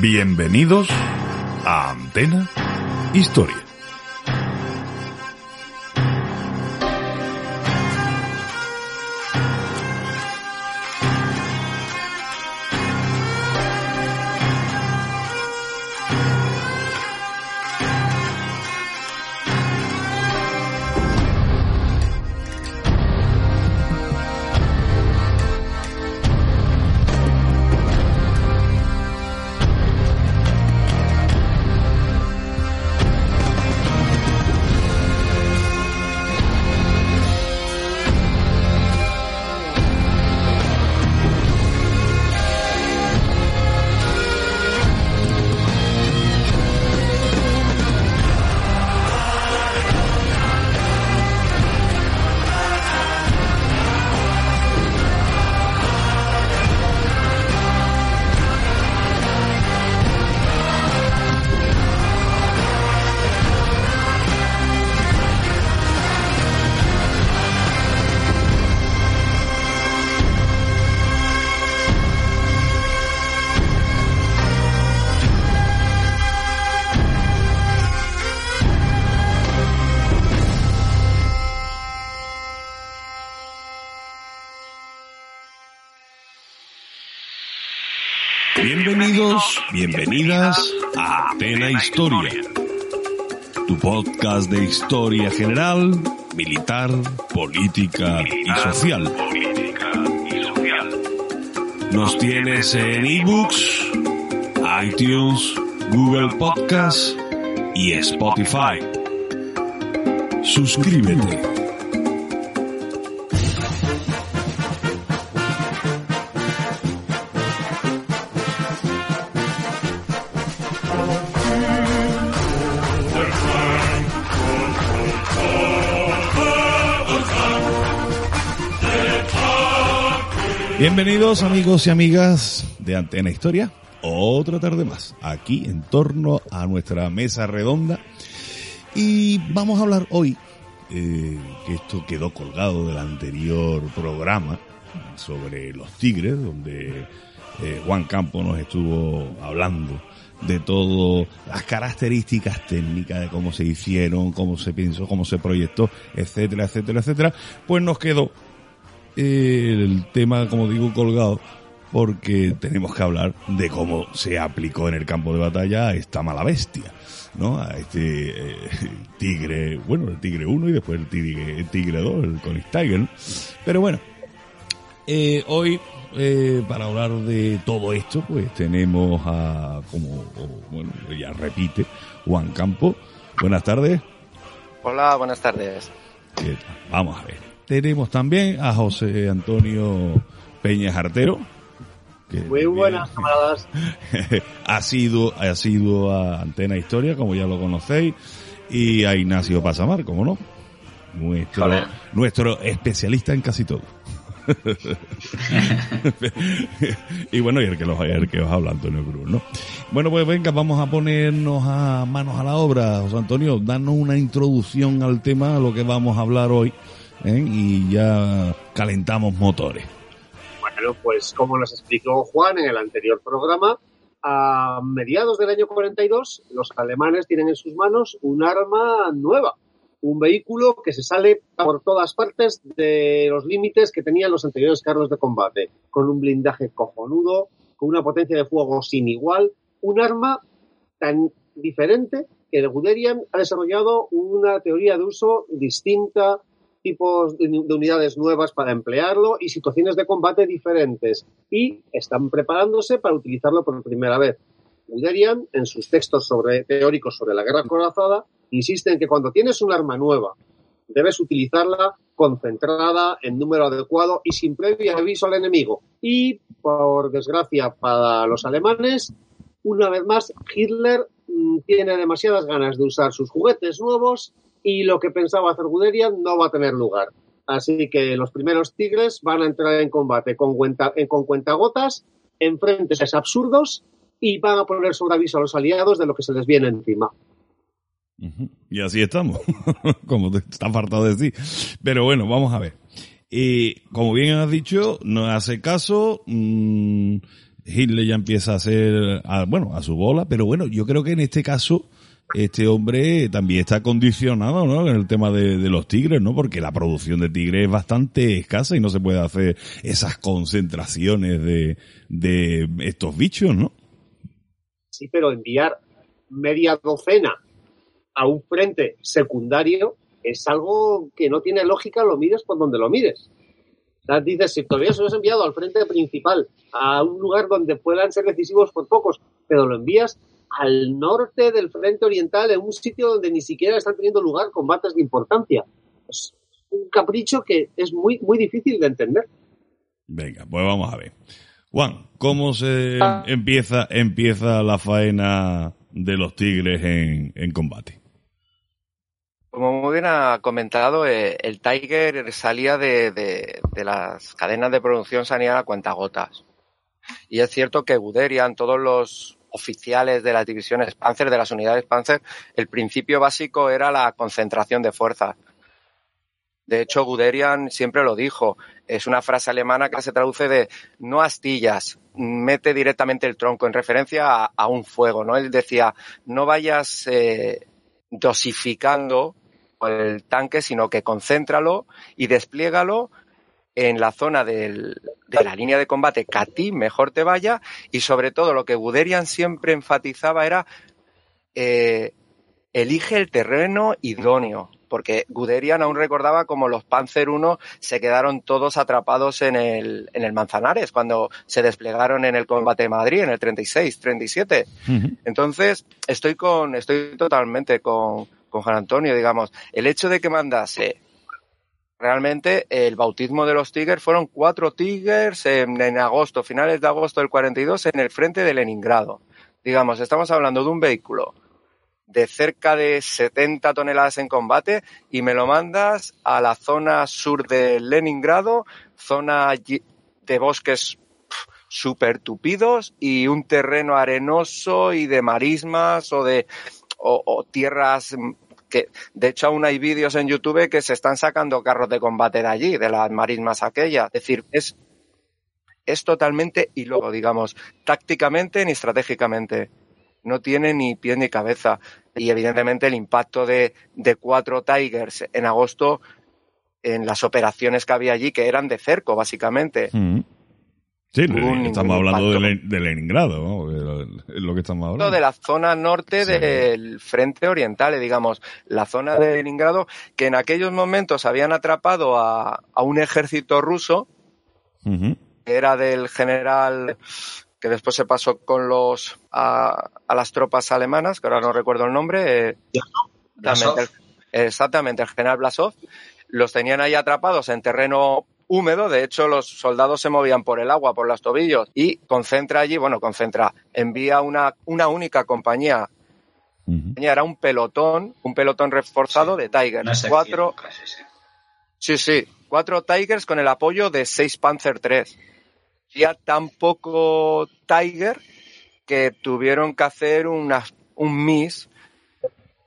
Bienvenidos a Antena Historia. Bienvenidas a Atena Historia, tu podcast de historia general, militar, política y social. Nos tienes en ebooks, iTunes, Google Podcast y Spotify. Suscríbete. Bienvenidos amigos y amigas de Antena Historia. Otra tarde más, aquí en torno a nuestra mesa redonda. Y vamos a hablar hoy, eh, que esto quedó colgado del anterior programa sobre los tigres, donde eh, Juan Campo nos estuvo hablando de todo, las características técnicas de cómo se hicieron, cómo se pensó, cómo se proyectó, etcétera, etcétera, etcétera, pues nos quedó el tema, como digo, colgado, porque tenemos que hablar de cómo se aplicó en el campo de batalla a esta mala bestia, ¿no? A este eh, tigre, bueno, el tigre 1 y después el tigre, el tigre 2, el Conich Tiger. Pero bueno, eh, hoy, eh, para hablar de todo esto, pues tenemos a, como, bueno, ya repite, Juan Campo. Buenas tardes. Hola, buenas tardes. Vamos a ver. Tenemos también a José Antonio Peña Artero. Muy buenas, camaradas. ha sido, ha sido a Antena Historia, como ya lo conocéis, y a Ignacio Pasamar, como no. Nuestro, nuestro especialista en casi todo. y bueno, y el que, los, el que os habla Antonio Cruz, ¿no? Bueno, pues venga, vamos a ponernos a manos a la obra. José Antonio, danos una introducción al tema, a lo que vamos a hablar hoy. ¿Eh? y ya calentamos motores. Bueno, pues como nos explicó Juan en el anterior programa, a mediados del año 42 los alemanes tienen en sus manos un arma nueva, un vehículo que se sale por todas partes de los límites que tenían los anteriores carros de combate, con un blindaje cojonudo, con una potencia de fuego sin igual, un arma tan diferente que el Guderian ha desarrollado una teoría de uso distinta tipos de, unidades nuevas para emplearlo y situaciones de combate diferentes. Y están preparándose para utilizarlo por primera vez. Guderian, en sus textos sobre, teóricos sobre la guerra corazada, insiste en que cuando tienes un arma nueva, debes utilizarla concentrada, en número adecuado y sin previo aviso al enemigo. Y, por desgracia para los alemanes, una vez más, Hitler mm, tiene demasiadas ganas de usar sus juguetes nuevos y lo que pensaba hacer Guderian no va a tener lugar. Así que los primeros Tigres van a entrar en combate con, cuenta, con cuentagotas, en frentes absurdos y van a poner sobre aviso a los aliados de lo que se les viene encima. Y así estamos, como está faltado decir. Pero bueno, vamos a ver. Eh, como bien has dicho, no hace caso. Mm, Hitler ya empieza a hacer, bueno, a su bola, pero bueno, yo creo que en este caso este hombre también está condicionado, ¿no? En el tema de, los tigres, ¿no? Porque la producción de tigres es bastante escasa y no se puede hacer esas concentraciones de, de estos bichos, ¿no? Sí, pero enviar media docena a un frente secundario es algo que no tiene lógica, lo mires por donde lo mires. Dices, si todavía se lo has enviado al frente principal, a un lugar donde puedan ser decisivos por pocos, pero lo envías al norte del frente oriental, en un sitio donde ni siquiera están teniendo lugar combates de importancia. Es un capricho que es muy, muy difícil de entender. Venga, pues vamos a ver. Juan, ¿cómo se empieza, empieza la faena de los tigres en, en combate? Como muy bien ha comentado, eh, el Tiger salía de, de, de, las cadenas de producción salía a cuentagotas. Y es cierto que Guderian, todos los oficiales de las divisiones Panzer, de las unidades Panzer, el principio básico era la concentración de fuerzas. De hecho, Guderian siempre lo dijo. Es una frase alemana que se traduce de no astillas, mete directamente el tronco en referencia a, un fuego, ¿no? Él decía, no vayas eh, dosificando el tanque, sino que concéntralo y despliégalo en la zona del, de la línea de combate que a ti mejor te vaya y sobre todo lo que Guderian siempre enfatizaba era eh, elige el terreno idóneo porque Guderian aún recordaba como los Panzer I se quedaron todos atrapados en el, en el Manzanares cuando se desplegaron en el combate de Madrid en el 36, 37. Uh -huh. Entonces, estoy con, estoy totalmente con, con Juan Antonio, digamos, el hecho de que mandase realmente el bautismo de los Tigers fueron cuatro Tigers en, agosto, finales de agosto del 42, en el frente de Leningrado. Digamos, estamos hablando de un vehículo de cerca de 70 toneladas en combate y me lo mandas a la zona sur de Leningrado, zona de bosques súper tupidos y un terreno arenoso y de marismas o de o tierras que de hecho aún hay vídeos en YouTube que se están sacando carros de combate de allí, de las marismas aquellas. Es decir, es, es totalmente y luego, digamos, tácticamente ni estratégicamente. No tiene ni pie ni cabeza. Y evidentemente el impacto de, de cuatro Tigers en agosto en las operaciones que había allí, que eran de cerco, básicamente. Mm. Sí, estamos hablando de, de, Leningrado, ¿no? es lo que estamos hablando. De la zona norte sí. del frente oriental, digamos, la zona de Leningrado, que en aquellos momentos habían atrapado a, a un ejército ruso, uh -huh. que era del general que después se pasó con los a, a, las tropas alemanas, que ahora no recuerdo el nombre. Eh, exactamente, el, exactamente, el general Blasov. Los tenían ahí atrapados en terreno húmedo, de hecho los soldados se movían por el agua, por los tobillos, y concentra allí, bueno, concentra, envía una, una única compañía, uh -huh. era un pelotón, un pelotón reforzado sí, de Tigers, cuatro, sí, sí, cuatro Tigers con el apoyo de seis Panzer III. Ya tan poco Tiger que tuvieron que hacer una, un MIS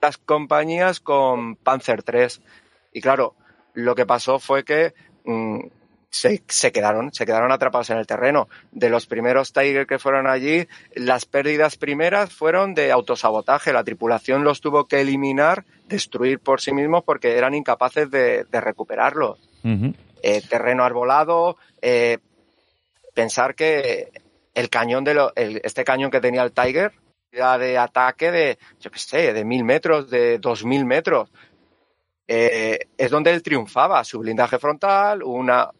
las compañías con Panzer III. Y claro, lo que pasó fue que mmm, se, se, quedaron, se quedaron atrapados en el terreno. De los primeros Tiger que fueron allí, las pérdidas primeras fueron de autosabotaje. La tripulación los tuvo que eliminar, destruir por sí mismos porque eran incapaces de, de recuperarlos. Uh -huh. eh, terreno arbolado, eh, pensar que el cañón de lo, el, este cañón que tenía el Tiger era de ataque de, yo qué sé, de mil metros, de dos mil metros. Eh, es donde él triunfaba, su blindaje frontal, una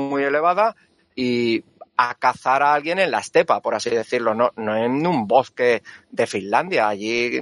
muy elevada y a cazar a alguien en la estepa, por así decirlo, no, no en un bosque de Finlandia. Allí,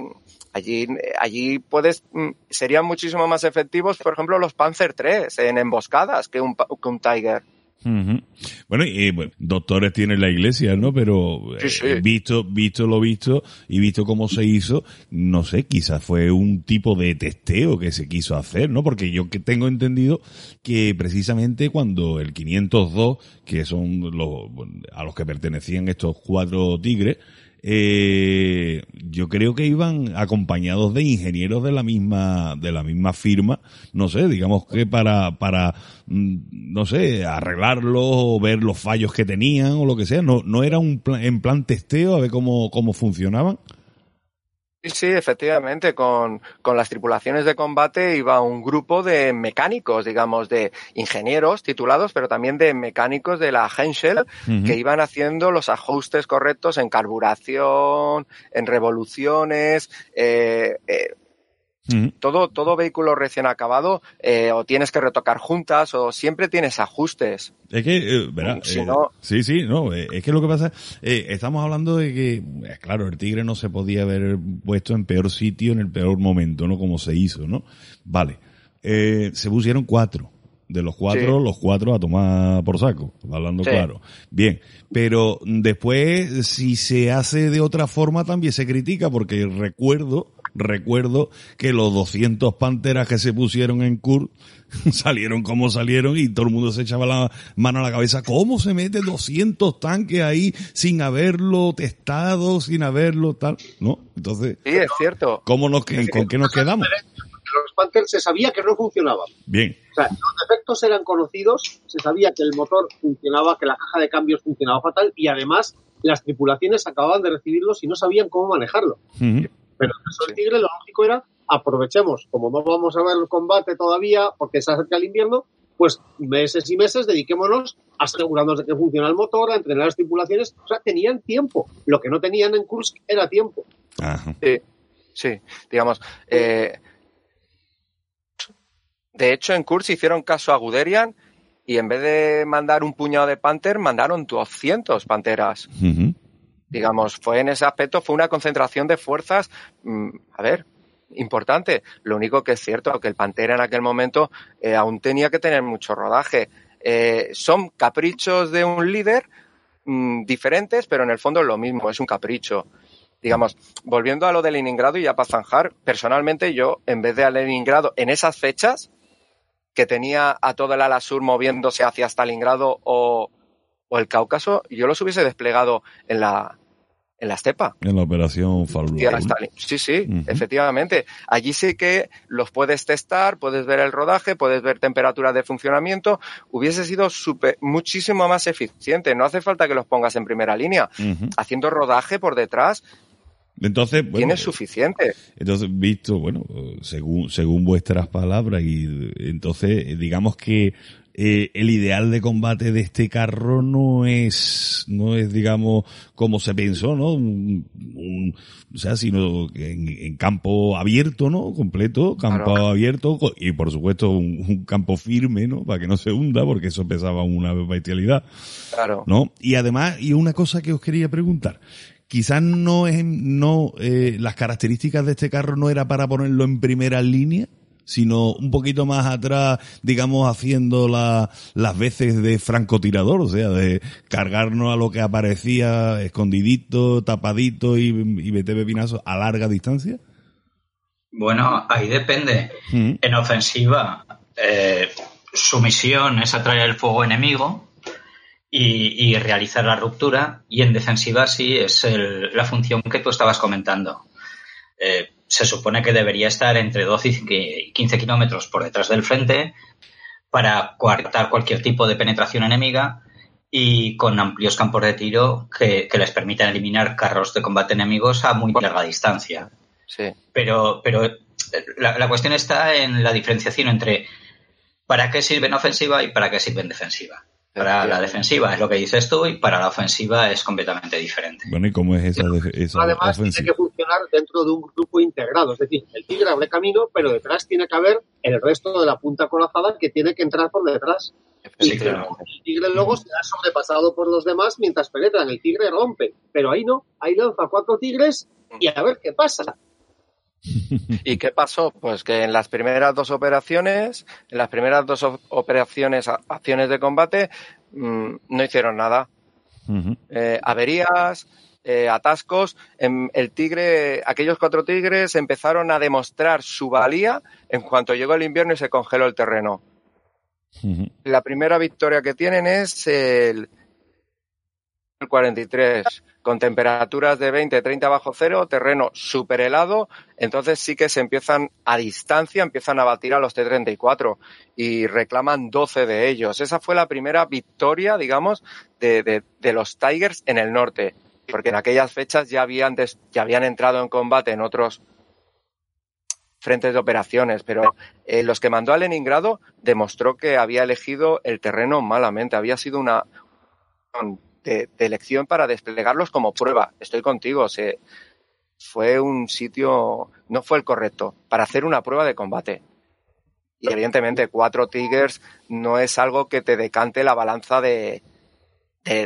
allí, allí puedes, mm, serían muchísimo más efectivos, por ejemplo, los Panzer III en emboscadas que un, que un Tiger. Uh -huh. Bueno, y bueno, doctores tiene la iglesia, ¿no? Pero sí, sí. Eh, visto, visto lo visto y visto cómo se hizo, no sé, quizás fue un tipo de testeo que se quiso hacer, ¿no? Porque yo que tengo entendido que precisamente cuando el 502, que son los, a los que pertenecían estos cuatro tigres, eh, yo creo que iban acompañados de ingenieros de la misma, de la misma firma, no sé, digamos que para, para, mm, no sé, arreglarlo o ver los fallos que tenían o lo que sea, no, no era un plan, en plan testeo a ver cómo, cómo funcionaban. Sí, sí, efectivamente, con, con, las tripulaciones de combate iba un grupo de mecánicos, digamos, de ingenieros titulados, pero también de mecánicos de la Henschel, uh -huh. que iban haciendo los ajustes correctos en carburación, en revoluciones, eh, eh, todo, todo vehículo recién acabado eh, o tienes que retocar juntas o siempre tienes ajustes. Es que, eh, verá, si eh, no... sí, sí, no, eh, es que lo que pasa, eh, estamos hablando de que, claro, el Tigre no se podía haber puesto en peor sitio en el peor momento, ¿no? Como se hizo, ¿no? Vale, eh, se pusieron cuatro. De los cuatro, Sí. los cuatro a tomar por saco, hablando Sí. claro. Bien, pero después, si se hace de otra forma, también se critica, porque recuerdo, recuerdo que los 200 panteras que se pusieron en Kurt salieron como salieron y todo el mundo se echaba la mano a la cabeza. ¿Cómo se mete 200 tanques ahí sin haberlo testado, sin haberlo tal? ¿No? Entonces, Sí, es cierto. ¿cómo nos, ¿con qué nos quedamos? Los Panthers se sabía que no funcionaban. Bien. O sea, los defectos eran conocidos, se sabía que el motor funcionaba, que la caja de cambios funcionaba fatal y además las tripulaciones acababan de recibirlos y no sabían cómo manejarlo. Pero en el caso del Tigre lo lógico era aprovechemos, como no vamos a ver el combate todavía porque se acerca el invierno, pues meses y meses dediquémonos a asegurarnos de que funciona el motor, a entrenar las tripulaciones. O sea, tenían tiempo. Lo que no tenían en Kursk era tiempo. Ajá. Sí, sí, digamos. Eh, de hecho, en Kurz hicieron caso a Guderian y en vez de mandar un puñado de Panther, mandaron 200 Panteras. Ujú. Digamos, fue en ese aspecto, fue una concentración de fuerzas, mm, a ver, importante. Lo único que es cierto, que el Pantera en aquel momento eh, aún tenía que tener mucho rodaje. Eh, son caprichos de un líder mm, diferentes, pero en el fondo es lo mismo, es un capricho. Digamos, volviendo a lo de Leningrado y ya para zanjar, personalmente yo, en vez de a Leningrado, en esas fechas, que tenía a todo el ala sur moviéndose hacia Stalingrado o, o el Cáucaso, yo los hubiese desplegado en la, en la estepa. En la operación. Stalin. Sí, sí, efectivamente. Allí sí que los puedes testar, puedes ver el rodaje, puedes ver temperatura de funcionamiento. Hubiese sido súper- muchísimo más eficiente. No hace falta que los pongas en primera línea. Haciendo rodaje por detrás, Entonces, bueno, tienes suficiente. Entonces, visto, bueno, según, según vuestras palabras, y entonces, digamos que eh, el ideal de combate de este carro no es, no es, digamos, como se pensó, ¿no? Un, un- o sea, sino en, en campo abierto, ¿no? Completo, campo Claro. abierto, y por supuesto un, un campo firme, ¿no? Para que no se hunda, porque eso pesaba una bestialidad. Claro. ¿no? Y además, y una cosa que os quería preguntar, quizás no es, no, eh, las características de este carro no era para ponerlo en primera línea, sino un poquito más atrás, digamos, haciendo la, las veces de francotirador, o sea, de cargarnos a lo que aparecía escondidito, tapadito y, y vete pepinazo a larga distancia. Bueno, ahí depende. Mm. En ofensiva, eh, su misión es atraer el fuego enemigo y, y realizar la ruptura. Y en defensiva sí es el- la función que tú estabas comentando. Eh, se supone que debería estar entre 12 y 15 kilómetros por detrás del frente para coartar cualquier tipo de penetración enemiga y con amplios campos de tiro que, que les permitan eliminar carros de combate enemigos a muy larga distancia. Sí. Pero, pero la, la cuestión está en la diferenciación entre para qué sirve en ofensiva y para qué sirve en defensiva. Para la defensiva es lo que dices tú y para la ofensiva es completamente diferente. Bueno, ¿y cómo es esa, de- esa Además, tiene que funcionar dentro de un grupo integrado. Es decir, el tigre abre camino, pero detrás tiene que haber el resto de la punta corazada que tiene que entrar por detrás. Sí, Y claro. El tigre luego será sobrepasado por los demás mientras penetran. El tigre rompe. Pero ahí no. Ahí lanza cuatro tigres y a ver qué pasa. ¿Y qué pasó? Pues que en las primeras dos operaciones, en las primeras dos op- operaciones, acciones de combate, mm, no hicieron nada. Eh, averías, eh, atascos. En el tigre, aquellos cuatro tigres empezaron a demostrar su valía en cuanto llegó el invierno y se congeló el terreno. La primera victoria que tienen es el, el 43 con temperaturas de 20, 30 bajo cero, terreno súper helado, entonces sí que se empiezan a distancia, empiezan a batir a los T-34 y reclaman 12 de ellos. Esa fue la primera victoria, digamos, de, de, los Tigers en el norte, porque en aquellas fechas ya habían, ya habían entrado en combate en otros frentes de operaciones, pero eh, los que mandó a Leningrado demostró que había elegido el terreno malamente, había sido una de, elección para desplegarlos como prueba. Estoy contigo, fue un sitio, no fue el correcto, para hacer una prueba de combate. Y evidentemente cuatro Tigers no es algo que te decante la balanza de,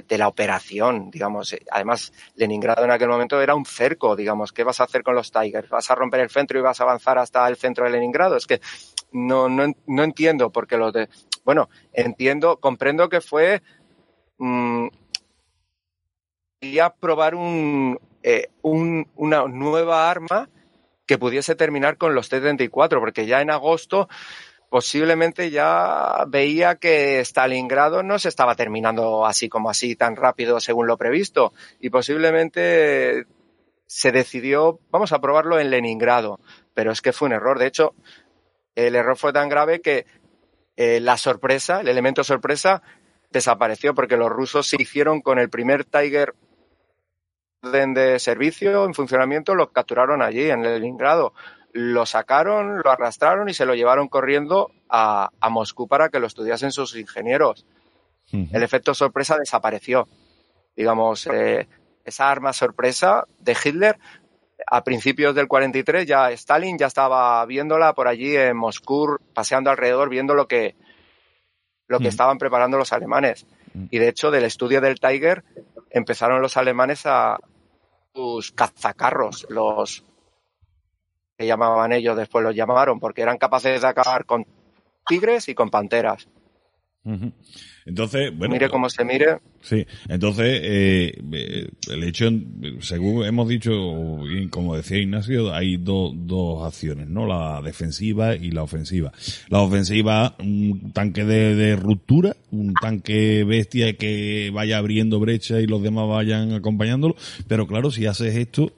la operación, digamos. Además, Leningrado en aquel momento era un cerco, digamos. ¿Qué vas a hacer con los Tigers? ¿Vas a romper el centro y vas a avanzar hasta el centro de Leningrado? Es que no, no, no entiendo porque los de... Bueno, entiendo, comprendo que fue mmm, probar eh, un, una nueva arma que pudiese terminar con los T-34, porque ya en agosto posiblemente ya veía que Stalingrado no se estaba terminando así como así tan rápido según lo previsto y posiblemente se decidió, vamos a probarlo en Leningrado, pero es que fue un error. De hecho, el error fue tan grave que eh, la sorpresa, el elemento sorpresa, desapareció porque los rusos se hicieron con el primer Tiger de servicio en funcionamiento, lo capturaron allí en Leningrado. Lo sacaron, lo arrastraron y se lo llevaron corriendo a, Moscú para que lo estudiasen sus ingenieros. El efecto sorpresa desapareció. Digamos, eh, esa arma sorpresa de Hitler a principios del 43 ya Stalin ya estaba viéndola por allí en Moscú, paseando alrededor, viendo lo que, lo que estaban preparando los alemanes. Y de hecho, del estudio del Tiger, empezaron los alemanes a, sus cazacarros, los que llamaban ellos, después los llamaron, porque eran capaces de acabar con tigres y con panteras. Entonces, bueno. Mire cómo se mire. Sí, entonces, eh, eh, el hecho, según hemos dicho, como decía Ignacio, hay dos acciones, ¿no? La defensiva y la ofensiva. La ofensiva, un tanque de, de, ruptura, un tanque bestia que vaya abriendo brecha y los demás vayan acompañándolo, pero claro, si haces esto,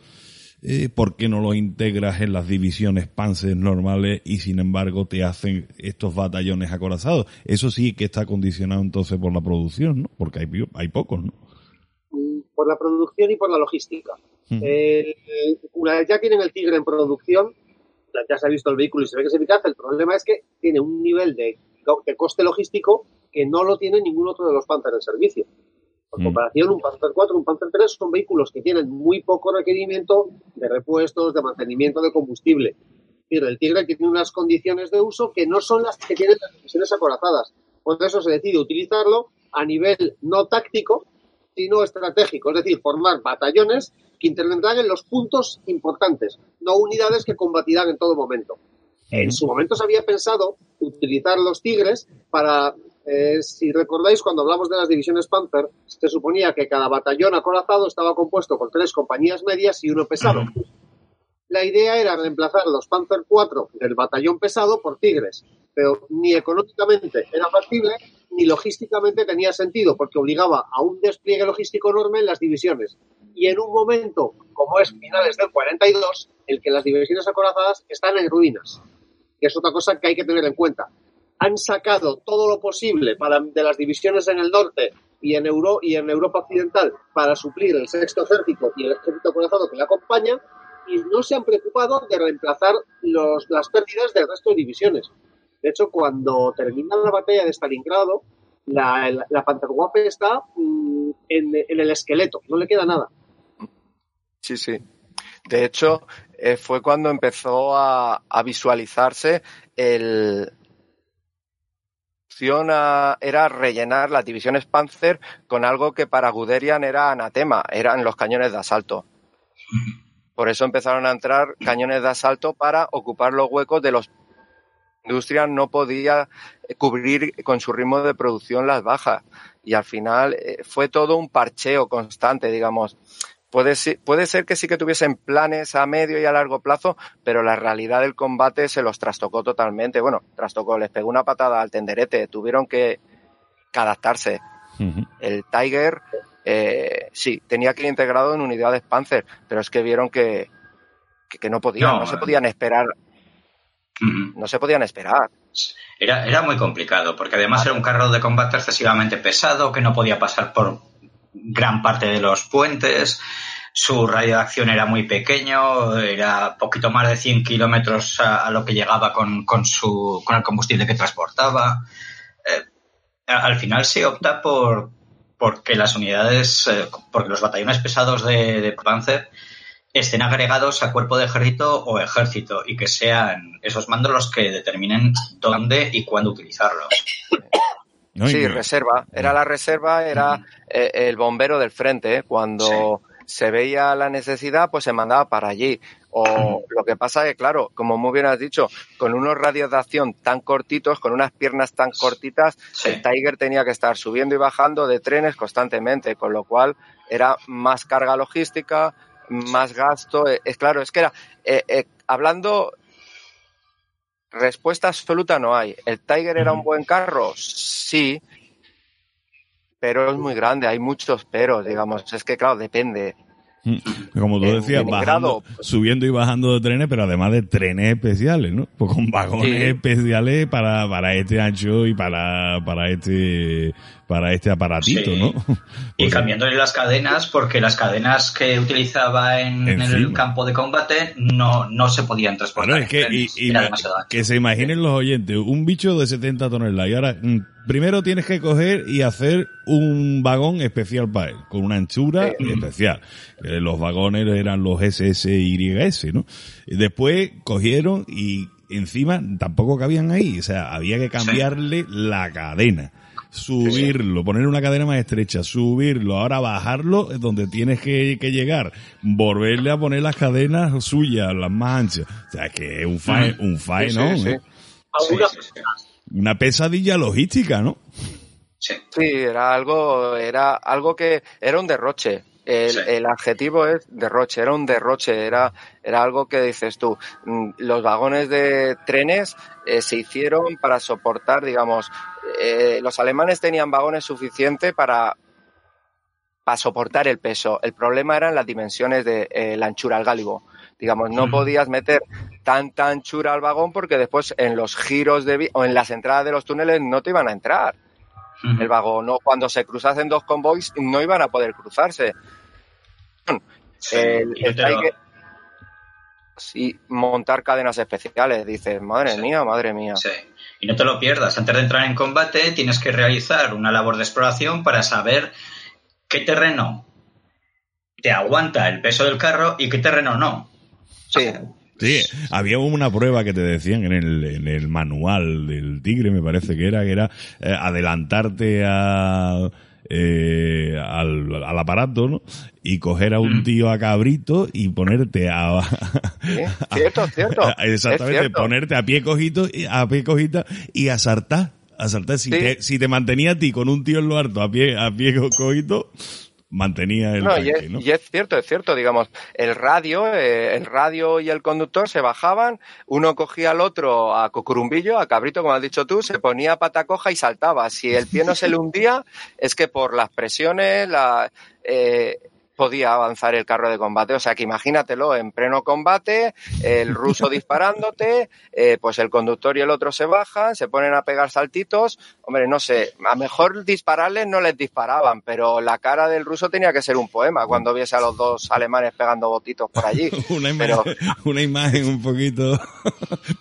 eh, ¿por qué no lo integras en las divisiones Panzer normales y sin embargo te hacen estos batallones acorazados? Eso sí que está condicionado entonces por la producción, ¿no? Porque hay, hay pocos, ¿no? Por la producción y por la logística. una vez ya tienen el Tigre en producción, ya se ha visto el vehículo y se ve que es eficaz, el problema es que tiene un nivel de, de coste logístico que no lo tiene ningún otro de los Panzer en servicio. Por mm. comparación, un Panzer 4, un Panzer 3 son vehículos que tienen muy poco requerimiento de repuestos, de mantenimiento de combustible. el Tigre tiene unas condiciones de uso que no son las que tienen las divisiones acorazadas. Por eso se decide utilizarlo a nivel no táctico, sino estratégico, es decir, formar batallones que intervendrán en los puntos importantes, no unidades que combatirán en todo momento. En su momento se había pensado utilizar los Tigres para eh, si recordáis, cuando hablamos de las divisiones Panther, se suponía que cada batallón acorazado estaba compuesto por tres compañías medias y uno pesado. La idea era reemplazar los Panther 4 del batallón pesado por Tigres, pero ni económicamente era factible ni logísticamente tenía sentido, porque obligaba a un despliegue logístico enorme en las divisiones. Y en un momento, como es finales del 42, el que las divisiones acorazadas están en ruinas, que es otra cosa que hay que tener en cuenta han sacado todo lo posible para, de las divisiones en el norte y en, Euro, y en Europa Occidental para suplir el sexto ejército y el ejército corazado que le acompaña y no se han preocupado de reemplazar los, las pérdidas del resto de divisiones. De hecho, cuando termina la batalla de Stalingrado, la, la, la Panzerwaffe está mm, en, en, el esqueleto, no le queda nada. Sí, sí. De hecho, eh, fue cuando empezó a, a visualizarse el, era rellenar las divisiones Panzer con algo que para Guderian era anatema, eran los cañones de asalto. Por eso empezaron a entrar cañones de asalto para ocupar los huecos de los industria no podía cubrir con su ritmo de producción las bajas y al final eh, fue todo un parcheo constante, digamos. Puede ser, puede ser que sí que tuviesen planes a medio y a largo plazo, pero la realidad del combate se los trastocó totalmente. Bueno, trastocó, les pegó una patada al tenderete, tuvieron que, adaptarse. El Tiger eh, sí, tenía que ir integrado en unidades Panzer, pero es que vieron que, que, no podían, no, no, se podían esperar. No se podían esperar. Era, era muy complicado, porque además era un carro de combate excesivamente pesado, que no podía pasar por gran parte de los puentes. Su radio de acción era muy pequeño, era poquito más de 100 kilómetros a, lo que llegaba con, con, su, con el combustible que transportaba. Eh, al final se opta por porque las unidades, eh, porque los batallones pesados de, de Panzer estén agregados a cuerpo de ejército o ejército y que sean esos mandos los que determinen dónde y cuándo utilizarlos. No, sí, reserva. Era la reserva, era eh, el bombero del frente. Cuando sí. se veía la necesidad, pues se mandaba para allí. O lo que pasa es que, claro, como muy bien has dicho, con unos radios de acción tan cortitos, con unas piernas tan cortitas, sí. el Tiger tenía que estar subiendo y bajando de trenes constantemente, con lo cual era más carga logística, más gasto. Es claro, es que era, eh, eh, hablando respuesta absoluta no hay. ¿El Tiger era un buen carro? Sí, pero es muy grande, hay muchos peros, digamos. Es que, claro, depende. Como tú decías, bajando, pues, subiendo y bajando de trenes, pero además de trenes especiales, ¿no? Pues con vagones sí. especiales para, para este ancho y para, para este, para este aparatito, sí. ¿no? Y pues, cambiándole las cadenas, porque las cadenas que utilizaba en, en el campo de combate no, no se podían transportar. Bueno, es que, y, y que se imaginen los oyentes, un bicho de 70 toneladas y ahora mm, primero tienes que coger y hacer un vagón especial para él, con una anchura sí. especial. Eh, los vagones eran los SSYS, ¿no? Y después cogieron y encima tampoco cabían ahí, o sea, había que cambiarle sí. la cadena. Subirlo, poner una cadena más estrecha, subirlo, ahora bajarlo es donde tienes que, que, llegar, volverle a poner las cadenas suyas, las más anchas. O sea, que es un fae, un fae, ¿no? ¿Eh? una pesadilla logística, ¿no? Sí. sí, era algo, era algo que era un derroche. El, sí. el, adjetivo es derroche, era un derroche, era, era algo que dices tú. Mm, los vagones de trenes eh, se hicieron para soportar, digamos, eh, los alemanes tenían vagones suficientes para, para soportar el peso. El problema eran las dimensiones de eh, la anchura al gálibo. Digamos, no podías meter tanta anchura al vagón porque después en los giros de o en las entradas de los túneles no te iban a entrar. El vagón, no, cuando se cruzasen dos convoys no iban a poder cruzarse. Sí, el, el y montar cadenas especiales, dices, madre sí. mía, madre mía. Sí. Y no te lo pierdas, antes de entrar en combate tienes que realizar una labor de exploración para saber qué terreno te aguanta el peso del carro y qué terreno no. Sí. Sí, había una prueba que te decían en el, en el manual del tigre, me parece que era, que era eh, adelantarte a, eh, al, al, aparato, ¿no? Y coger a un mm. tío a cabrito y ponerte a... Cierto, cierto. Exactamente, cierto. ponerte a pie cojito, a pie cojita y a saltar. A saltar. Si, sí. te, si te mantenía a ti con un tío en lo harto a pie, a pie cojito, mantenía el no, tanque, y, es, ¿no? y es cierto, es cierto, digamos, el radio, eh, el radio y el conductor se bajaban, uno cogía al otro a cocurumbillo, a cabrito, como has dicho tú, se ponía pata coja y saltaba. Si el pie no se le hundía, es que por las presiones, la, eh, podía avanzar el carro de combate. O sea que imagínatelo en pleno combate, el ruso disparándote, eh, pues el conductor y el otro se bajan, se ponen a pegar saltitos. Hombre, no sé, a mejor dispararles no les disparaban, pero la cara del ruso tenía que ser un poema cuando viese a los dos alemanes pegando botitos por allí. una, imagen, pero, una imagen un poquito...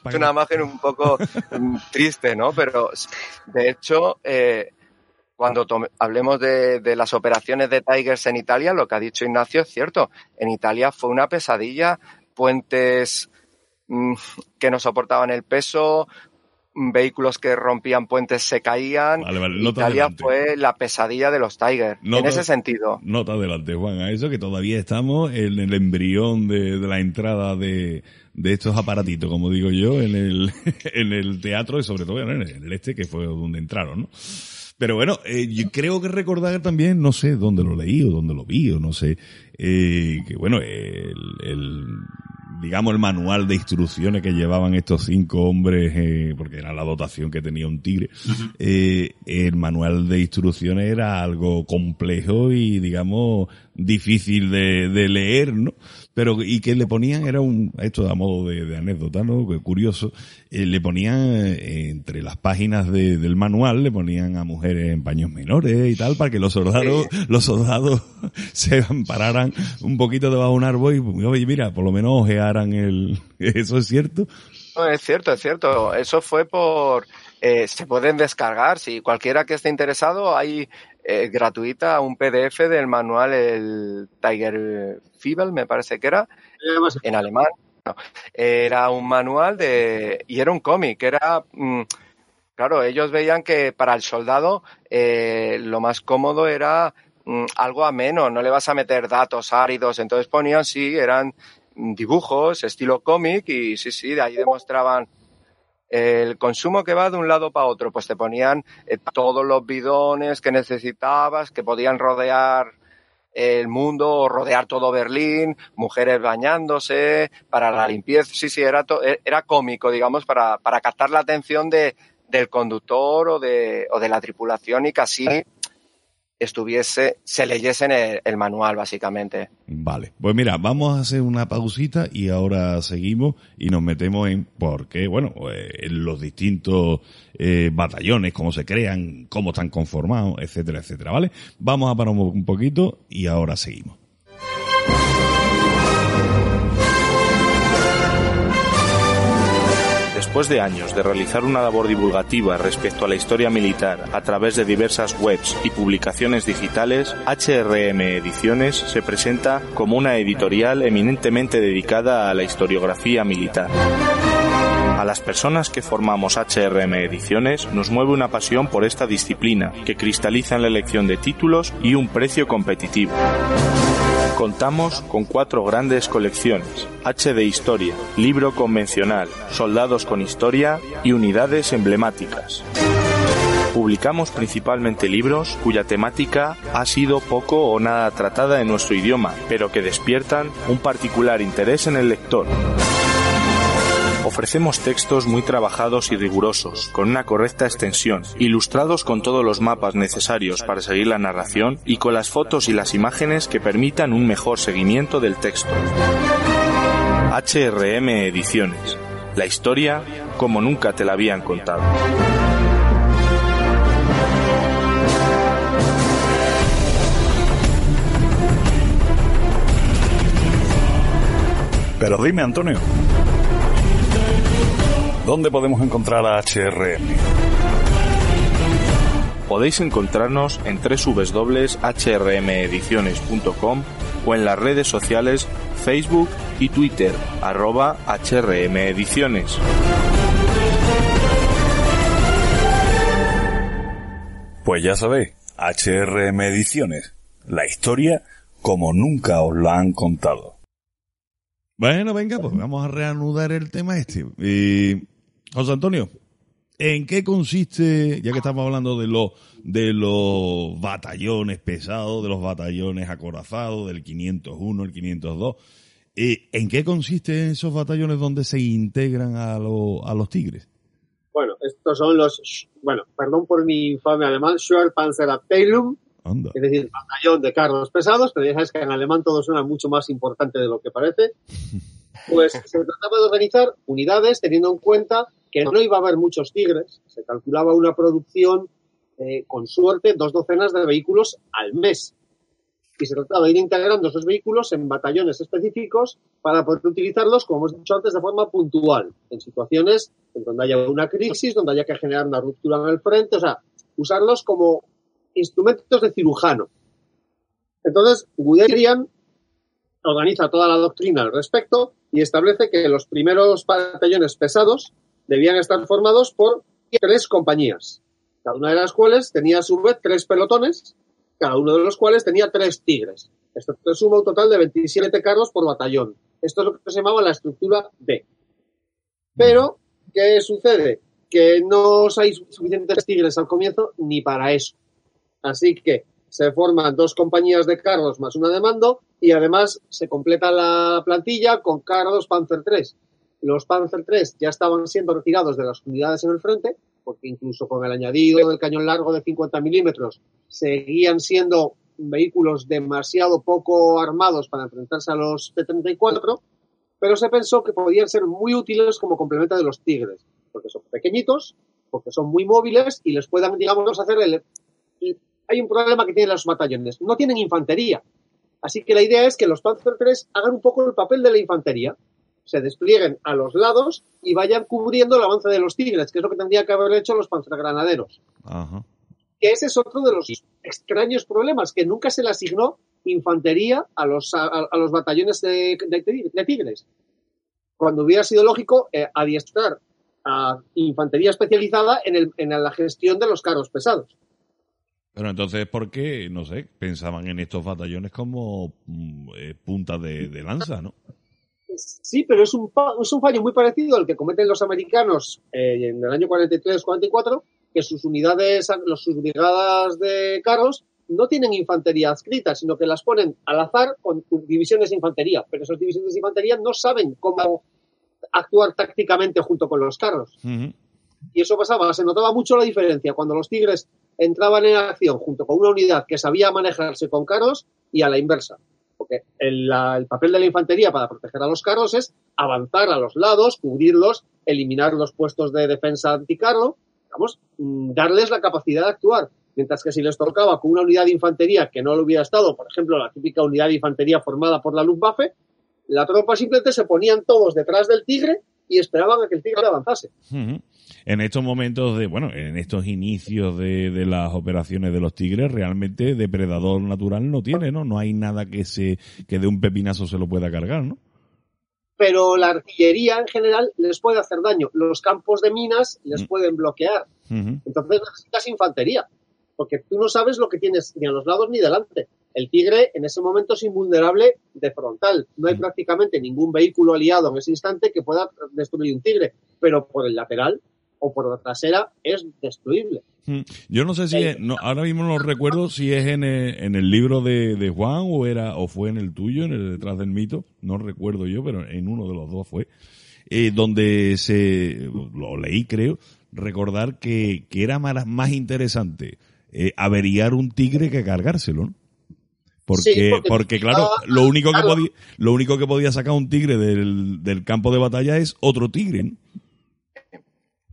es una imagen un poco mm, triste, ¿no? Pero de hecho... Eh, cuando hablemos de, de, las operaciones de Tigers en Italia, lo que ha dicho Ignacio es cierto. En Italia fue una pesadilla, puentes mmm, que no soportaban el peso, vehículos que rompían puentes se caían. Vale, vale. Italia adelante. fue la pesadilla de los Tigers, en ese sentido. Nota adelante, Juan, a eso que todavía estamos en el embrión de, de la entrada de, de estos aparatitos, como digo yo, en el, en el teatro y sobre todo en el este, que fue donde entraron, ¿no? Pero bueno, eh, yo creo que recordar también, no sé dónde lo leí o dónde lo vi o no sé, eh, que bueno, el, el digamos, el manual de instrucciones que llevaban estos cinco hombres, eh, porque era la dotación que tenía un tigre, eh, el manual de instrucciones era algo complejo y, digamos, difícil de, de leer, ¿no? Pero y que le ponían era un esto a modo de, anécdota no curioso eh, le ponían eh, entre las páginas del manual le ponían a mujeres en paños menores y tal para que los soldados los soldados se ampararan un poquito debajo de un árbol y oye mira por lo menos ojearan el eso es cierto no, es cierto es cierto. Eso fue por eh, se pueden descargar si cualquiera que esté interesado hay eh, gratuita un PDF del manual, el Tiger Fibel, me parece que era, en alemán. era un manual de, y era un cómic, era, mm, claro, ellos veían que para el soldado eh, lo más cómodo era mm, algo ameno, no le vas a meter datos áridos, entonces ponían, sí, eran dibujos, estilo cómic, y sí, sí, de ahí demostraban el consumo que va de un lado para otro, pues te ponían eh, todos los bidones que necesitabas, que podían rodear el mundo o rodear todo Berlín, mujeres bañándose, para la limpieza. Sí, sí, era, e, era cómico, digamos, para, para captar la atención de, del conductor o de, o de la tripulación y casi estuviese, se leyese el, el, manual, básicamente. Vale, pues mira, vamos a hacer una pausita y ahora seguimos y nos metemos en por qué, bueno, eh, en los distintos eh, batallones, cómo se crean, cómo están conformados, etcétera, etcétera, ¿vale? Vamos a parar un poquito y ahora seguimos. Después de años de realizar una labor divulgativa respecto a la historia militar a través de diversas webs y publicaciones digitales, HRM Ediciones se presenta como una editorial eminentemente dedicada a la historiografía militar. A las personas que formamos HRM Ediciones nos mueve una pasión por esta disciplina, que cristaliza en la elección de títulos y un precio competitivo. Contamos con cuatro grandes colecciones, H de Historia, Libro Convencional, Soldados con Historia y Unidades Emblemáticas. Publicamos principalmente libros cuya temática ha sido poco o nada tratada en nuestro idioma, pero que despiertan un particular interés en el lector. Ofrecemos textos muy trabajados y rigurosos, con una correcta extensión, ilustrados con todos los mapas necesarios para seguir la narración y con las fotos y las imágenes que permitan un mejor seguimiento del texto. HRM Ediciones. La historia como nunca te la habían contado. Pero dime, Antonio, ¿Dónde podemos encontrar a HRM? Podéis encontrarnos en www.hrmediciones.com o en las redes sociales Facebook y Twitter, arroba HRM Ediciones. Pues ya sabéis, HRM Ediciones, la historia como nunca os la han contado. Bueno, venga, pues vamos a reanudar el tema este. Y José Antonio, ¿en qué consiste, ya que estamos hablando de los de los batallones pesados, de los batallones acorazados, del 501, el 502, eh, ¿en qué consiste esos batallones donde se integran a, a los tigres? Bueno, estos son los, bueno, perdón por mi infame alemán, Schwerpanzerabteilung, es decir, batallón de carros pesados, pero ya sabes que en alemán todo suena mucho más importante de lo que parece. Pues se trataba de organizar unidades teniendo en cuenta que no iba a haber muchos tigres, se calculaba una producción, eh, con suerte, dos docenas de vehículos al mes. Y se trataba de ir integrando esos vehículos en batallones específicos para poder utilizarlos, como hemos dicho antes, de forma puntual, en situaciones en donde haya una crisis, donde haya que generar una ruptura en el frente, o sea, usarlos como instrumentos de cirujano. Entonces, Guderian organiza toda la doctrina al respecto y establece que los primeros batallones pesados debían estar formados por tres compañías, cada una de las cuales tenía a su vez tres pelotones, cada uno de los cuales tenía tres tigres. Esto suma un total de 27 carros por batallón. Esto es lo que se llamaba la estructura B. Pero, ¿qué sucede? Que no hay suficientes tigres al comienzo ni para eso. Así que se forman dos compañías de carros más una de mando y además se completa la plantilla con carros Panzer III. Los Panzer III ya estaban siendo retirados de las unidades en el frente, porque incluso con el añadido del cañón largo de 50 milímetros seguían siendo vehículos demasiado poco armados para enfrentarse a los T-34, pero se pensó que podían ser muy útiles como complemento de los Tigres, porque son pequeñitos, porque son muy móviles y les puedan, digamos, hacer el... Hay un problema que tienen los batallones, no tienen infantería. Así que la idea es que los Panzer III hagan un poco el papel de la infantería, se desplieguen a los lados y vayan cubriendo el avance de los tigres, que es lo que tendría que haber hecho los panzergranaderos. Ajá. Que ese es otro de los extraños problemas, que nunca se le asignó infantería a los, a, los batallones de, de, tigres. Cuando hubiera sido lógico eh, adiestrar a infantería especializada en, el, en la gestión de los carros pesados. Pero entonces, ¿por qué, no sé, pensaban en estos batallones como mm, eh, punta de, de lanza, no? Sí, pero es un, es un fallo muy parecido al que cometen los americanos eh, en el año 43-44, que sus unidades, sus brigadas de carros no tienen infantería adscrita, sino que las ponen al azar con divisiones de infantería. Pero esas divisiones de infantería no saben cómo actuar tácticamente junto con los carros. Y eso pasaba, se notaba mucho la diferencia cuando los tigres entraban en acción junto con una unidad que sabía manejarse con carros y a la inversa porque el, papel de la infantería para proteger a los carros es avanzar a los lados, cubrirlos, eliminar los puestos de defensa anticarro, vamos, mm, darles la capacidad de actuar. Mientras que si les tocaba con una unidad de infantería que no lo hubiera estado, por ejemplo, la típica unidad de infantería formada por la Luftwaffe, la tropa simplemente se ponían todos detrás del tigre y esperaban a que el tigre avanzase en estos momentos de, bueno, en estos inicios de, de, las operaciones de los tigres, realmente depredador natural no tiene, ¿no? No hay nada que se, que de un pepinazo se lo pueda cargar, ¿no? Pero la artillería en general les puede hacer daño. Los campos de minas les mm. pueden bloquear. Entonces necesitas infantería. Porque tú no sabes lo que tienes ni a los lados ni delante. El tigre en ese momento es invulnerable de frontal. No hay mm. prácticamente ningún vehículo aliado en ese instante que pueda destruir un tigre. Pero por el lateral o por la trasera es destruible. Hmm. Yo no sé si ahora mismo no recuerdo si es en el, libro de, Juan o era o fue en el tuyo, en el detrás del mito, no recuerdo yo, pero en uno de los dos fue, eh, donde se lo leí creo, recordar que, que era más, más interesante eh, averiar un tigre que cargárselo, ¿no? Porque, porque, claro, lo único que podía, lo único que podía sacar un tigre del, del campo de batalla es otro tigre, ¿no?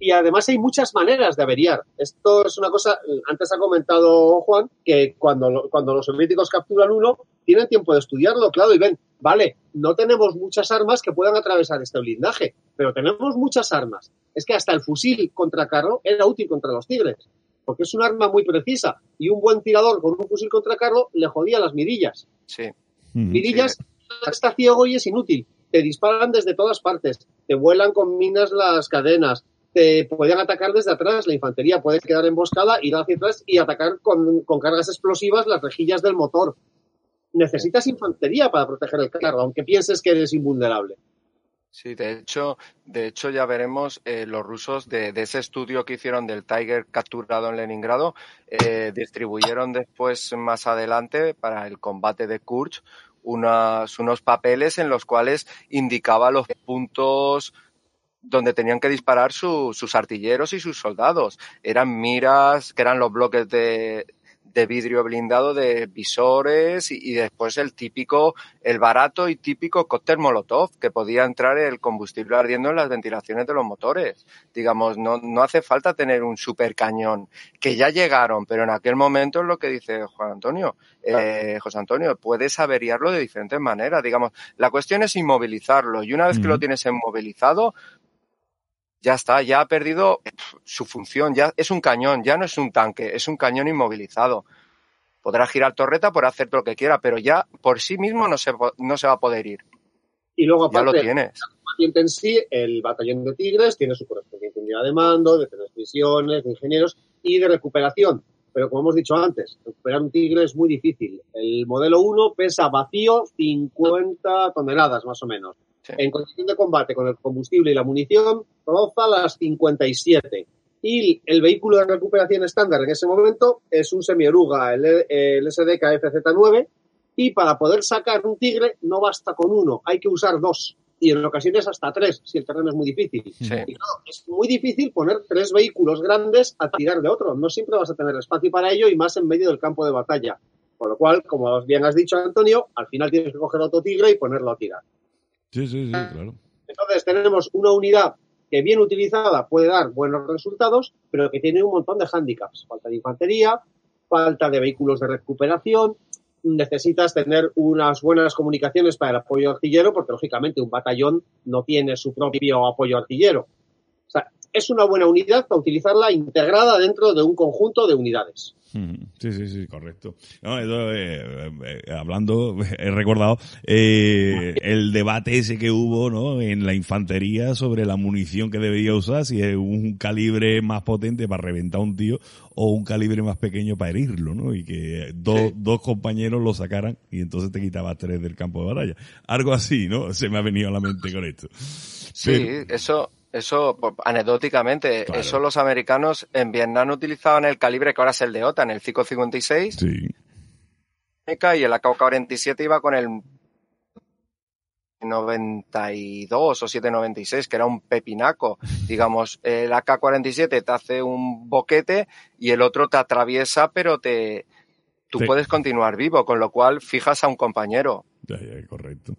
Y además hay muchas maneras de averiar. Esto es una cosa, antes ha comentado Juan, que cuando, cuando los soviéticos capturan uno, tienen tiempo de estudiarlo, claro, y ven, vale, no tenemos muchas armas que puedan atravesar este blindaje, pero tenemos muchas armas. Es que hasta el fusil contra carro era útil contra los tigres, porque es un arma muy precisa y un buen tirador con un fusil contra carro le jodía las mirillas. Sí. Mirillas está ciego y es inútil. Te disparan desde todas partes, te vuelan con minas las cadenas, te podían atacar desde atrás, la infantería puede quedar emboscada, ir hacia atrás y atacar con, cargas explosivas las rejillas del motor. Necesitas infantería para proteger el carro, aunque pienses que eres invulnerable. Sí, de hecho, de hecho ya veremos eh, los rusos de, ese estudio que hicieron del Tiger capturado en Leningrado, eh, distribuyeron después más adelante para el combate de Kursk unos papeles en los cuales indicaba los puntos donde tenían que disparar sus artilleros y sus soldados. Eran miras, que eran los bloques de, de vidrio blindado de visores y, después el típico, el barato y típico cóctel molotov que podía entrar el combustible ardiendo en las ventilaciones de los motores. Digamos, no, no hace falta tener un super cañón, que ya llegaron, pero en aquel momento es lo que dice Juan Antonio, eh, José Antonio, puedes averiarlo de diferentes maneras. Digamos, la cuestión es inmovilizarlo y una vez que lo tienes inmovilizado, ya está, ya ha perdido su función, ya es un cañón, ya no es un tanque, es un cañón inmovilizado. Podrá girar torreta, por hacer todo lo que quiera, pero ya por sí mismo no se, no se va a poder ir. Y luego, aparte, ya lo tienes. en sí, el batallón de Tigres tiene su correspondiente unidad de mando, de transmisiones, de ingenieros y de recuperación. Pero como hemos dicho antes, recuperar un Tigre es muy difícil. El modelo 1 pesa vacío 50 toneladas más o menos. En condición de combate con el combustible y la munición, roza las 57. Y el vehículo de recuperación estándar en ese momento es un semioruga, el, el SDK FZ9, y para poder sacar un tigre no basta con uno, hay que usar dos y en ocasiones hasta tres, si el terreno es muy difícil. Sí. Y claro, es muy difícil poner tres vehículos grandes a tirar de otro. No siempre vas a tener espacio para ello y más en medio del campo de batalla. Con lo cual, como bien has dicho, Antonio, al final tienes que coger otro tigre y ponerlo a tirar. Sí, sí, sí, claro. Entonces tenemos una unidad que bien utilizada puede dar buenos resultados, pero que tiene un montón de hándicaps. Falta de infantería, falta de vehículos de recuperación, necesitas tener unas buenas comunicaciones para el apoyo artillero, porque lógicamente un batallón no tiene su propio apoyo artillero. O sea, es una buena unidad para utilizarla integrada dentro de un conjunto de unidades. Sí, sí, sí, correcto. No, eso, eh, eh, hablando, he recordado eh, el debate ese que hubo ¿no? en la infantería sobre la munición que debería usar, si es un calibre más potente para reventar a un tío o un calibre más pequeño para herirlo, ¿no? Y que dos, Sí. dos compañeros lo sacaran y entonces te quitabas tres del campo de batalla. Algo así, ¿no? Se me ha venido a la mente con esto. Sí, eso, eso por- anecdóticamente, Claro. eso los americanos en Vietnam utilizaban el calibre que ahora es el de OTAN, el 556, Sí. y el AK-47 iba con el 92 o 796, que era un pepinaco. Digamos, el AK-47 te hace un boquete y el otro te atraviesa, pero te, tú puedes continuar vivo, con lo cual fijas a un compañero. Ya, ya, correcto.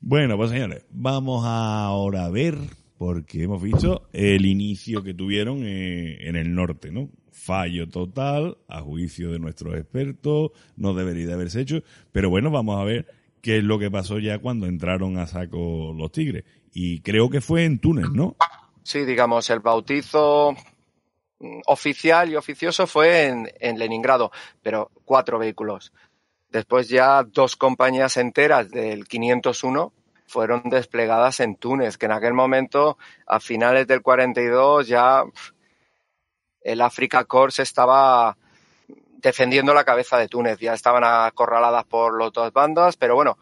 Bueno, pues señores, vamos ahora a ver, porque hemos visto el inicio que tuvieron eh, en el norte, ¿no? Fallo total, a juicio de nuestros expertos, no debería de haberse hecho, pero bueno, vamos a ver qué es lo que pasó ya cuando entraron a saco los tigres. Y creo que fue en Túnez, ¿no? Sí, digamos, el bautizo mm, oficial y oficioso fue en, en Leningrado, pero cuatro vehículos. Después ya dos compañías enteras del 501 fueron desplegadas en Túnez, que en aquel momento, a finales del 42, ya el Africa Corps estaba defendiendo la cabeza de Túnez. Ya estaban acorraladas por las dos bandas, pero bueno,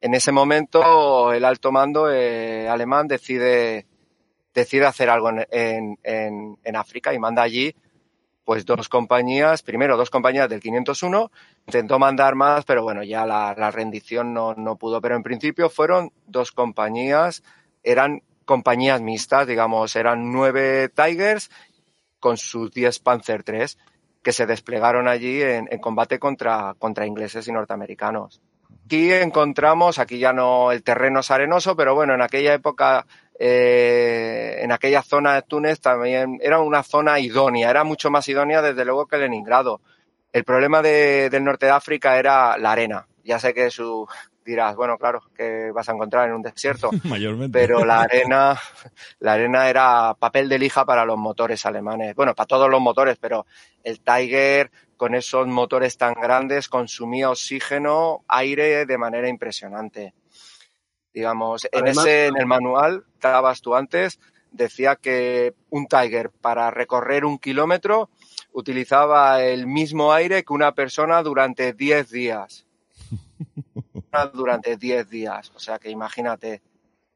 en ese momento el alto mando eh, alemán decide decide hacer algo en, en, en África y manda allí pues dos compañías, primero dos compañías del 501, intentó mandar más, pero bueno, ya la, rendición no, no pudo, pero en principio fueron dos compañías, eran compañías mixtas, digamos, eran nueve Tigers con sus 10 Panzer III que se desplegaron allí en, en combate contra, contra ingleses y norteamericanos. Aquí encontramos, aquí ya no el terreno es arenoso, pero bueno, en aquella época, eh, en aquella zona de Túnez también era una zona idónea, era mucho más idónea desde luego que Leningrado. El problema de, del norte de África era la arena. Ya sé que su dirás, bueno, claro, que vas a encontrar en un desierto, Mayormente. pero la arena, la arena era papel de lija para los motores alemanes. Bueno, para todos los motores, pero el Tiger con esos motores tan grandes consumía oxígeno, aire de manera impresionante. Digamos, en ese, en el manual, que dabas tú antes, decía que un Tiger para recorrer un kilómetro utilizaba el mismo aire que una persona durante 10 días. durante 10 días. O sea que imagínate.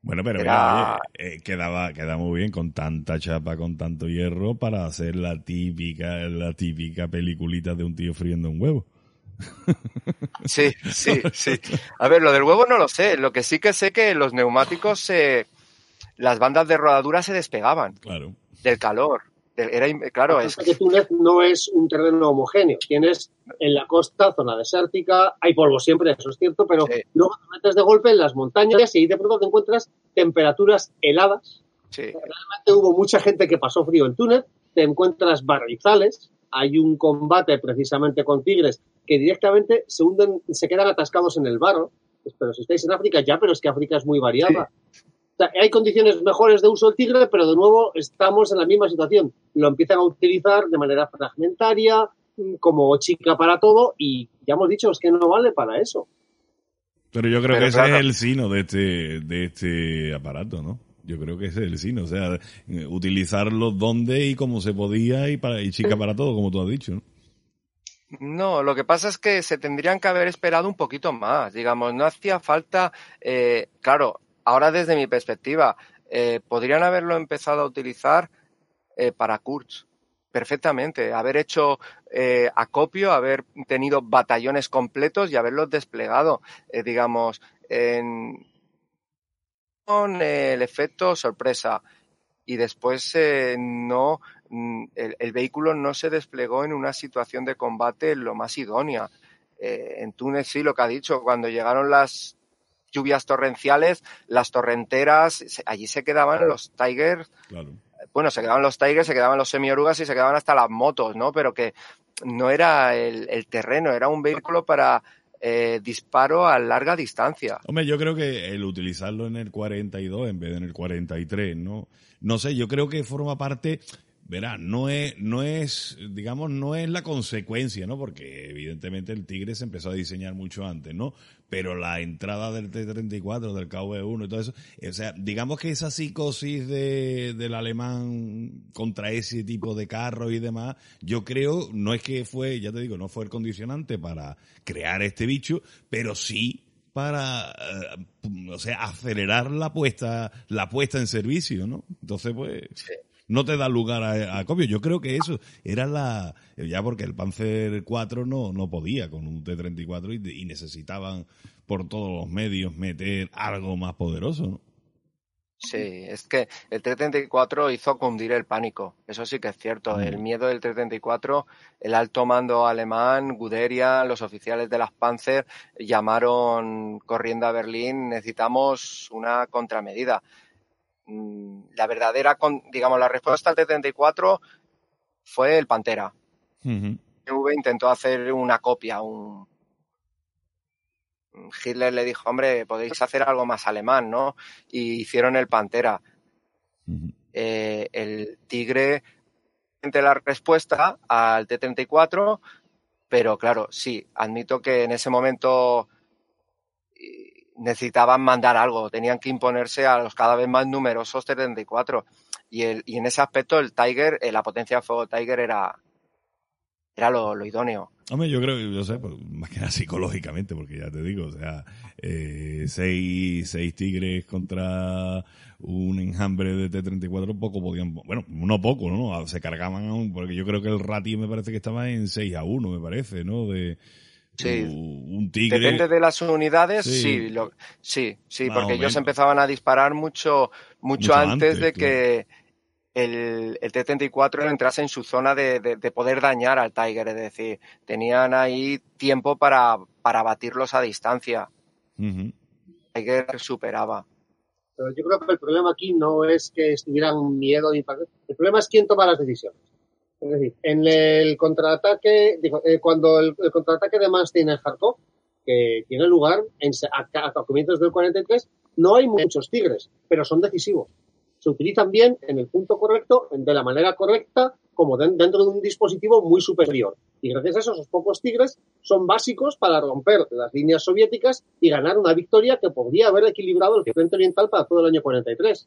Bueno, pero Era- mira, oye, eh, quedaba, queda muy bien con tanta chapa, con tanto hierro para hacer la típica, la típica peliculita de un tío friendo un huevo. Sí, sí, sí. A ver, lo del huevo no lo sé. Lo que sí que sé que los neumáticos se, las bandas de rodadura se despegaban Claro. del calor. Era, claro, es que Túnez no es un terreno homogéneo. Tienes en la costa zona desértica, hay polvo siempre, eso es cierto, pero Sí. luego te metes de golpe en las montañas y de pronto te encuentras temperaturas heladas. sí, Realmente hubo mucha gente que pasó frío en Túnez, te encuentras barrizales, hay un combate precisamente con tigres que directamente se hunden, se quedan atascados en el barro. Pues, Pero si estáis en África ya, pero es que África es muy variada. O sea, hay condiciones mejores de uso del tigre, pero de nuevo estamos en la misma situación. Lo empiezan a utilizar de manera fragmentaria, mm, como chica para todo, y ya hemos dicho, es que no vale para eso. Pero yo creo Pero que ese claro. es el sino de este, de este aparato, ¿no? Yo creo que ese es el sino, o sea, eh, utilizarlo donde y como se podía y para y chica para todo, como tú has dicho, ¿no? No, lo que pasa es que se tendrían que haber esperado un poquito más, digamos, no hacía falta, eh, claro, ahora desde mi perspectiva, eh, podrían haberlo empezado a utilizar eh, para Kurz. Perfectamente. Haber hecho eh, acopio, haber tenido batallones completos y haberlos desplegado, eh, digamos, en, con el efecto sorpresa. Y después no, mm, el, el, vehículo no se desplegó en una situación de combate lo más idónea. en Túnez sí, lo que ha dicho, cuando llegaron las lluvias torrenciales, las torrenteras, allí se quedaban los Tigers. Bueno, se quedaban los Tigers, se quedaban los semiorugas y se quedaban hasta las motos, ¿no? Pero que no era el, terreno, era un vehículo para eh, disparo a larga distancia. Hombre, yo creo que el utilizarlo en el 42 en vez de en el 43, ¿no? No sé, yo creo que forma parte verá, no es, no es, digamos, no es la consecuencia, ¿no? Porque evidentemente el Tigre se empezó a diseñar mucho antes, ¿no? Pero la entrada del T-34, del KV-1 y todo eso, o sea, digamos que esa psicosis de, del alemán contra ese tipo de carros y demás, yo creo, no es que fue, ya te digo, no fue el condicionante para crear este bicho, pero sí para, eh, o sea, acelerar la puesta, la puesta en servicio, ¿no? Entonces, pues no te da lugar a, a copio. Yo creo que eso era la, ya porque el Panzer 4 no, no podía con un T-34 y, necesitaban por todos los medios meter algo más poderoso, ¿no? Sí, es que el T-34 hizo cundir el pánico, eso sí que es cierto. Mm. El miedo del T-34, el alto mando alemán, Guderian, los oficiales de las Panzer llamaron corriendo a Berlín, necesitamos una contramedida. Mm, la verdadera, digamos, la respuesta al T-34 fue el Pantera. V intentó hacer una copia, un... Hitler le dijo, hombre, podéis hacer algo más alemán, ¿no? Y hicieron el Pantera. Eh, el Tigre la respuesta al T-34, pero claro, sí, admito que en ese momento necesitaban mandar algo, tenían que imponerse a los cada vez más numerosos 74. Y, el, y en ese aspecto el Tiger, eh, la potencia de fuego Tiger era, era lo, idóneo. Hombre, yo creo yo sé, pues, más que nada psicológicamente, porque ya te digo, o sea, eh, seis, seis tigres contra un enjambre de T-34 poco podían, bueno, no poco, ¿no? Se cargaban aún, porque yo creo que el ratio me parece que estaba en 6 a 1, me parece, ¿no? De, Sí. Un tigre. Depende de las unidades, sí, sí, sí, porque ellos empezaban a disparar mucho, mucho, antes, de que el, el T-34 entrase en su zona de, de, poder dañar al Tiger, es decir, tenían ahí tiempo para, para batirlos a distancia. Tiger superaba. Pero yo creo que el problema aquí no es que estuvieran miedo ni el problema es quién toma las decisiones. Es decir, en el contraataque, eh, cuando el, contraataque de Manstein en Kharkov, que tiene lugar en, a, comienzos del 43, no hay muchos tigres, pero son decisivos. Se utilizan bien en el punto correcto, de la manera correcta, como dentro de un dispositivo muy superior. Y gracias a eso, esos pocos tigres son básicos para romper las líneas soviéticas y ganar una victoria que podría haber equilibrado el frente oriental para todo el año 43.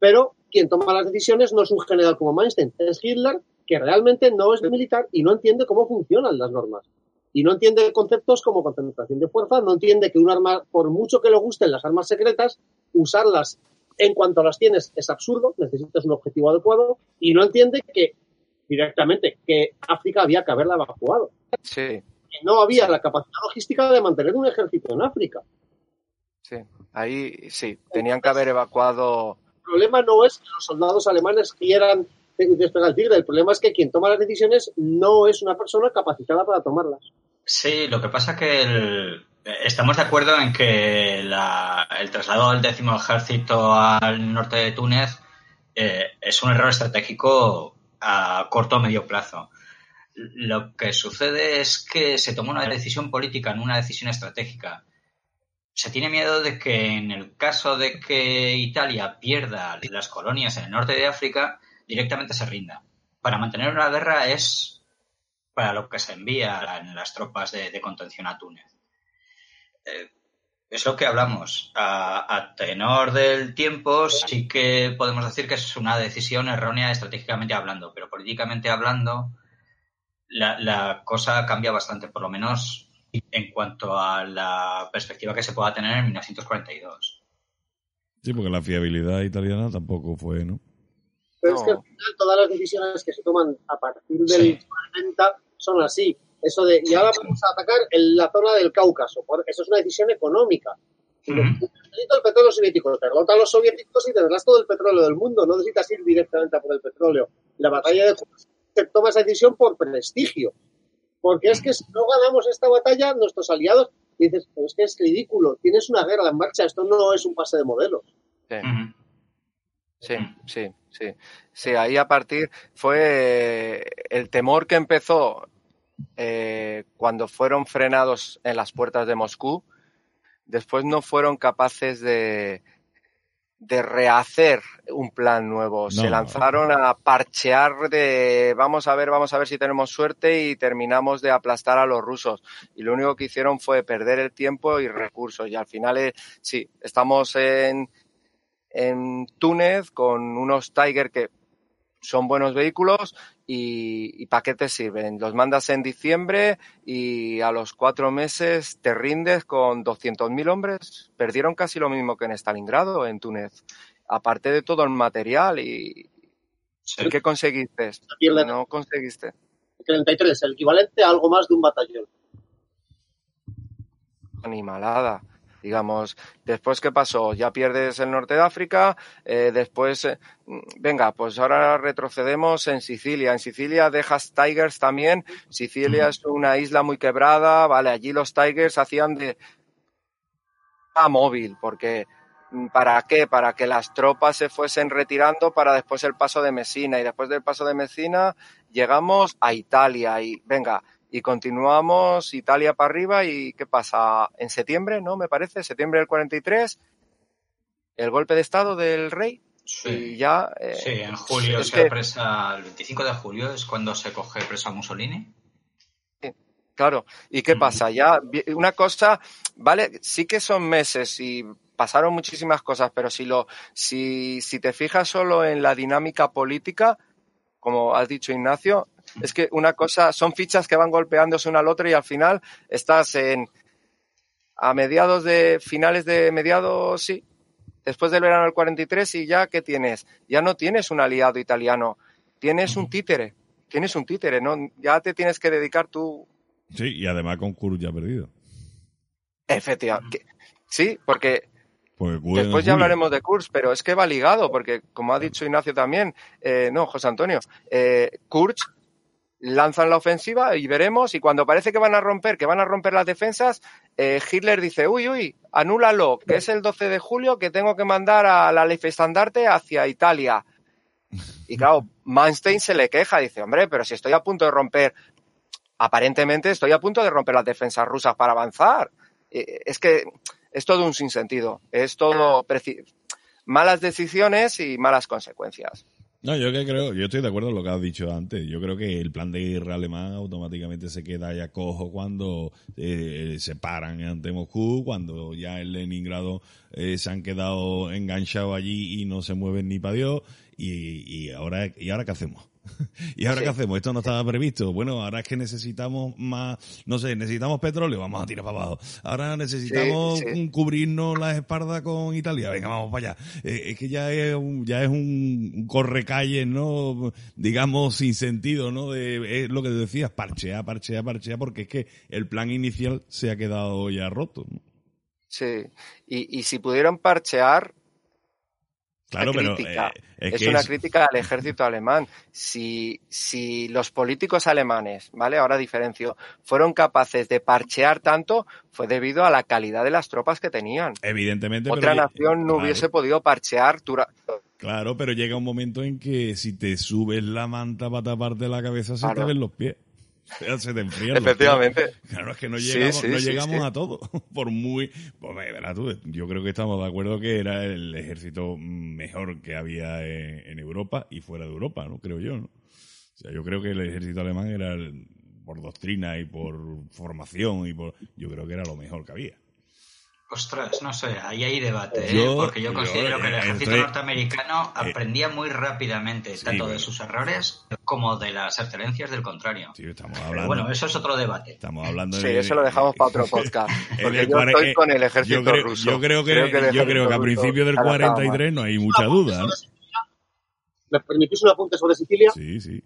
Pero quien toma las decisiones no es un general como Manstein, es Hitler, que realmente no es militar y no entiende cómo funcionan las normas. Y no entiende conceptos como concentración de fuerza, no entiende que un arma, por mucho que le gusten las armas secretas, usarlas en cuanto las tienes es absurdo, necesitas un objetivo adecuado, y no entiende que directamente que África había que haberla evacuado. Sí. Que no había la capacidad logística de mantener un ejército en África. Sí, ahí sí, tenían que haber evacuado. El problema no es que los soldados alemanes quieran despegar el tigre. El problema es que quien toma las decisiones no es una persona capacitada para tomarlas. Sí, lo que pasa que estamos de acuerdo en que el traslado del décimo ejército al norte de Túnez eh, es un error estratégico a corto o medio plazo. Lo que sucede es que se toma una decisión política, no una decisión estratégica. Se tiene miedo de que en el caso de que Italia pierda las colonias en el norte de África, directamente se rinda. Para mantener una guerra es para lo que se envía en las tropas de, contención a Túnez. Eh, es lo que hablamos. A, tenor del tiempo sí que podemos decir que es una decisión errónea estratégicamente hablando, pero políticamente hablando la, la cosa cambia bastante, por lo menos en cuanto a la perspectiva que se pueda tener en 1942. Sí, porque la fiabilidad italiana tampoco fue, ¿no? Pero es que al final todas las decisiones que se toman a partir del 40 son así. Eso de, y ahora vamos a atacar en la zona del Cáucaso. Eso es una decisión económica. Necesito el petróleo soviético, derrota a los soviéticos y tendrás todo el petróleo del mundo. No necesitas ir directamente a por el petróleo. La batalla de se toma esa decisión por prestigio. Porque es que si no ganamos esta batalla, nuestros aliados, dices, pero es que es ridículo, tienes una guerra en marcha, esto no es un pase de modelos. Sí, sí, sí. Sí, ahí a partir fue el temor que empezó eh, cuando fueron frenados en las puertas de Moscú. Después no fueron capaces de, de rehacer un plan nuevo. Se lanzaron a parchear de vamos a ver, vamos a ver si tenemos suerte y terminamos de aplastar a los rusos. Y lo único que hicieron fue perder el tiempo y recursos. Y al final, eh, sí, estamos en, en Túnez con unos Tiger que son buenos vehículos y, ¿para qué te sirven? Los mandas en diciembre y a los cuatro meses te rindes con 200.000 hombres. Perdieron casi lo mismo que en Stalingrado, en Túnez. Aparte de todo el material y... ¿Qué conseguiste? No conseguiste. 33, el equivalente a algo más de un batallón. Animalada digamos, después qué pasó, ya pierdes el norte de África, eh, después, eh, venga, pues ahora retrocedemos en Sicilia, en Sicilia dejas Tigers también, Sicilia es una isla muy quebrada, vale, allí los Tigers hacían de a móvil, porque mm, ¿Para qué? Para que las tropas se fuesen retirando para después el paso de Messina. Y después del paso de Messina llegamos a Italia. Y venga, y continuamos Italia para arriba y ¿qué pasa? En septiembre, ¿no? Me parece, septiembre del 43, el golpe de estado del rey. Sí, y ya, eh, sí en julio se presa, el 25 de julio es cuando se coge presa Mussolini. Claro, ¿y qué pasa? Ya, una cosa, vale, sí que son meses y pasaron muchísimas cosas, pero si lo, si, si te fijas solo en la dinámica política, como has dicho Ignacio, es que una cosa, son fichas que van golpeándose una al otro y al final estás en a mediados de, finales de mediados, sí, después del verano del 43 y ya, ¿qué tienes? Ya no tienes un aliado italiano, tienes un títere, tienes un títere, ¿no? Ya te tienes que dedicar tú. Sí, y además con Kurz ya perdido. Efectivamente. Sí, porque Después ya hablaremos de Kurz, pero es que va ligado, porque como ha dicho Ignacio también, eh, no, José Antonio, eh, Kurz lanzan la ofensiva y veremos. Y cuando parece que van a romper, que van a romper las defensas, eh, Hitler dice, uy, uy, anúlalo, que es el 12 de julio que tengo que mandar a la ley estandarte hacia Italia. Y claro, Manstein se le queja, dice, hombre, pero si estoy a punto de romper, aparentemente estoy a punto de romper las defensas rusas para avanzar. Eh, es que es todo un sinsentido, es todo malas decisiones y malas consecuencias. No, yo que creo, yo estoy de acuerdo con lo que has dicho antes. Yo creo que el plan de guerra alemán automáticamente se queda ya cojo cuando eh, se paran ante Moscú, cuando ya en Leningrado eh, se han quedado enganchados allí y no se mueven ni para Dios. Y, y ahora, ¿y ahora qué hacemos? ¿Y ahora qué hacemos? Esto no estaba previsto. Bueno, ahora es que necesitamos más, no sé, necesitamos petróleo, vamos a tirar para abajo. Ahora necesitamos cubrirnos las espaldas con Italia, venga, vamos para allá. Eh, es que ya es un, ya es un correcalle, ¿no? Digamos, sin sentido, ¿no? De, es lo que decías, parchea, parchea, parchea, porque es que el plan inicial se ha quedado ya roto. Sí, y, y si pudieran parchear, Claro, pero eh, es, una crítica al ejército alemán. Si, si los políticos alemanes, ¿vale? Ahora diferencio, fueron capaces de parchear tanto, fue debido a la calidad de las tropas que tenían. Evidentemente. Otra nación no hubiese podido parchear. Claro, pero llega un momento en que si te subes la manta para taparte la cabeza, se te ven los pies. Se te enfrían Efectivamente. Claro, es que no llegamos, no llegamos a todo. Por muy. Pues, verás tú, yo creo que estamos de acuerdo que era el ejército mejor que había en, Europa y fuera de Europa, ¿no? Creo yo, ¿no? O sea, yo creo que el ejército alemán era, por doctrina y por formación y por. Yo creo que era lo mejor que había. Ostras, no sé, ahí hay debate, ¿eh? porque yo considero que el ejército norteamericano eh, aprendía muy rápidamente, tanto de sus errores como de las excelencias del contrario. Sí, estamos hablando, bueno, eso es otro debate. Estamos hablando Sí, eso lo dejamos para otro podcast. Porque yo estoy con el ejército yo creo, ruso. Yo creo que, yo creo que a principios del 43 no hay mucha duda. ¿no? ¿Me permitís un apunte sobre Sicilia? Sí, sí.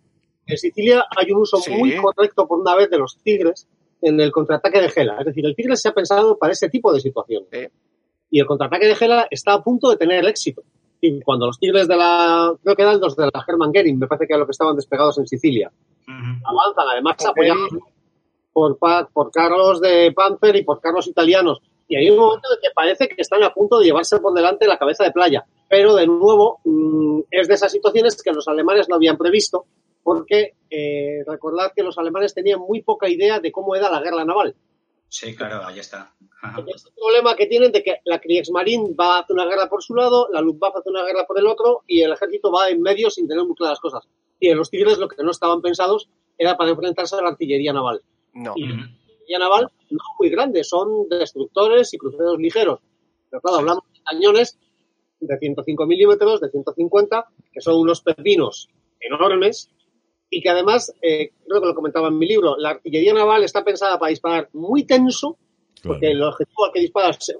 En Sicilia hay un uso Sí. muy correcto por una vez de los tigres en el contraataque de Gela. Es decir, el tigre se ha pensado para ese tipo de situaciones. Sí. Y el contraataque de Gela está a punto de tener éxito. Y cuando los tigres de la, creo que eran los de la Hermann Goering, me parece que eran los que estaban despegados en Sicilia, avanzan, además Ok. apoyados por, por carros de Panzer y por carros italianos. Y hay un momento en el que parece que están a punto de llevarse por delante la cabeza de playa. Pero de nuevo, mm, es de esas situaciones que los alemanes no habían previsto, porque eh, recordad que los alemanes tenían muy poca idea de cómo era la guerra naval. Sí, claro, ahí está. Ajá. Es el problema que tienen de que la Kriegsmarine va a hacer una guerra por su lado, la Luftwaffe hace una guerra por el otro y el ejército va en medio sin tener muy claras cosas. Y en los tigres lo que no estaban pensados era para enfrentarse a la artillería naval. No. Y la artillería naval no muy grande, son destructores y cruceros ligeros. Pero claro, hablamos de cañones de 105 milímetros, de 150, que son unos pepinos enormes y que además, eh, creo que lo comentaba en mi libro, la artillería naval está pensada para disparar muy tenso Claro. porque el objetivo al que disparas se,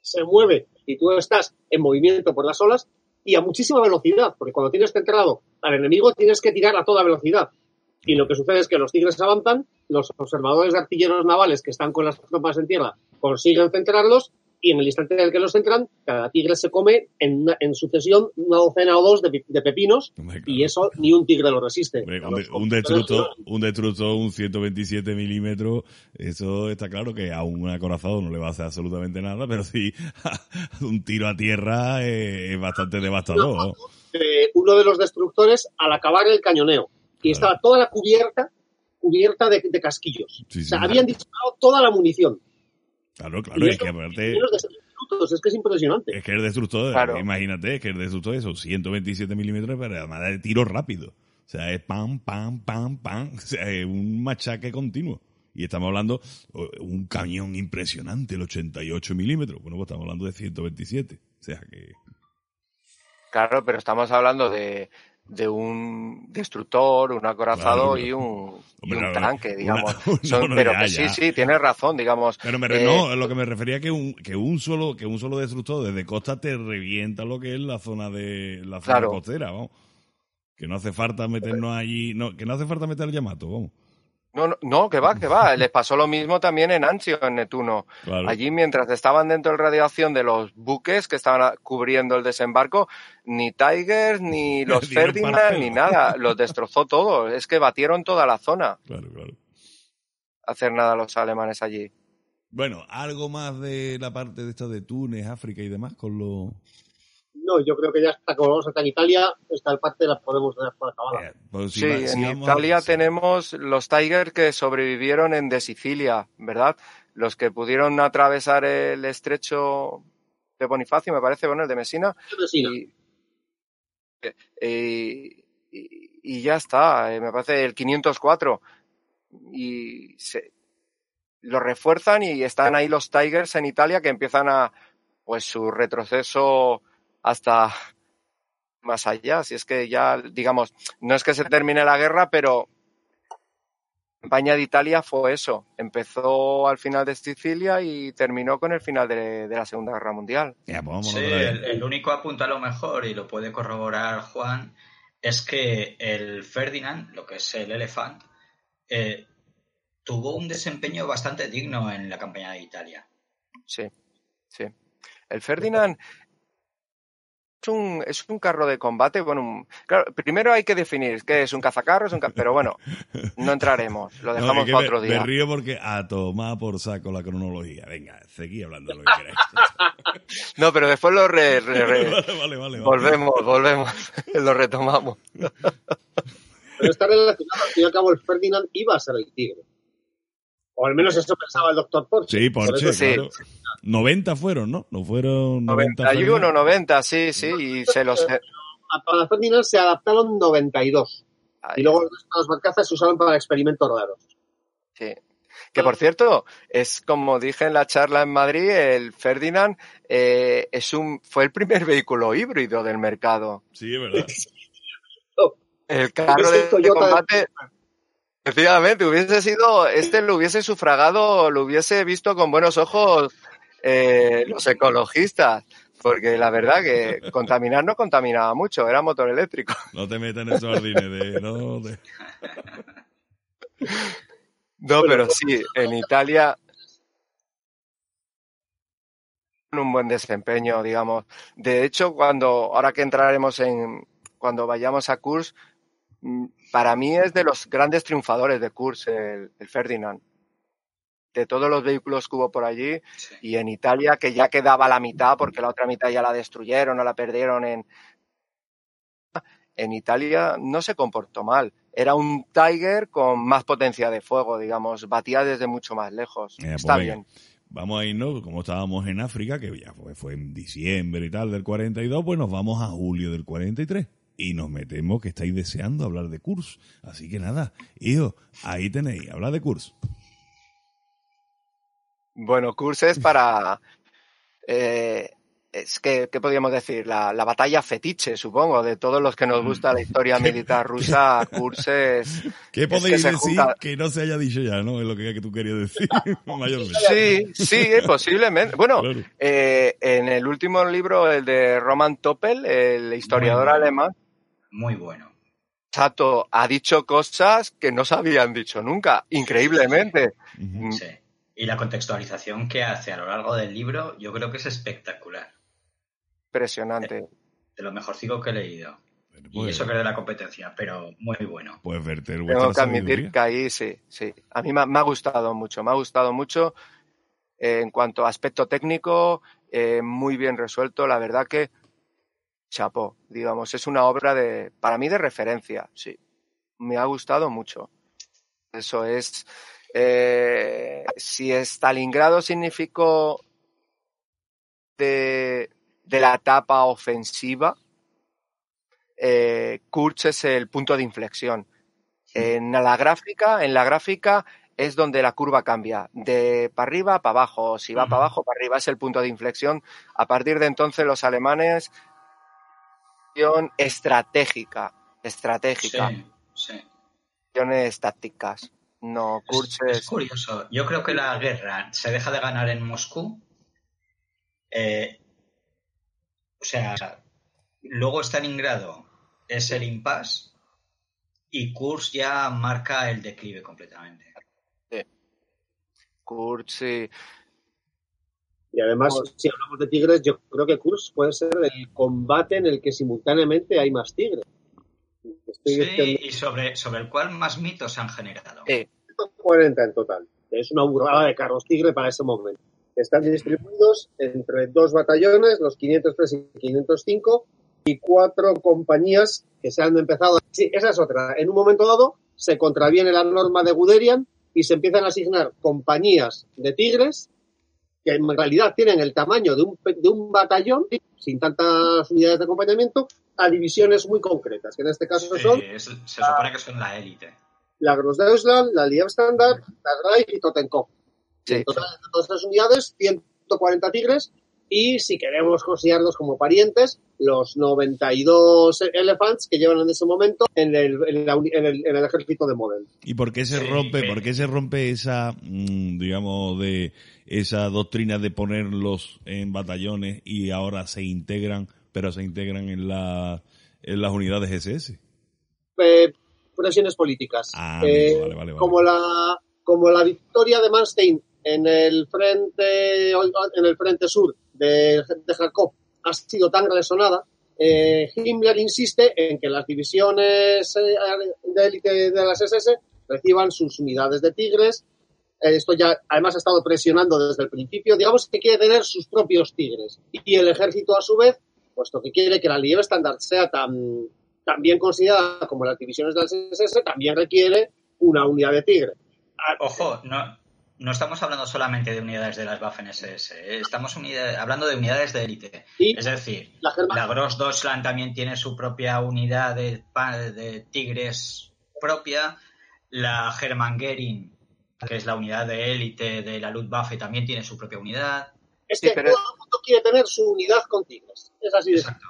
se mueve y tú estás en movimiento por las olas y a muchísima velocidad, porque cuando tienes centrado al enemigo tienes que tirar a toda velocidad. Y lo que sucede es que los tigres avanzan, los observadores de artilleros navales que están con las tropas en tierra consiguen centrarlos y en el instante en el que los centran, cada tigre se come en, una- en sucesión una docena o dos de, de pepinos Hombre, y eso ni un tigre lo resiste. Hombre, un, un destructor, un destructor, un 127 milímetros, eso está claro que a un acorazado no le va a hacer absolutamente nada, pero sí un tiro a tierra es bastante devastador. ¿no? eh, uno de los destructores al acabar el cañoneo. Y Claro. estaba toda la cubierta, cubierta de, de casquillos. Sí, o sea, sí. habían disparado toda la munición. Claro, claro, Y es eso que aparte, es que es impresionante. es que el destructor, Claro. imagínate, es que el destructor es 127 milímetros, pero además de tiro rápido. O sea, es pam, pam, pam, pam, o sea, es un machaque continuo. Y estamos hablando un camión impresionante, el 88 milímetros. Bueno, pues estamos hablando de 127. O sea que... Claro, pero estamos hablando de, de un destructor, un acorazado Claro, y un, y Hombre, un tanque, una- digamos. no, Son- no, pero ya, que ya. sí, sí, tienes razón, digamos. Pero me re- Eh, no, lo que me refería que un, que un solo, que un solo destructor desde costa te revienta lo que es la zona de, la zona Claro. costera, vamos. Que no hace falta meternos allí, no, que no hace falta meter el Yamato, vamos. No, no, no, que va, que va. Les pasó lo mismo también en Anzio, en Netuno. Claro. Allí, mientras estaban dentro de radiación de los buques que estaban cubriendo el desembarco, ni Tigers, ni los Ferdinand, ni nada. Los destrozó todo. Es que batieron toda la zona. Claro, claro. Hacer nada los alemanes allí. Bueno, algo más de la parte de esto de Túnez, África y demás con lo... No, yo creo que ya está, como vamos a estar en Italia, esta parte la podemos dar por acabada. Eh, pues si Sí, va- si en vamos Italia sí. tenemos los Tigers que sobrevivieron en de Sicilia, ¿verdad? Los que pudieron atravesar el estrecho de Bonifacio, me parece, bueno, el de Messina, Messina. y, y- y- y ya está, eh, me parece el 504. Y se, lo refuerzan y están ahí los Tigers en Italia que empiezan a, pues su retroceso hasta más allá. Si es que ya, digamos, no es que se termine la guerra, pero la campaña de Italia fue eso. Empezó al final de Sicilia y terminó con el final de, de la Segunda Guerra Mundial. Ya, pues Sí, el, el único apunto a lo mejor, y lo puede corroborar Juan, es que el Ferdinand, lo que es el Elephant, eh, tuvo un desempeño bastante digno en la campaña de Italia. Sí, sí. El Ferdinand un, es un carro de combate. Bueno, un- claro, primero hay que definir qué es un cazacarro, es un ca- pero bueno, no entraremos, lo dejamos que para me- otro Me día. río porque a tomar por saco la cronología. Venga, seguí hablando de lo que queráis. No, pero después lo re- re- re- vale, vale, vale. vale. volvemos, volvemos, lo retomamos. Pero está relacionado. Al fin y al cabo, el Ferdinand iba a ser el tigre. O al menos eso pensaba el doctor Porsche. Sí, Por Porsche, eso- Sí. claro. 90 fueron, ¿no? No fueron 90 91, Ferdinand. 90, sí, sí, y se los... Para Ferdinand se adaptaron 92. Y luego las barcazas se usaron para experimentos raros. Sí. Que por cierto, es como dije en la charla en Madrid, el Ferdinand eh, es un, fue el primer vehículo híbrido del mercado. Sí, es verdad. El carro Es de, el de Toyota de- combate, efectivamente, hubiese sido, este lo hubiese sufragado, lo hubiese visto con buenos ojos eh, los ecologistas, Porque la verdad que contaminar no contaminaba mucho, era motor eléctrico. No te metas en esos jardines de... No, de... no pero sí, en Italia un buen desempeño, digamos. De hecho, cuando ahora que entraremos en cuando vayamos a Kurs, para mí es de los grandes triunfadores de Kurs el, el Ferdinand de todos los vehículos que hubo por allí Sí. y en Italia que ya quedaba la mitad porque la otra mitad ya la destruyeron o la perdieron en en Italia no se comportó mal. Era un Tiger con más potencia de fuego, digamos, batía desde mucho más lejos. Eh, pues Está bien. Vamos a irnos, como estábamos en África, que ya fue, fue en diciembre y tal del 42, pues nos vamos a julio del 43. Y nos metemos que estáis deseando hablar de Kurs. Así que nada, hijo, ahí tenéis, habla de Kurs. Bueno, Kurs es para eh, es que, ¿qué podríamos decir? La, la batalla fetiche, supongo, de todos los que nos gusta la historia militar rusa, Kurs es... ¿Qué Es que podéis se decir junta- que no se haya dicho ya, no? Es lo que, que tú querías decir, mayormente. Sí, sí, eh, posiblemente. Bueno, Claro. eh, en el último libro, el de Roman Toppel, el historiador bueno. alemán, Muy bueno. Chato ha dicho cosas que no se habían dicho nunca, increíblemente. Sí. Y la contextualización que hace a lo largo del libro, yo creo que es espectacular. Impresionante. De lo mejorcito que he leído. Bueno, Y pues, eso que es de la competencia, pero muy bueno. pues verte el Tengo que admitir que ahí sí, sí. A mí me, ha- me ha gustado mucho, me ha gustado mucho eh, en cuanto a aspecto técnico, eh, muy bien resuelto. La verdad que chapó, digamos, es una obra de, para mí de referencia, sí. Me ha gustado mucho. Eso es, eh, si Stalingrado significó de, de la etapa ofensiva, eh, es el punto de inflexión. En la gráfica, en la gráfica es donde la curva cambia, de para arriba para abajo, si va para abajo, para arriba es el punto de inflexión. A partir de entonces los alemanes acción estratégica, estratégica, Sí, sí. acciones tácticas. No, Kurz Es, es curioso. Yo creo que la guerra se deja de ganar en Moscú. Eh, o sea, luego Stalingrado es el impasse y Kursk ya marca el declive completamente. Kurz, sí. Y además, Pues- si hablamos de tigres, yo creo que Kurs puede ser el combate en el que simultáneamente hay más tigres. Estoy Sí, diciendo y sobre, sobre el cual más mitos se han generado. Eh, 140 en total. Es una burrada de carros tigre para ese momento. Están distribuidos entre dos batallones, los 503 y 505, y cuatro compañías que se han empezado. Sí, esa es otra. En un momento dado se contraviene la norma de Guderian y se empiezan a asignar compañías de tigres que en realidad tienen el tamaño de un, pe- de un batallón, sin tantas unidades de acompañamiento, a divisiones muy concretas, que en este caso Sí, son es- se supone que son la élite. la Grossdeutschland, la Liebstandard, la Reich y Totenkopf. Sí. En total, de todas estas unidades, 140 tigres. Y si queremos considerarlos como parientes, los 92 elephants que llevan en ese momento en el, en la uni- en el, en el ejército de Model. ¿Y por qué se Sí, rompe, por qué se rompe esa, mm, digamos, de esa doctrina de ponerlos en batallones y ahora se integran, pero se integran en la, en las unidades SS? Eh, presiones políticas. Ah, Eh, vale, vale, vale. Como la como la victoria de Manstein en el frente en el frente sur de, de Kharkov ha sido tan resonada, eh, Himmler insiste en que las divisiones eh, de élite de las SS reciban sus unidades de tigres. Eh, Esto ya, además, ha estado presionando desde el principio. Digamos que quiere tener sus propios tigres. Y el ejército, a su vez, puesto que quiere que la Liebe Standard sea tan, tan bien considerada como las divisiones de las SS, también requiere una unidad de tigre. Ah, Ojo, no, no estamos hablando solamente de unidades de las Waffen SS, ¿eh? estamos unida- hablando de unidades de élite. Es decir, la German- la Gross Deutschland también tiene su propia unidad de, tigres propia, la Hermann Göring, que es la unidad de élite de la Luftwaffe, también tiene su propia unidad. es Sí, que pero- todo el mundo quiere tener su unidad con tigres. Es así de Exacto.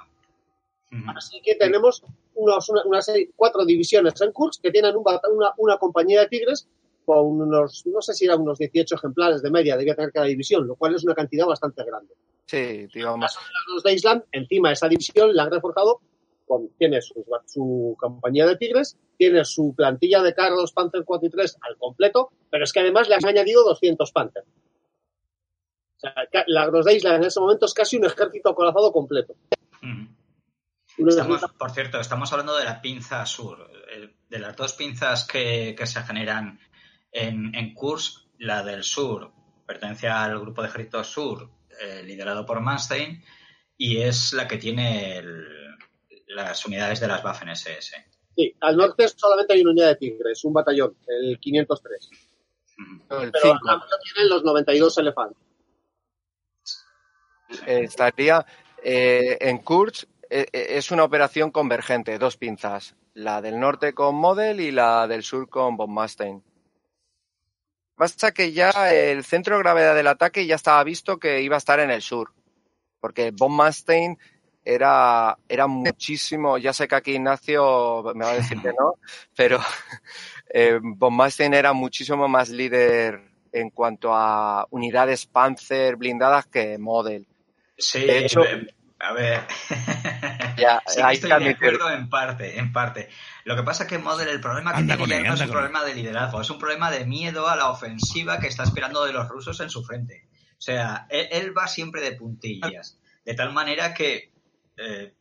Así que tenemos unos- una, una serie, cuatro divisiones en Kursk que tienen un una, una compañía de tigres con unos, no sé si eran unos 18 ejemplares de media, debía tener cada división, lo cual es una cantidad bastante grande. Sí, digamos. Los de Island, encima esa división la han reforzado con, tiene su, su compañía de Tigres, tiene su plantilla de carros Panther 4 y 3 al completo, pero es que además le han añadido 200 Panther. O sea, la Gross de Island en ese momento es casi un ejército acorazado completo. Estamos, por cierto, estamos hablando de la pinza sur, eh, de las dos pinzas que, que se generan en, en Kurs, la del sur pertenece al grupo de ejércitos sur eh, liderado por Manstein y es la que tiene el, las unidades de las Waffen SS. Sí, al norte solamente hay una unidad de Tigres, un batallón, el 503. el Pero tienen los 92 elefantes. estaría eh, en Kurz, eh, es una operación convergente, dos pinzas. La del norte con Model y la del sur con von Manstein. Basta que ya el centro de gravedad del ataque ya estaba visto que iba a estar en el sur. Porque von Manstein era, era muchísimo, ya sé que aquí Ignacio me va a decir que no, pero eh, von Manstein era muchísimo más líder en cuanto a unidades Panzer blindadas que Model. Sí, de hecho, a ver, ya, sí, estoy de acuerdo en parte, en parte. Lo que pasa es que Model, el problema que tiene no es un problema de liderazgo, es un problema de miedo a la ofensiva que está esperando de los rusos en su frente. O sea, él va siempre de puntillas, de tal manera que eh,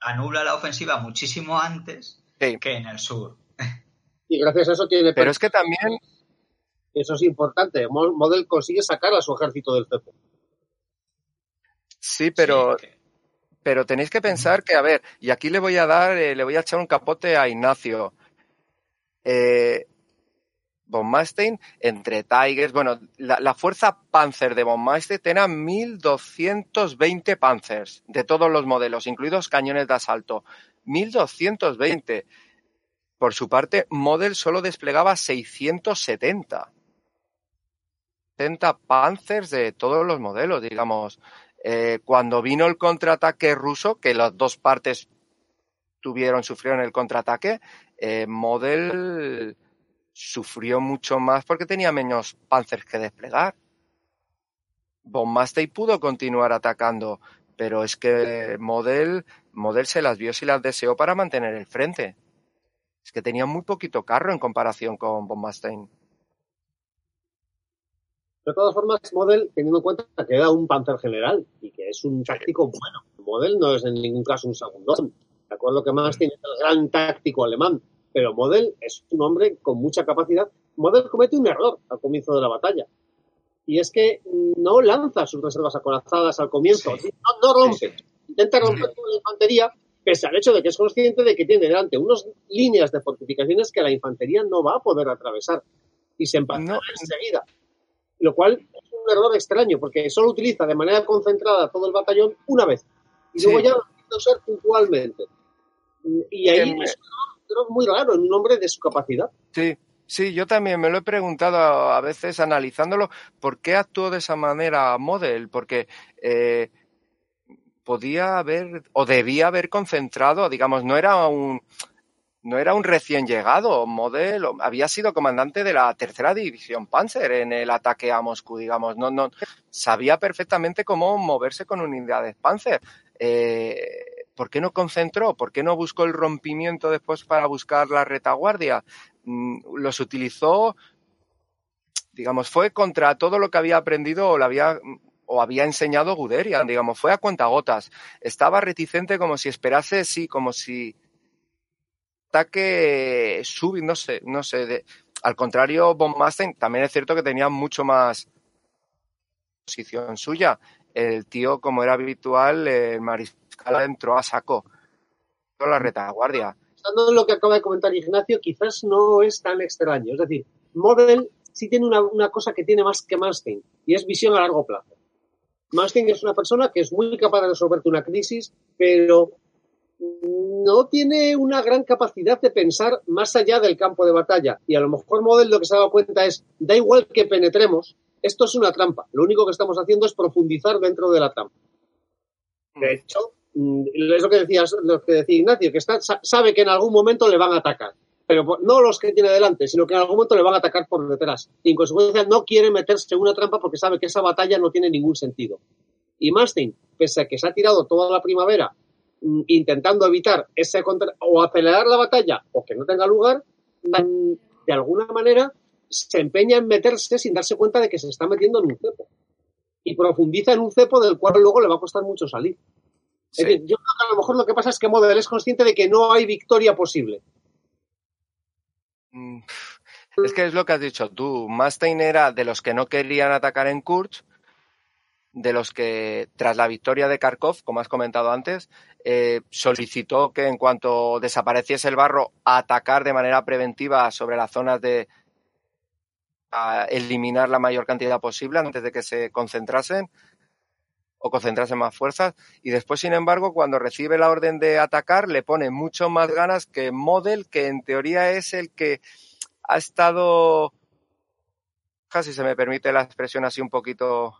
anula la ofensiva muchísimo antes que en el sur. Y gracias a eso tiene... Pero es que también... Eso es importante. Model consigue sacar a su ejército del cepo. Sí, pero... Pero tenéis que pensar que, a ver, y aquí le voy a dar, eh, le voy a echar un capote a Ignacio. Eh, von Manstein, entre Tigers, bueno, la, fuerza Panzer de von Manstein tenía 1220 Panzers de todos los modelos, incluidos cañones de asalto. 1220. Por su parte, Model solo desplegaba 670. 70 Panzers de todos los modelos, digamos. Eh, cuando vino el contraataque ruso, que las dos partes tuvieron, sufrieron el contraataque, eh, Model sufrió mucho más porque tenía menos panzers que desplegar. Von Mastey pudo continuar atacando, pero es que Model, Model se las vio si las deseó para mantener el frente. Es que tenía muy poquito carro en comparación con Von. De todas formas, Model, teniendo en cuenta que era un panzer general y que es un táctico bueno, Model no es en ningún caso un segundón. De acuerdo que Mastein es el gran táctico alemán, pero Model es un hombre con mucha capacidad. Model comete un error al comienzo de la batalla. Y es que no lanza sus reservas acorazadas al comienzo. No, rompe. Intenta romper con la infantería, pese al hecho de que es consciente de que tiene delante unas líneas de fortificaciones que la infantería no va a poder atravesar. Y se empata enseguida. Lo cual es un error extraño, porque solo utiliza de manera concentrada todo el batallón una vez. Y luego ya lo a usar puntualmente. Y ahí muy raro en un hombre de su capacidad. Sí, sí, yo también me lo he preguntado a veces analizándolo, ¿por qué actuó de esa manera Model? Porque eh, podía haber o debía haber concentrado, digamos, no era un no era un recién llegado, Model había sido comandante de la tercera división Panzer en el ataque a Moscú, digamos, no, no, sabía perfectamente cómo moverse con unidades Panzer. Eh, ¿Por qué no concentró? ¿Por qué no buscó el rompimiento después para buscar la retaguardia? Mm, los utilizó, digamos, fue contra todo lo que había aprendido o había o había enseñado Guderian, digamos, fue a cuentagotas. Estaba reticente como si esperase, sí, como si ataque subir, no sé, no sé. al contrario, Von también es cierto que tenía mucho más posición suya. El tío, como era habitual, el mariscal entró a saco la retaguardia. Pensando en lo que acaba de comentar Ignacio, quizás no es tan extraño. Es decir, Model sí tiene una, cosa que tiene más que Manstein, y es visión a largo plazo. Manstein es una persona que es muy capaz de resolverte una crisis, pero no tiene una gran capacidad de pensar más allá del campo de batalla. Y a lo mejor Model lo que se ha dado cuenta es, da igual que penetremos, esto es una trampa. Lo único que estamos haciendo es profundizar dentro de la trampa. De mm. hecho, Mm, es lo que, decías, lo que decía Ignacio, que está, sabe que en algún momento le van a atacar. Pero no los que tiene delante, sino que en algún momento le van a atacar por detrás. Y en consecuencia no quiere meterse en una trampa porque sabe que esa batalla no tiene ningún sentido. Y Mustang, pese a que se ha tirado toda la primavera intentando evitar ese contra o acelerar la batalla o que no tenga lugar, mm, de alguna manera se empeña en meterse sin darse cuenta de que se está metiendo en un cepo. Y profundiza en un cepo del cual luego le va a costar mucho salir. Sí. Es decir, yo creo que a lo mejor lo que pasa es que Model es consciente de que no hay victoria posible. Mm, Es que es lo que has dicho tú. Mustaine era de los que no querían atacar en Kursk, de los que, tras la victoria de Kharkov, como has comentado antes, eh, solicitó que en cuanto desapareciese el barro, atacar de manera preventiva sobre las zonas de eliminar la mayor cantidad posible antes de que se concentrasen o concentrasen más fuerzas. Y después, sin embargo, cuando recibe la orden de atacar, le pone mucho más ganas que Model, que en teoría es el que ha estado, casi se me permite la expresión así un poquito,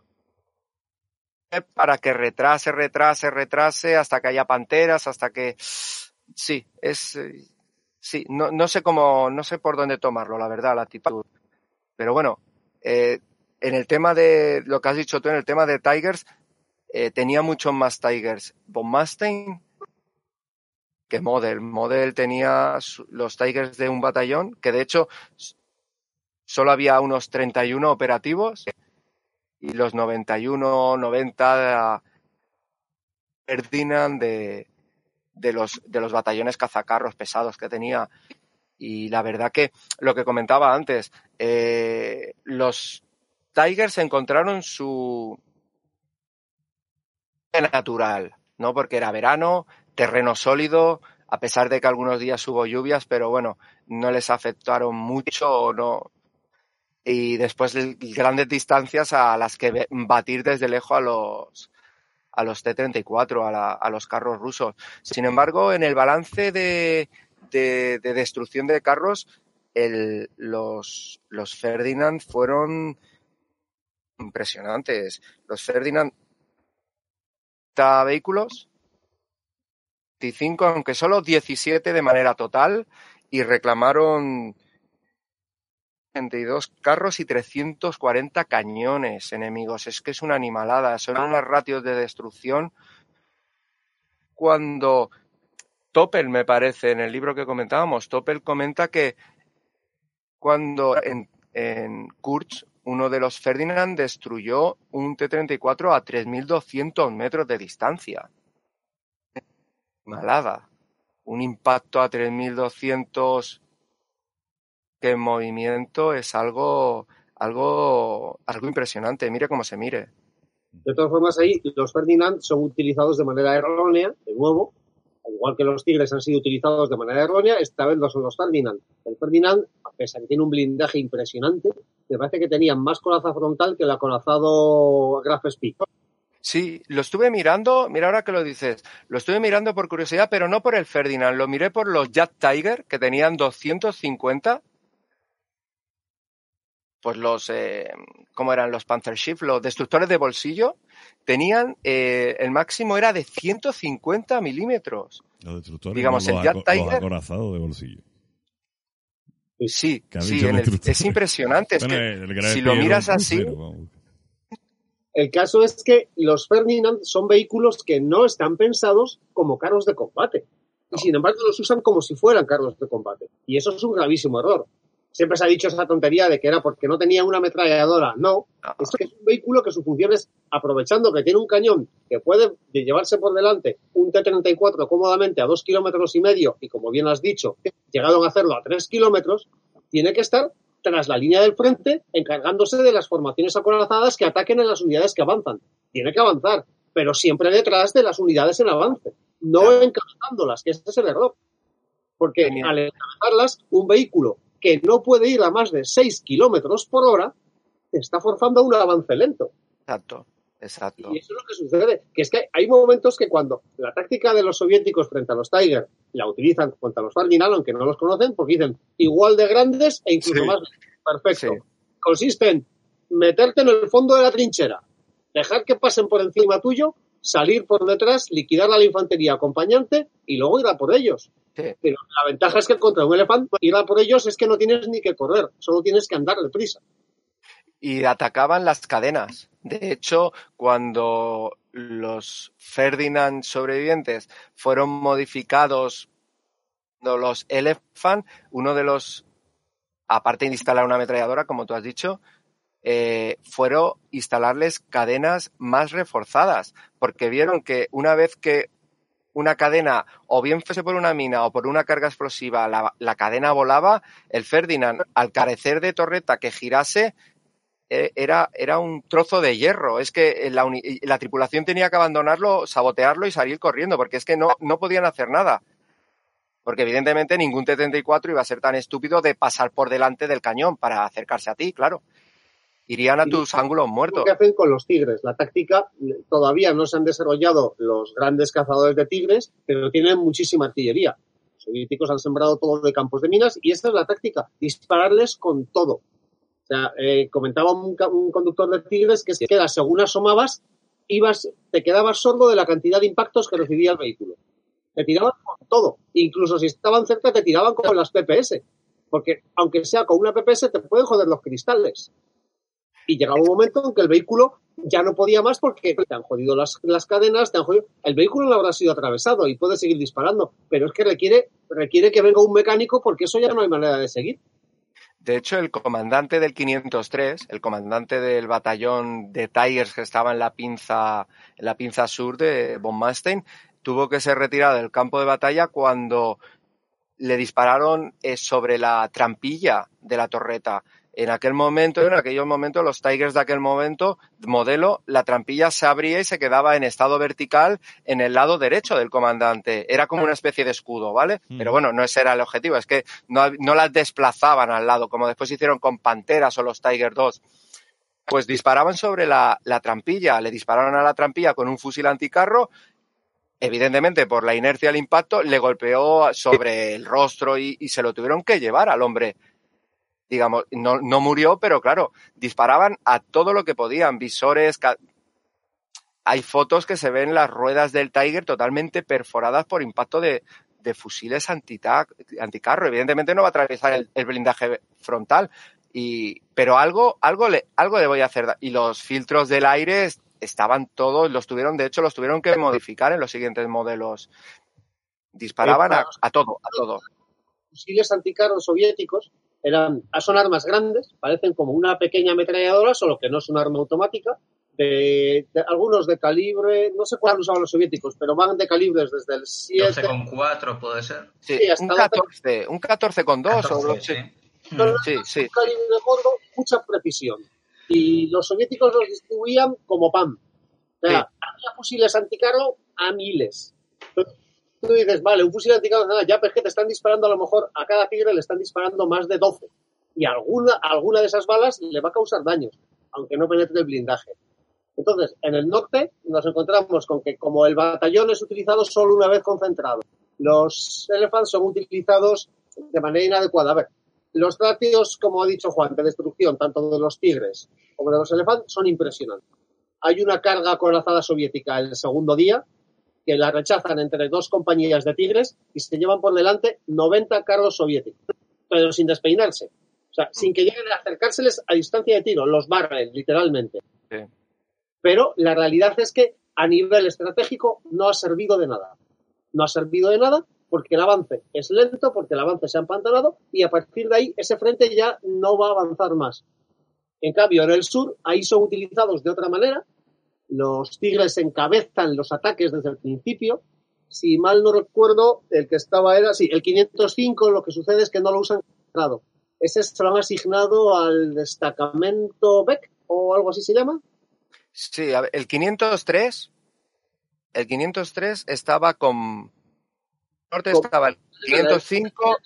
para que retrase, retrase, retrase, hasta que haya panteras, hasta que, sí, es, eh, sí, no, no sé cómo, no sé por dónde tomarlo, la verdad, la actitud. Pero bueno, eh, en el tema de, lo que has dicho tú, en el tema de Tigers, eh, tenía muchos más Tigers Von Mustaine que Model. Model tenía los Tigers de un batallón, que de hecho solo había unos 31 operativos y los 91, 90 Ferdinand de, de, los, de los batallones cazacarros pesados que tenía. Y la verdad que lo que comentaba antes, eh, los Tigers encontraron su natural, ¿no? Porque era verano, terreno sólido, a pesar de que algunos días hubo lluvias, pero bueno, no les afectaron mucho o no. Y después grandes distancias a las que batir desde lejos a los a los T-34, a, la- a los carros rusos. Sin embargo, en el balance de, de- de destrucción de carros, el- los, los Ferdinand fueron impresionantes. Los Ferdinand 30 vehículos, 25, aunque solo 17 de manera total, y reclamaron 32 carros y 340 cañones enemigos. Es que es una animalada, son unas ratios de destrucción. Cuando Topel, me parece, en el libro que comentábamos, Topel comenta que cuando en, en Kurz uno de los Ferdinand destruyó un T-34 a 3.200 metros de distancia. Malada. Un impacto a 3.200 que en movimiento es algo, algo, algo impresionante. Mire cómo se mire. De todas formas, ahí los Ferdinand son utilizados de manera errónea, de nuevo, al igual que los Tigres han sido utilizados de manera errónea, esta vez lo son los Ferdinand. El Ferdinand, a pesar de que tiene un blindaje impresionante, me parece que tenía más coraza frontal que el acorazado Graf Spee. Sí, lo estuve mirando, mira ahora que lo dices, lo estuve mirando por curiosidad, pero no por el Ferdinand, lo miré por los Jet Tiger, que tenían 250. Pues los, eh, ¿cómo eran los Panther Shift? Los destructores de bolsillo tenían, eh, el máximo era de 150 milímetros. Los destructores, Digamos, no, el Jet los Tiger- acorazados de bolsillo. Sí, ha sí, dicho en el- destructor. es impresionante. Es Bueno, que si lo miras así, crucero. El caso es que los Ferdinand son vehículos que no están pensados como carros de combate. Y sin embargo los usan como si fueran carros de combate. Y eso es un gravísimo error. Siempre se ha dicho esa tontería de que era porque no tenía una ametralladora. No, no, es que es un vehículo que su función es, aprovechando que tiene un cañón que puede llevarse por delante un T-34 cómodamente a dos kilómetros y medio, y como bien has dicho, llegaron a hacerlo a tres kilómetros, tiene que estar tras la línea del frente, encargándose de las formaciones acorazadas que ataquen a las unidades que avanzan. Tiene que avanzar, pero siempre detrás de las unidades en avance, no Claro. encabezándolas, que ese es el error. Porque Genial. al encabezarlas, un vehículo que no puede ir a más de 6 kilómetros por hora, te está forzando a un avance lento. exacto, exacto. Y eso es lo que sucede, que es que hay momentos que cuando la táctica de los soviéticos frente a los Tiger la utilizan contra los Ferdinand, aunque no los conocen, porque dicen igual de grandes e incluso Sí. más perfecto. Sí. Consiste en meterte en el fondo de la trinchera, dejar que pasen por encima tuyo, salir por detrás, liquidar a la infantería acompañante y luego ir a por ellos. Sí. Pero la ventaja es que contra un elefante ir a por ellos es que no tienes ni que correr, solo tienes que andar deprisa. y atacaban las cadenas. De hecho, cuando los Ferdinand sobrevivientes fueron modificados los Elephant, uno de los, aparte de instalar una ametralladora, como tú has dicho, eh, fueron instalarles cadenas más reforzadas, porque vieron que una vez que una cadena, o bien fuese por una mina o por una carga explosiva, la, cadena volaba, el Ferdinand, al carecer de torreta que girase, e, era, era un trozo de hierro. Es que la, la, tripulación tenía que abandonarlo, sabotearlo y salir corriendo, porque es que no, no podían hacer nada. Porque evidentemente ningún T-34 iba a ser tan estúpido de pasar por delante del cañón para acercarse a ti, claro irían a tus ángulos muertos. ¿Qué hacen con los tigres? La táctica, todavía no se han desarrollado los grandes cazadores de tigres, pero tienen muchísima artillería. Los soviéticos han sembrado todo de campos de minas y esa es la táctica, dispararles con todo. O sea, eh, comentaba un, conductor de tigres que, es que según asomabas, ibas, te quedabas sordo de la cantidad de impactos que recibía el vehículo. Te tiraban con todo. Incluso si estaban cerca, te tiraban con las PPS. Porque aunque sea con una PPS, te pueden joder los cristales. Y llegaba un momento en que el vehículo ya no podía más porque te han jodido las, cadenas, te han jodido. El vehículo no habrá sido atravesado y puede seguir disparando, pero es que requiere, requiere que venga un mecánico porque eso ya no hay manera de seguir. De hecho, el comandante del 503, el comandante del batallón de Tigers que estaba en la pinza, en la pinza sur de von Manstein, tuvo que ser retirado del campo de batalla cuando le dispararon eh, sobre la trampilla de la torreta en aquel momento, en aquellos momentos, los Tigers de aquel momento, modelo, la trampilla se abría y se quedaba en estado vertical en el lado derecho del comandante. Era como una especie de escudo, ¿vale? Mm. Pero bueno, no ese era el objetivo, es que no, las desplazaban al lado, como después hicieron con Panteras o los Tiger 2. Pues disparaban sobre la, trampilla, le dispararon a la trampilla con un fusil anticarro evidentemente por la inercia del impacto, le golpeó sobre el rostro y, se lo tuvieron que llevar al hombre digamos, no, no murió, pero claro, disparaban a todo lo que podían, visores, hay fotos que se ven las ruedas del Tiger totalmente perforadas por impacto de, de fusiles anticarro. Evidentemente no va a atravesar el, blindaje frontal, y, pero algo, algo, le, algo le voy a hacer. Y los filtros del aire estaban todos, los tuvieron, de hecho, los tuvieron que modificar en los siguientes modelos. Disparaban a, a todo, a todo. Fusiles anticarro soviéticos eran, son armas grandes, parecen como una pequeña ametralladora, solo que no es un arma automática, de, algunos de calibre, no sé cuál usaban los soviéticos, pero van de calibres desde el 7. 12,4 puede ser. Sí, un 14, un 14 con 2 o sí. sí, sí. Un calibre de fondo, mucha precisión. Y los soviéticos los distribuían como pan. O sea, había fusiles anticarro a miles tú dices, vale, un fusil anticarro, nada, ya, que te están disparando a lo mejor a cada tigre le están disparando más de 12. Y alguna, alguna de esas balas le va a causar daños, aunque no penetre el blindaje. Entonces, en el norte nos encontramos con que como el batallón es utilizado solo una vez concentrado, los elephants son utilizados de manera inadecuada. A ver, los ratios, como ha dicho Juan, de destrucción, tanto de los tigres como de los elefantes, son impresionantes. Hay una carga acorazada soviética el segundo día, que la rechazan entre dos compañías de tigres y se llevan por delante 90 carros soviéticos, pero sin despeinarse. O sea, sin que lleguen a acercárseles a distancia de tiro, los barren literalmente. Pero la realidad es que a nivel estratégico no ha servido de nada. No ha servido de nada porque el avance es lento, porque el avance se ha empantanado y a partir de ahí ese frente ya no va a avanzar más. En cambio, en el sur, ahí son utilizados de otra manera los Tigres encabezan los ataques desde el principio. Si mal no recuerdo, el que estaba era, sí, el 505, lo que sucede es que no lo usan Ese se lo han asignado al destacamento Beck o algo así se llama. Sí, el 503, el 503 estaba con norte estaba el 505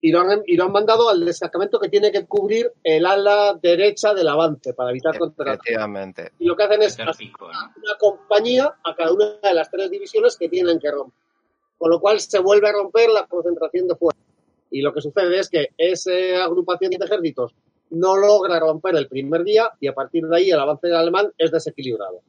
y lo, han, mandado al destacamento que tiene que cubrir el ala derecha del avance para evitar Efectivamente. Y lo que hacen es una compañía a cada una de las tres divisiones que tienen que romper. Con lo cual se vuelve a romper la concentración de fuerza. Y lo que sucede es que esa agrupación de ejércitos no logra romper el primer día y a partir de ahí el avance del alemán es desequilibrado.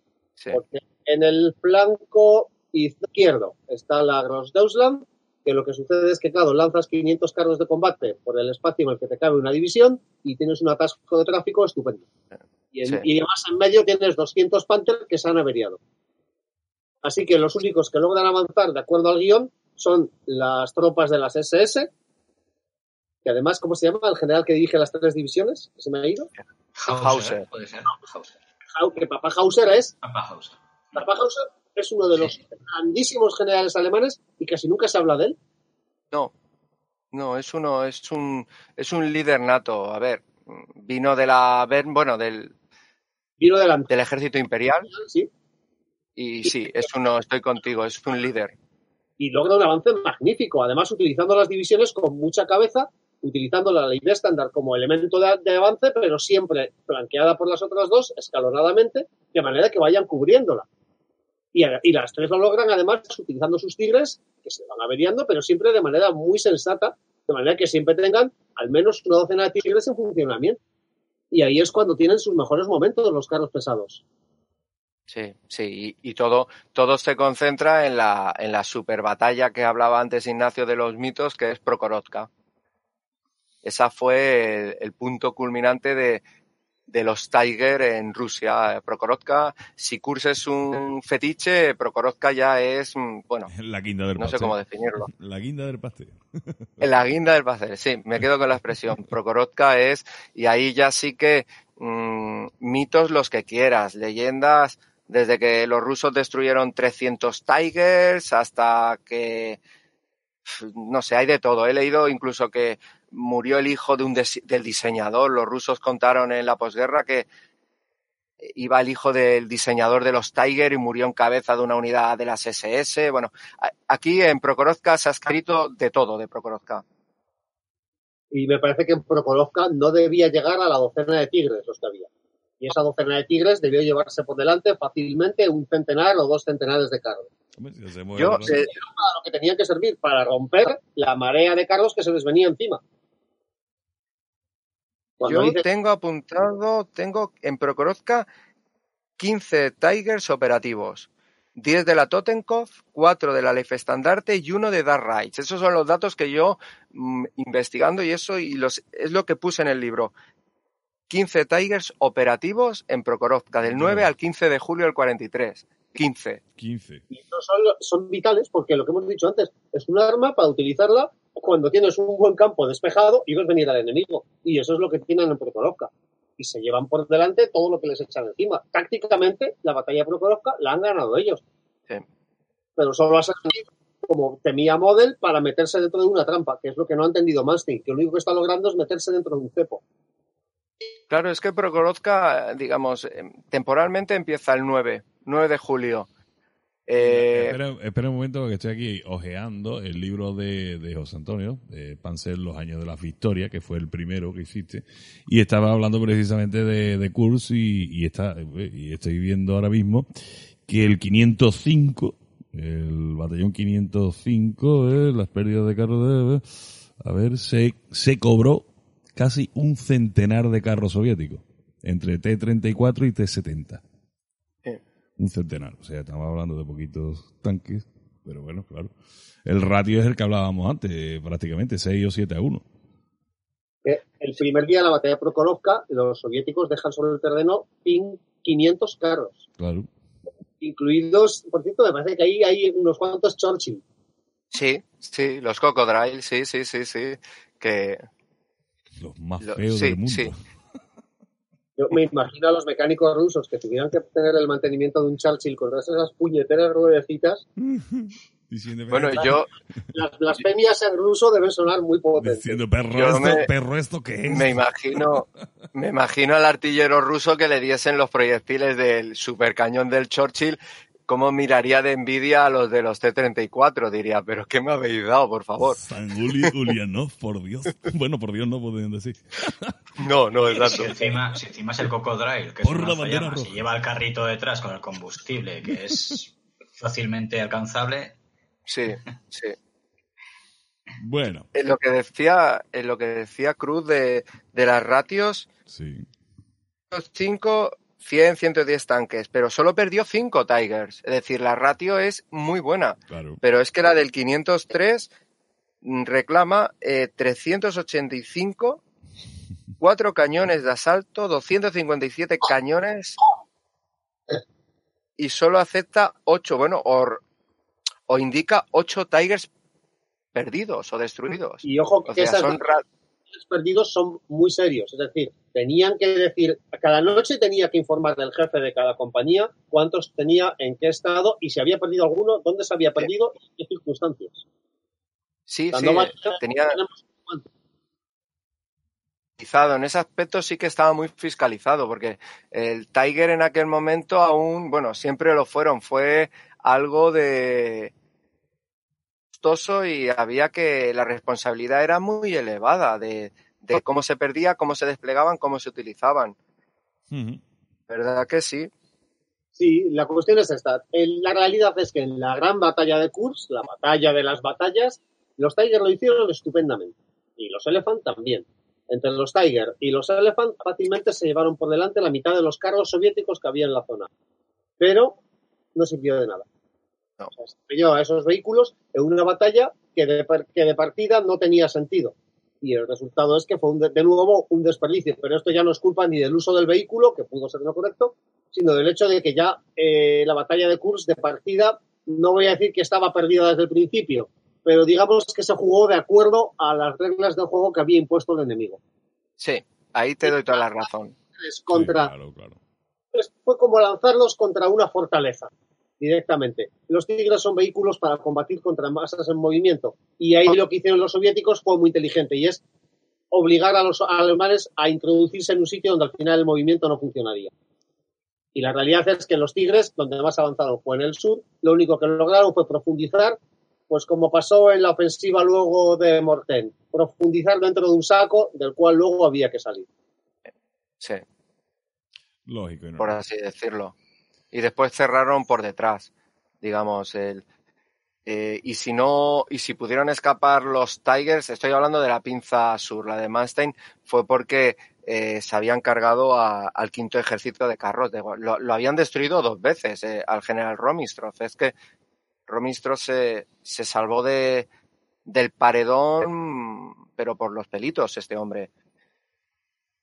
Porque en el flanco izquierdo está la Grossdeutschland que lo que sucede es que, claro, lanzas 500 carros de combate por el espacio en el que te cabe una división y tienes un atasco de tráfico estupendo. Y, en- Sí. y además en medio tienes 200 Panther que se han averiado. Así que los únicos que logran avanzar de acuerdo al guion son las tropas de las SS, que además, ¿cómo se llama? El general que dirige las tres divisiones, que se me ha ido. Hauser. Puede ser. Hauser. Que Papa Hauser es, Papa Hauser. Papa Hauser es uno de los Sí. grandísimos generales alemanes y casi nunca se habla de él. No, no, es uno, es un, es un líder nato. A ver, vino de la, bueno, del, Vino delante, del ejército imperial sí, y sí, es uno, estoy contigo, es un líder. y logra un avance magnífico, además utilizando las divisiones con mucha cabeza, utilizando la ley de estándar como elemento de, de avance, pero siempre flanqueada por las otras dos, escalonadamente, de manera que vayan cubriéndola. Y, las tres lo logran además utilizando sus tigres, que se van averiando, pero siempre de manera muy sensata, de manera que siempre tengan al menos una docena de tigres en funcionamiento. Y ahí es cuando tienen sus mejores momentos los carros pesados. Sí, sí, y, todo, todo se concentra en la, en la super batalla que hablaba antes Ignacio de los mitos, que es Prokhorovka. Esa fue el punto culminante de, de los Tiger en Rusia. Prokhorovka, si Kursk es un fetiche, Prokhorovka ya es, mm, bueno, La guinda del no sé cómo definirlo. La guinda del pastel. La guinda del pastel, sí, me quedo con la expresión. Prokhorovka es, y ahí ya sí que mm, mitos los que quieras, leyendas, desde que los rusos destruyeron 300 Tigers hasta que, no sé, hay de todo. He leído incluso que murió el hijo de un des- del diseñador. Los rusos contaron en la posguerra que iba el hijo del diseñador de los Tiger y murió en cabeza de una unidad de las SS. Bueno, aquí en Prokhorovka se ha escrito de todo de Prokhorovka. y me parece que en Prokhorovka no debía llegar a la docena de tigres los que había. Y esa docena de tigres debió llevarse por delante fácilmente un centenar o dos centenares de carros. Yo, eh, Para lo que tenían que servir, para romper la marea de carros que se les venía encima. Cuando yo dice- tengo apuntado, tengo en Prokhorovka 15 Tigers operativos. 10 de la Totenkov, 4 de la Leif Estandarte y uno de Dark Rides. Esos son los datos que yo mm, investigando y eso y los es lo que puse en el libro. 15 Tigers operativos en Prokhorovka del 9 al 15 de julio del 43. 15. 15. y estos son, son vitales porque lo que hemos dicho antes es un arma para utilizarla cuando tienes un buen campo despejado ves venir al enemigo. Y eso es lo que tienen en Prokhorovka. Y se llevan por delante todo lo que les echan encima. Tácticamente, la batalla de Prokhorovka la han ganado ellos. Sí. Pero solo ha servido como temía Model para meterse dentro de una trampa, que es lo que no ha entendido Manstein, que lo único que está logrando es meterse dentro de un cepo. Claro, es que Prokhorovka, digamos, eh, temporalmente empieza el 9, 9 de julio. Eh, Espera, espera un momento porque estoy aquí ojeando el libro de, de José Antonio, de Panzer, Los años de las victorias, que fue el primero que hiciste, y estaba hablando precisamente de, de Kursk y, y, está, y estoy viendo ahora mismo que el 505, el batallón 505, eh, las pérdidas de carros de... A ver, se, se cobró casi un centenar de carros soviéticos, entre T-34 y T-70 Sí. Un centenar. O sea, estamos hablando de poquitos tanques, pero bueno, claro. El ratio es el que hablábamos antes, eh, prácticamente, 6 o 7 a 1. Que El primer día de la batalla de Prokhorovka, los soviéticos dejan sobre el terreno pin- 500 carros, Claro. incluidos, por cierto, me parece que ahí hay unos cuantos Churchill. sí, sí, los Cocodrile, sí, sí, sí, sí. Que Los más Lo- feos sí, del mundo. sí. Yo me imagino a los mecánicos rusos que tuvieran que tener el mantenimiento de un Churchill con todas esas puñeteras ruedecitas. Diciendo, Bueno, yo Las blasfemias en ruso deben sonar muy potentes. Diciendo, perro, esto, me- perro, ¿esto qué es? me imagino, me imagino al artillero ruso que le diesen los proyectiles del supercañón del Churchill, cómo miraría de envidia a los de los T-34, diría, pero ¿qué me habéis dado, por favor? San Uli, Ulianov, por Dios. Bueno, por Dios no pueden decir. No, no, Si exacto. encima, si encima es el cocodrilo, que es Por un la bandera y lleva el carrito detrás con el combustible, que es fácilmente alcanzable, Sí, sí. Bueno, En lo que decía, en lo que decía Cruz de, de las ratios, sí. 5, 100, 110 tanques, pero solo perdió 5 Tigers. Es decir, la ratio es muy buena, Claro. pero es que la del 503 mm, reclama eh, 385 cuatro cañones de asalto, 257 cañones y solo acepta ocho, bueno, o, o indica ocho Tigers perdidos o destruidos. Y ojo que O sea, esas son los perdidos son muy serios. Es decir, tenían que decir, cada noche tenía que informar del jefe de cada compañía cuántos tenía, en qué estado y si había perdido alguno, dónde se había perdido y en qué circunstancias. Sí, Cuando sí, vaya- tenía. En ese aspecto sí que estaba muy fiscalizado, porque el Tiger en aquel momento aún, bueno, siempre lo fueron, fue algo de costoso y había que, la responsabilidad era muy elevada de, de cómo se perdía, cómo se desplegaban, cómo se utilizaban. ¿Verdad que sí? Sí, la cuestión es esta. La realidad es que en la gran batalla de Kursk, la batalla de las batallas, los Tiger lo hicieron estupendamente. Y los Elephant también. Entre los Tiger y los Elephant fácilmente se llevaron por delante la mitad de los carros soviéticos que había en la zona. Pero no sirvió de nada. No. O sea, a esos vehículos en una batalla que de, que de partida no tenía sentido. Y el resultado es que fue un de, de nuevo un desperdicio. Pero esto ya no es culpa ni del uso del vehículo, que pudo ser no correcto, sino del hecho de que ya eh, la batalla de Kursk de partida, no voy a decir que estaba perdida desde el principio, pero digamos que se jugó de acuerdo a las reglas del juego que había impuesto el enemigo. Sí, ahí te doy toda la razón. Es contra, Sí, claro, claro. es- fue como lanzarlos contra una fortaleza directamente. Los Tigres son vehículos para combatir contra masas en movimiento y ahí lo que hicieron los soviéticos fue muy inteligente y es obligar a los alemanes a introducirse en un sitio donde al final el movimiento no funcionaría. Y la realidad es que los Tigres, donde más avanzaron fue en el sur, lo único que lograron fue profundizar, pues como pasó en la ofensiva luego de Morten, profundizar dentro de un saco del cual luego había que salir. Sí. Lógico. y por así decirlo. Y después cerraron por detrás, digamos, el eh, y si no, y si pudieron escapar los Tigers, estoy hablando de la pinza sur, la de Manstein, fue porque eh, se habían cargado al quinto ejército de carros. lo, lo habían destruido dos veces eh, al general Romistrov. Es que Romistrov se, se salvó de, del paredón, pero por los pelitos, este hombre.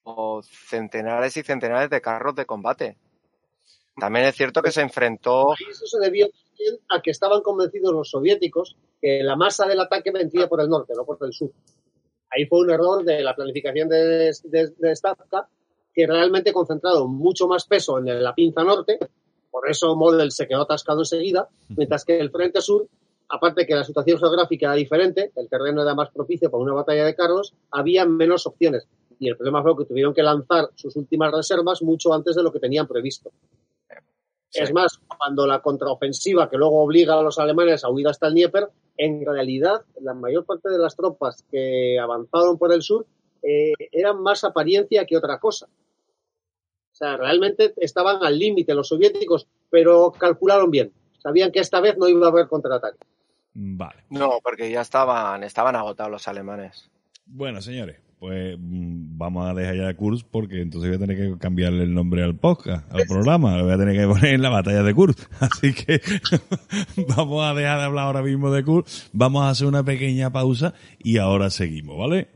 O centenares y centenares de carros de combate. También es cierto que se enfrentó. Y eso se debió también a que estaban convencidos los soviéticos que la masa del ataque vendría por el norte, no por el sur. Ahí fue un error de la planificación de, de, de Stavka, que realmente concentrado mucho más peso en la pinza norte, por eso Model se quedó atascado enseguida, mientras que el frente sur, aparte que la situación geográfica era diferente, el terreno era más propicio para una batalla de carros, había menos opciones. Y el problema fue que tuvieron que lanzar sus últimas reservas mucho antes de lo que tenían previsto. Es más, cuando la contraofensiva que luego obliga a los alemanes a huir hasta el Dnieper, en realidad la mayor parte de las tropas que avanzaron por el sur eh, eran más apariencia que otra cosa. O sea, realmente estaban al límite los soviéticos, pero calcularon bien. Sabían que esta vez no iba a haber contraataque. Vale. No, porque ya estaban, estaban agotados los alemanes. Bueno, señores, pues mm, vamos a dejar ya Kursk porque entonces voy a tener que cambiarle el nombre al podcast, al programa. Lo voy a tener que poner en la batalla de Kursk. Así que vamos a dejar de hablar ahora mismo de Kursk. Vamos a hacer una pequeña pausa y ahora seguimos, ¿vale?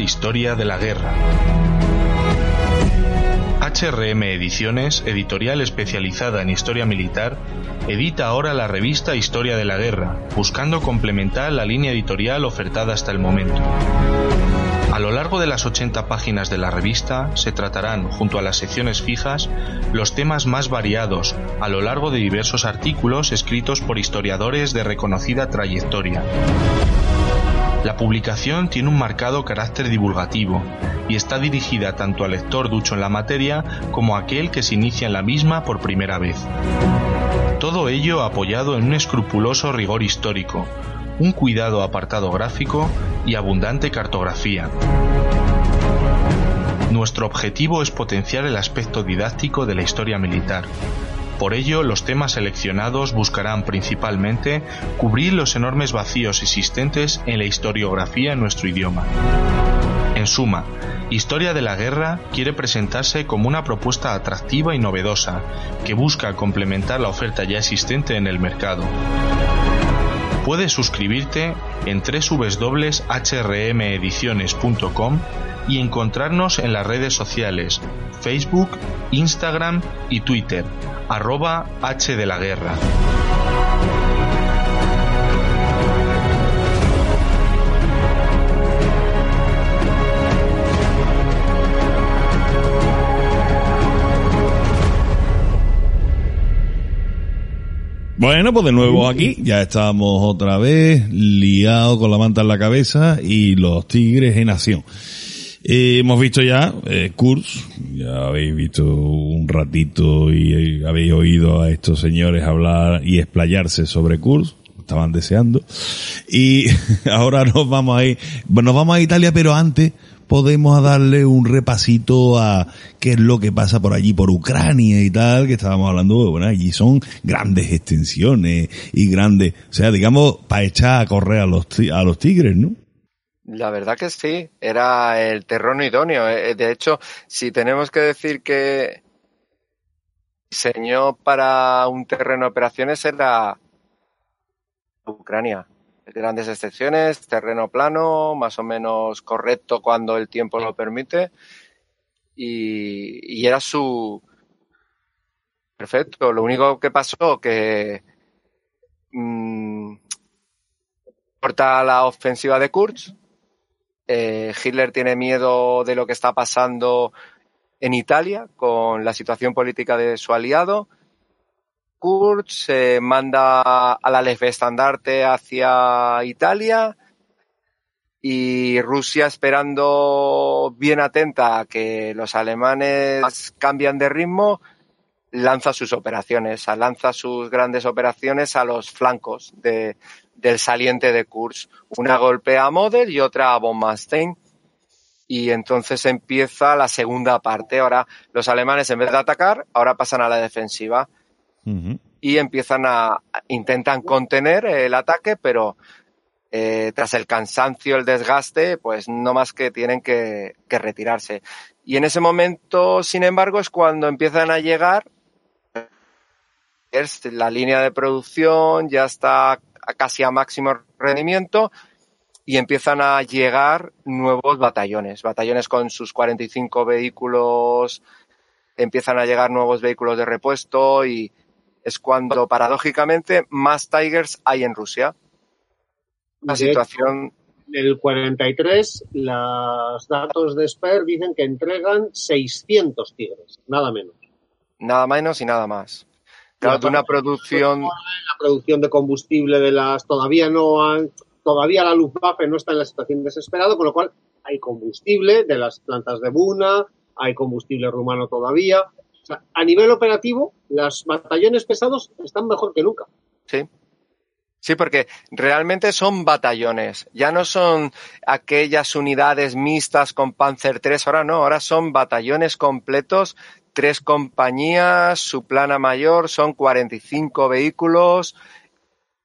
Historia de la Guerra. HRM Ediciones, editorial especializada en historia militar, edita ahora la revista Historia de la Guerra, buscando complementar la línea editorial ofertada hasta el momento. A lo largo de las 80 páginas de la revista se tratarán, junto a las secciones fijas, los temas más variados, a lo largo de diversos artículos escritos por historiadores de reconocida trayectoria. La publicación tiene un marcado carácter divulgativo y está dirigida tanto al lector ducho en la materia como a aquel que se inicia en la misma por primera vez. Todo ello apoyado en un escrupuloso rigor histórico, un cuidado apartado gráfico y abundante cartografía. Nuestro objetivo es potenciar el aspecto didáctico de la historia militar. Por ello, los temas seleccionados buscarán principalmente cubrir los enormes vacíos existentes en la historiografía en nuestro idioma. En suma, Historia de la Guerra quiere presentarse como una propuesta atractiva y novedosa, que busca complementar la oferta ya existente en el mercado. Puedes suscribirte en www.hrmediciones.com y encontrarnos en las redes sociales Facebook, Instagram y Twitter, arroba H de la Guerra. Bueno, pues de nuevo aquí, ya estamos otra vez liados con la manta en la cabeza y los tigres en acción. Eh, hemos visto ya eh, Kurz, ya habéis visto un ratito y habéis oído a estos señores hablar y explayarse sobre Kurz, estaban deseando. Y ahora nos vamos a ir, nos vamos a Italia, pero antes podemos darle un repasito a qué es lo que pasa por allí, por Ucrania y tal, que estábamos hablando, bueno, allí son grandes extensiones y grandes, o sea, digamos, para echar a correr a los, a los tigres, ¿no? La verdad que sí, era el terreno idóneo. Eh, De hecho, si tenemos que decir que diseñó para un terreno de operaciones era Ucrania grandes excepciones, terreno plano, más o menos correcto cuando el tiempo lo permite. Y, y era su. Perfecto. Lo único que pasó que. Mmm, corta la ofensiva de Kurz. Eh, Hitler tiene miedo de lo que está pasando en Italia con la situación política de su aliado. Kurt se manda a la estandarte hacia Italia y Rusia esperando bien atenta a que los alemanes cambian de ritmo, lanza sus operaciones, lanza sus grandes operaciones a los flancos de, del saliente de Kursk. Una golpea a Model y otra a von. Y entonces empieza la segunda parte. Ahora los alemanes en vez de atacar, ahora pasan a la defensiva. Y empiezan a, intentan contener el ataque, pero eh, tras el cansancio, el desgaste, pues no más que tienen que, que, retirarse. Y en ese momento, sin embargo, es cuando empiezan a llegar, la línea de producción ya está casi a máximo rendimiento y empiezan a llegar nuevos batallones, batallones con sus 45 vehículos, empiezan a llegar nuevos vehículos de repuesto y, es cuando paradójicamente más Tigers hay en Rusia. La situación. En el 43, los datos de Sper dicen que entregan 600 Tigres, nada menos. Nada menos y nada más. Claro, la, una producción. La producción de combustible de las. Todavía no han. Todavía la Luftwaffe no está en la situación desesperada, con lo cual hay combustible de las plantas de Buna, hay combustible rumano todavía, o sea, a nivel operativo, los batallones pesados están mejor que nunca. Sí. Sí, porque realmente son batallones, ya no son aquellas unidades mixtas con Panzer 3, ahora no, ahora son batallones completos, tres compañías, su plana mayor, son 45 vehículos,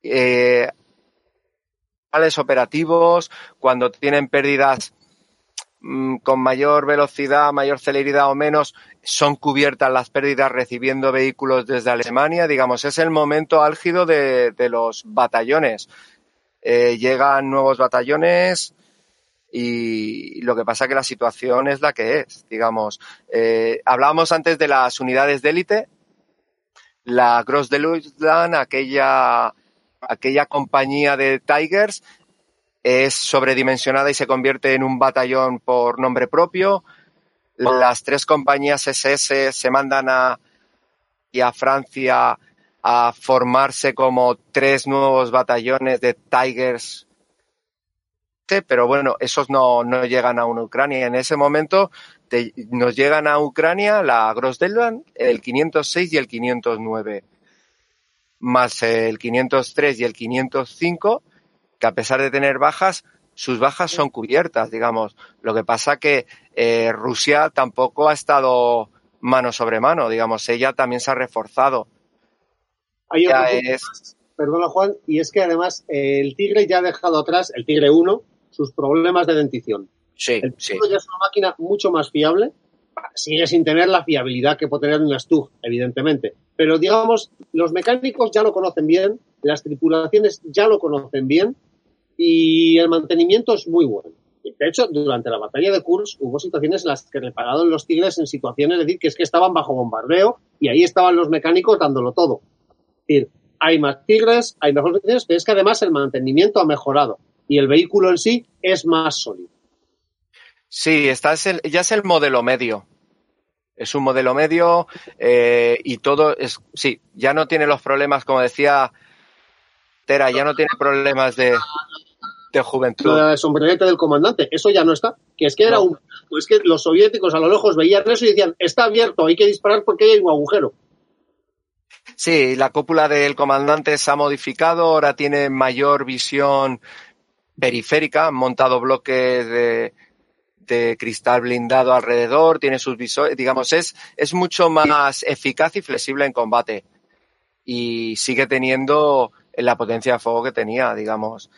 eh, operativos, cuando tienen pérdidas Mm, con mayor velocidad, mayor celeridad o menos, son cubiertas las pérdidas recibiendo vehículos desde Alemania. Digamos, es el momento álgido de, los batallones. Eh, llegan nuevos batallones y lo que pasa es que la situación es la que es. Digamos, eh, hablábamos antes de las unidades de élite. La Gross de Lufthansa, aquella, aquella compañía de Tigers, es sobredimensionada y se convierte en un batallón por nombre propio. Las tres compañías SS se mandan a, y a Francia a formarse como tres nuevos batallones de Tigers. Pero bueno, esos no, no llegan a una Ucrania. En ese momento te, nos llegan a Ucrania la Grossdelban, el 506 y el 509, más el 503 y el 505 que a pesar de tener bajas, sus bajas son cubiertas, digamos. Lo que pasa que eh, Rusia tampoco ha estado mano sobre mano, digamos, ella también se ha reforzado. Hay ya es... Perdona, Juan, y es que además eh, el Tigre ya ha dejado atrás, el Tigre 1, sus problemas de dentición. Sí, El sí. Ya es una máquina mucho más fiable. Sigue sin tener la fiabilidad que puede tener una Stug, evidentemente. Pero digamos, los mecánicos ya lo conocen bien, las tripulaciones ya lo conocen bien y el mantenimiento es muy bueno. De hecho, durante la batalla de Kursk hubo situaciones en las que repararon los Tigres en situaciones, es decir, que es que estaban bajo bombardeo y ahí estaban los mecánicos dándolo todo. Es decir, hay más Tigres, hay mejores condiciones, pero es que además el mantenimiento ha mejorado y el vehículo en sí es más sólido. Sí, está es el- ya es el modelo medio. Es un modelo medio eh, y todo es, sí, ya no tiene los problemas, como decía Tera, ya no tiene problemas de, de juventud. Lo del sombrerete del comandante, eso ya no está. Que es que era No. un. Pues que los soviéticos a lo lejos veían eso y decían, está abierto, hay que disparar porque hay un agujero. Sí, la cúpula del comandante se ha modificado, ahora tiene mayor visión periférica, han montado bloques de, de cristal blindado alrededor, tiene sus visores, digamos, es, es mucho más eficaz y flexible en combate. Y sigue teniendo la potencia de fuego que tenía, digamos.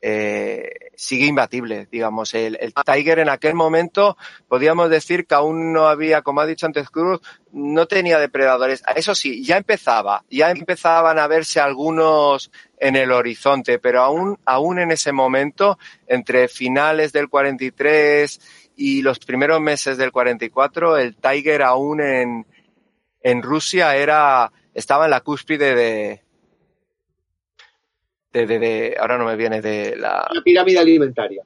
Eh, sigue imbatible, digamos. El, el Tiger en aquel momento, podríamos decir que aún no había, como ha dicho antes Cruz, no tenía depredadores. Eso sí, ya empezaba, ya empezaban a verse algunos en el horizonte, pero aún, aún en ese momento, entre finales del 43 y los primeros meses del 44, el Tiger aún en, en Rusia era, estaba en la cúspide de, de, de, de- ahora no me viene de la, La pirámide alimentaria.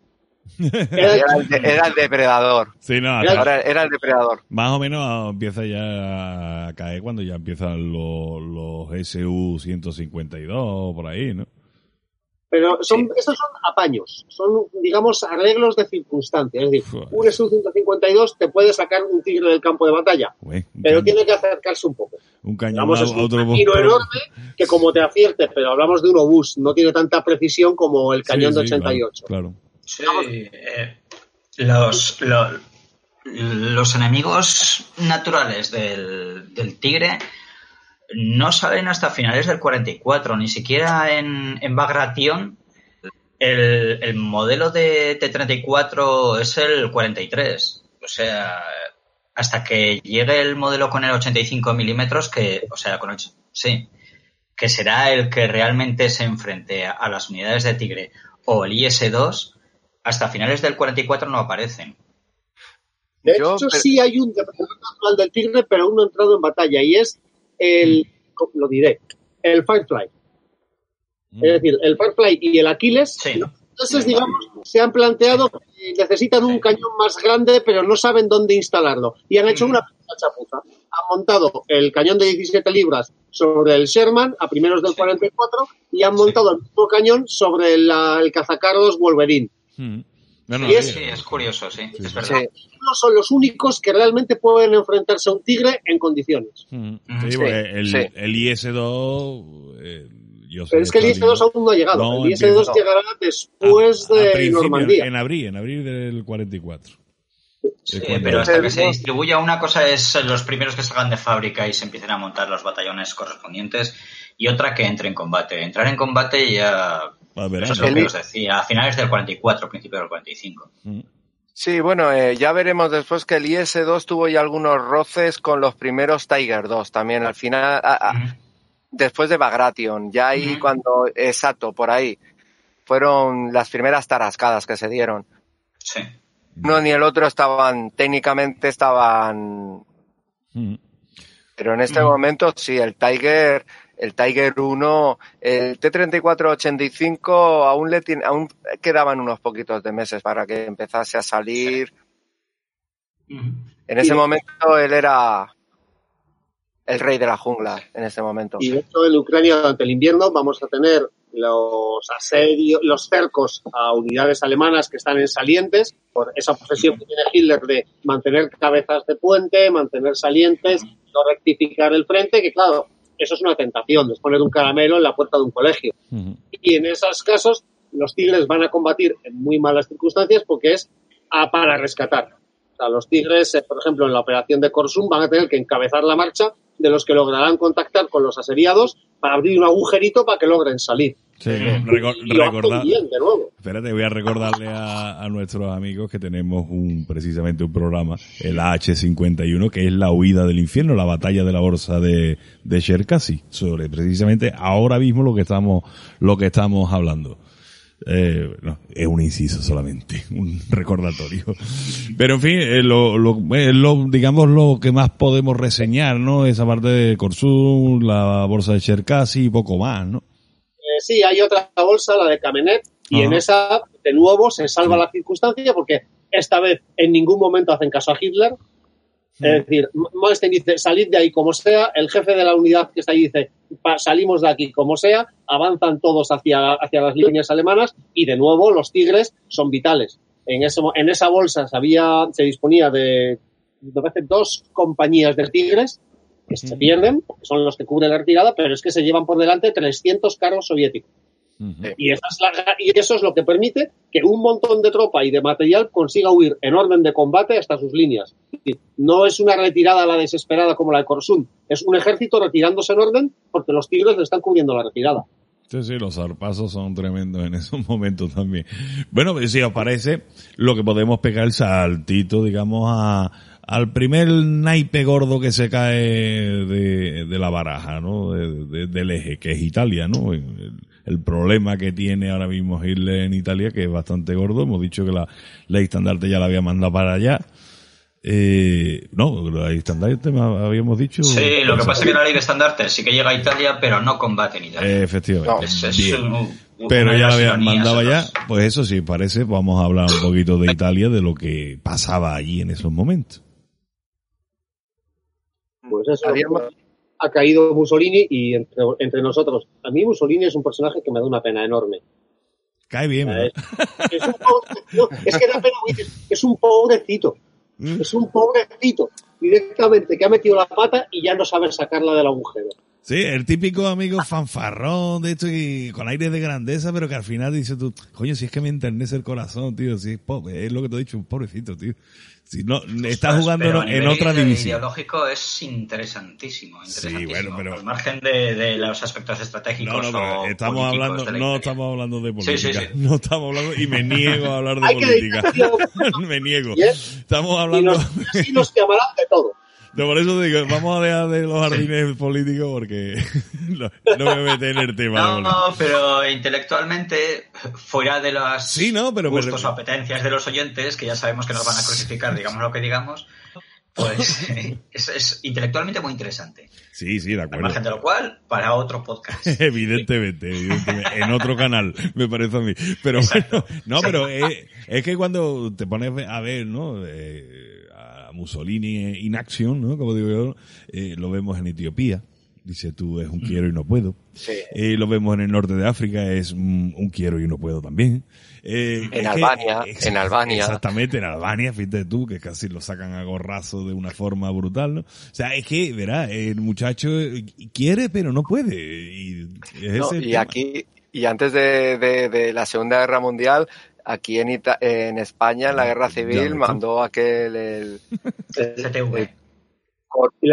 Era el- era el, depredador, Sí, no, Era- ahora era el depredador. más o menos empieza ya a caer cuando ya empiezan los, los SU-152 por ahí, ¿no? Pero son, Sí. esos son apaños, son, digamos, arreglos de circunstancias. Es decir, Joder. un Su-152 te puede sacar un tigre del campo de batalla, pero cañón, tiene que acercarse un poco. un cañón Digamos, a- es un otro tiro enorme que como te acierte, pero hablamos de un obús, no tiene tanta precisión como el Sí, cañón de sí, claro, 88. Claro. Sí, eh, los, lo- los enemigos naturales del, del tigre no salen hasta finales del 44, ni siquiera en, en Bagration. El, el modelo de T-34 es el 43. O sea, hasta que llegue el modelo con el 85 milímetros, que, o sea, con el, sí, que será el que realmente se enfrente a, a las unidades de Tigre o el IS-2, hasta finales del 44 no aparecen. De Yo, hecho, pero- sí hay un depredador natural del tigre, pero aún no ha entrado en batalla, y es el, lo diré, el Firefly. Mm. Es decir, el Firefly y el Aquiles, Sí. ¿no? entonces, digamos, se han planteado que necesitan un cañón más grande, pero no saben dónde instalarlo. Y han hecho Mm. una chapuza. Han montado el cañón de 17 libras sobre el Sherman a primeros del 44 y han montado el mismo cañón sobre la- el cazacarros Wolverine. Mm. Y es- sí, es curioso, sí, Sí, es sí. verdad. Sí, No son los únicos que realmente pueden enfrentarse a un tigre en condiciones. Mm. Sí, Sí, porque el, sí. el IS-2... eh, yo sé Pero es que el está IS-2 bien. aún no ha llegado. No, el IS-2 empieza- llegará después A- a de Normandía. En abril, en abril del 44. Sí, pero hasta que se distribuya una cosa es los primeros que salgan de fábrica y se empiecen a montar los batallones correspondientes y otra que entre en combate. Entrar en combate ya... Al Eso es lo que os decía, a finales del 44, principio del 45. Mm. Sí, bueno, eh, ya veremos después que el IS-2 tuvo ya algunos roces con los primeros Tiger 2 también. Al final, a- a- Ujú. después de Bagration, ya ahí Ujú. cuando, exacto, por ahí, fueron las primeras tarascadas que se dieron. Sí. Uno ni el otro estaban, técnicamente estaban, Mm. pero en este momento sí, el Tiger, el Tiger 1, el T-34-85 aún le tiene, aún quedaban unos poquitos de meses para que empezase a salir. En ese momento él era el rey de la jungla, en ese momento. Y de hecho, en Ucrania, durante el invierno, vamos a tener los asedios, los cercos a unidades alemanas que están en salientes, por esa obsesión que tiene Hitler de mantener cabezas de puente, mantener salientes, no rectificar el frente, que claro, eso es una tentación, es poner un caramelo en la puerta de un colegio. Y en esos casos, los tigres van a combatir en muy malas circunstancias porque es a para rescatar. O sea, los tigres, eh, por ejemplo, en la operación de Korsum van a tener que encabezar la marcha de los que lograrán contactar con los asediados para abrir un agujerito para que logren salir. Sí, Eh, reco- y lo hace recordar- bien, de nuevo. Espérate, voy a recordarle a, a nuestros amigos que tenemos un precisamente un programa, el H51, que es la huida del infierno, la batalla de la bolsa de, de sobre precisamente ahora mismo lo que estamos, lo que estamos hablando. Eh, no, es un inciso solamente, un recordatorio. Pero en fin, eh, lo, lo, eh, lo- digamos lo que más podemos reseñar, ¿no? Esa parte de Corsul, la bolsa de Cherkasy y poco más, ¿no? Sí, hay otra bolsa, la de Camenet, y en esa, de nuevo, se salva la circunstancia porque esta vez en ningún momento hacen caso a Hitler. Es decir, M- Malmsteen dice, salid de ahí como sea, el jefe de la unidad que está ahí dice, "Pa- salimos de aquí como sea, avanzan todos hacia, hacia las líneas alemanas y de nuevo los tigres son vitales. En, ese, en esa bolsa se, había, se disponía de, me parece, dos compañías de tigres que se pierden, porque son los que cubren la retirada, pero es que se llevan por delante 300 carros soviéticos. Y, esa es la- y eso es lo que permite que un montón de tropa y de material consiga huir en orden de combate hasta sus líneas. No es una retirada a la desesperada como la de Korsun, es un ejército retirándose en orden porque los tigres le están cubriendo la retirada. Sí, sí, los zarpazos son tremendos en esos momentos también. Bueno, pues, si os parece, lo que podemos pegar el saltito, digamos, a, al primer naipe gordo que se cae de, de la baraja, ¿no? De- de- del eje, que es Italia, ¿no? El, el problema que tiene ahora mismo Hitler en Italia, que es bastante gordo. Hemos dicho que la ley estandarte ya la había mandado para allá. Eh, no, la ley estandarte habíamos dicho. Sí, lo que pasa es que la ley de estandarte sí que llega a Italia, pero no combate en Italia. Eh, efectivamente. No, Es- es Pero ya la las había ironías mandado ya, esas. pues eso sí, parece, vamos a hablar un poquito de Italia, de lo que pasaba allí en esos momentos. Pues eso Habíamos- ha caído Mussolini y entre, entre nosotros, a mí Mussolini es un personaje que me da una pena enorme. Cae bien, ¿verdad? Es, es un pobre- no, es que da pena, es un pobrecito, Mm. es un pobrecito directamente que ha metido la pata y ya no sabe sacarla del agujero. Sí, el típico amigo fanfarrón de esto y con aire de grandeza, pero que al final dice tú, coño, si es que me enternece el corazón, tío, si es pobre, es lo que te he dicho, un pobrecito, tío. Si no, estás Ostras, jugando pero a en, otra división. ideológico es interesantísimo, Sí, interesantísimo. bueno, pero- Al margen de, de los aspectos estratégicos No, no, o estamos hablando, de no estamos hablando de Sí, política. sí, sí. No estamos hablando, y me niego a hablar de política. me niego. Estamos Y hablando, nos, así nos llamarán de todo. No, por eso digo, vamos a dejar de los jardines políticos porque no, no me meto en el tema. No, no, pero intelectualmente, fuera de las Sí, no, pero me- gustos o apetencias de los oyentes, que ya sabemos que nos van a crucificar, digamos lo que digamos, pues es, es intelectualmente muy interesante. Sí, sí, de Al acuerdo. margen de lo cual, para otro podcast. Evidentemente, evidentemente, en otro canal, me parece a mí. Pero Exacto. bueno, no, pero es, es que cuando te pones a ver, ¿no? Eh, Mussolini in action, ¿no? Como digo yo, eh, lo vemos en Etiopía. Dice tú, es un quiero y no puedo. Sí. Eh, lo vemos en el norte de África, es un, un quiero y no puedo también. Eh, En Albania, en Albania. Exactamente, en Albania, fíjate tú, que casi lo sacan a gorrazo de una forma brutal, ¿no? O sea, es que, verá, el muchacho quiere pero no puede. Y, es No, ese y tema. aquí, y antes de, de- de la Segunda Guerra Mundial, aquí en, Ita- en España, en la Guerra Civil, mandó aquel el,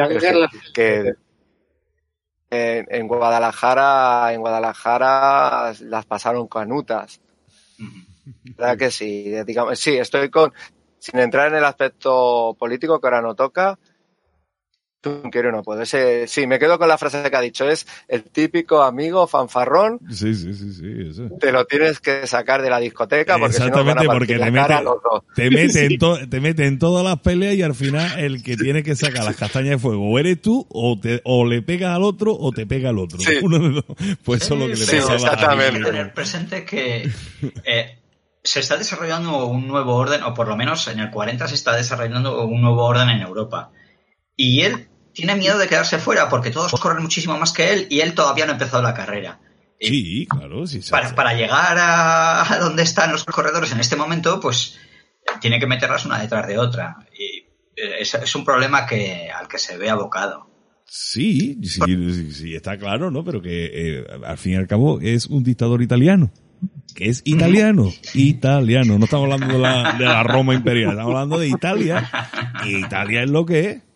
guerra, que en, en Guadalajara, en Guadalajara las pasaron canutas. ¿Verdad que sí? Digamos, sí, estoy con, sin entrar en el aspecto político que ahora no toca, tú no puedo. Ese, sí, me quedo con la frase que ha dicho, es el típico amigo fanfarrón, Sí, sí, sí, sí, eso. te lo tienes que sacar de la discoteca porque si no van a Exactamente, porque te mete, los te, mete en to- te mete en todas las peleas y al final el que tiene que sacar las castañas de fuego o eres tú o, te, o le pegas al otro o te pega al otro. Sí. Uno de dos. Pues eso es lo que le Sí, pasaba a exactamente. Hay que Hitler. tener presente que eh, se está desarrollando un nuevo orden, o por lo menos en el 40 se está desarrollando un nuevo orden en Europa. Y él tiene miedo de quedarse fuera porque todos corren muchísimo más que él y él todavía no ha empezado la carrera. Sí, claro, sí. para, llegar a, a donde están los corredores en este momento, pues tiene que meterlas una detrás de otra. Y eh, es, es un problema que, al que se ve abocado. Sí, sí, sí, sí, está claro, ¿no? Pero que eh, al fin y al cabo es un dictador italiano. Que es italiano, italiano. No estamos hablando de la, de la Roma imperial, estamos hablando de Italia. Y Italia es lo que es.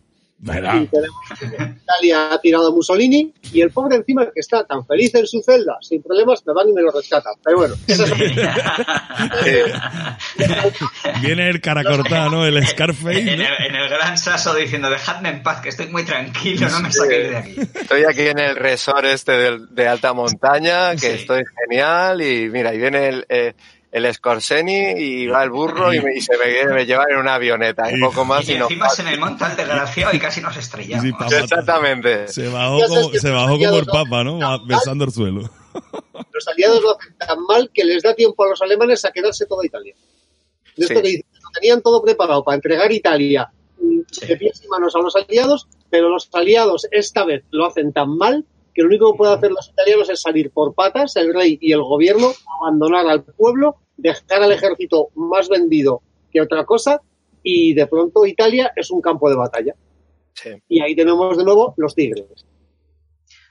¿Verdad? Y tenemos que Italia ha tirado a Mussolini y el pobre encima que está tan feliz en su celda, sin problemas, me van y me lo rescatan. Pero bueno, es Viene el cara cortada, ¿no? El Scarface. En el, en el gran saso diciendo, dejadme en paz, que estoy muy tranquilo, no me saquéis de aquí. Estoy aquí en el resort este de, alta montaña, que Sí. estoy genial y mira, y viene el, eh, el Scorseni y va el burro y, me, y se me, me lleva en una avioneta, y poco más Y y no. encima se me monta el desgraciado y casi nos estrellamos. Sí, papá. Exactamente. Se bajó, como, se bajó como el no papa, ¿no? Besando el suelo. los aliados lo hacen tan mal que les da tiempo a los alemanes a quedarse toda Italia. De esto Sí. que dicen, lo tenían todo preparado para entregar Italia mm, Sí. de pies y manos a los aliados, pero los aliados esta vez lo hacen tan mal que lo único que pueden hacer los italianos es salir por patas, el rey y el gobierno, abandonar al pueblo, dejar al ejército más vendido que otra cosa, y de pronto Italia es un campo de batalla. Sí. Y ahí tenemos de nuevo los tigres.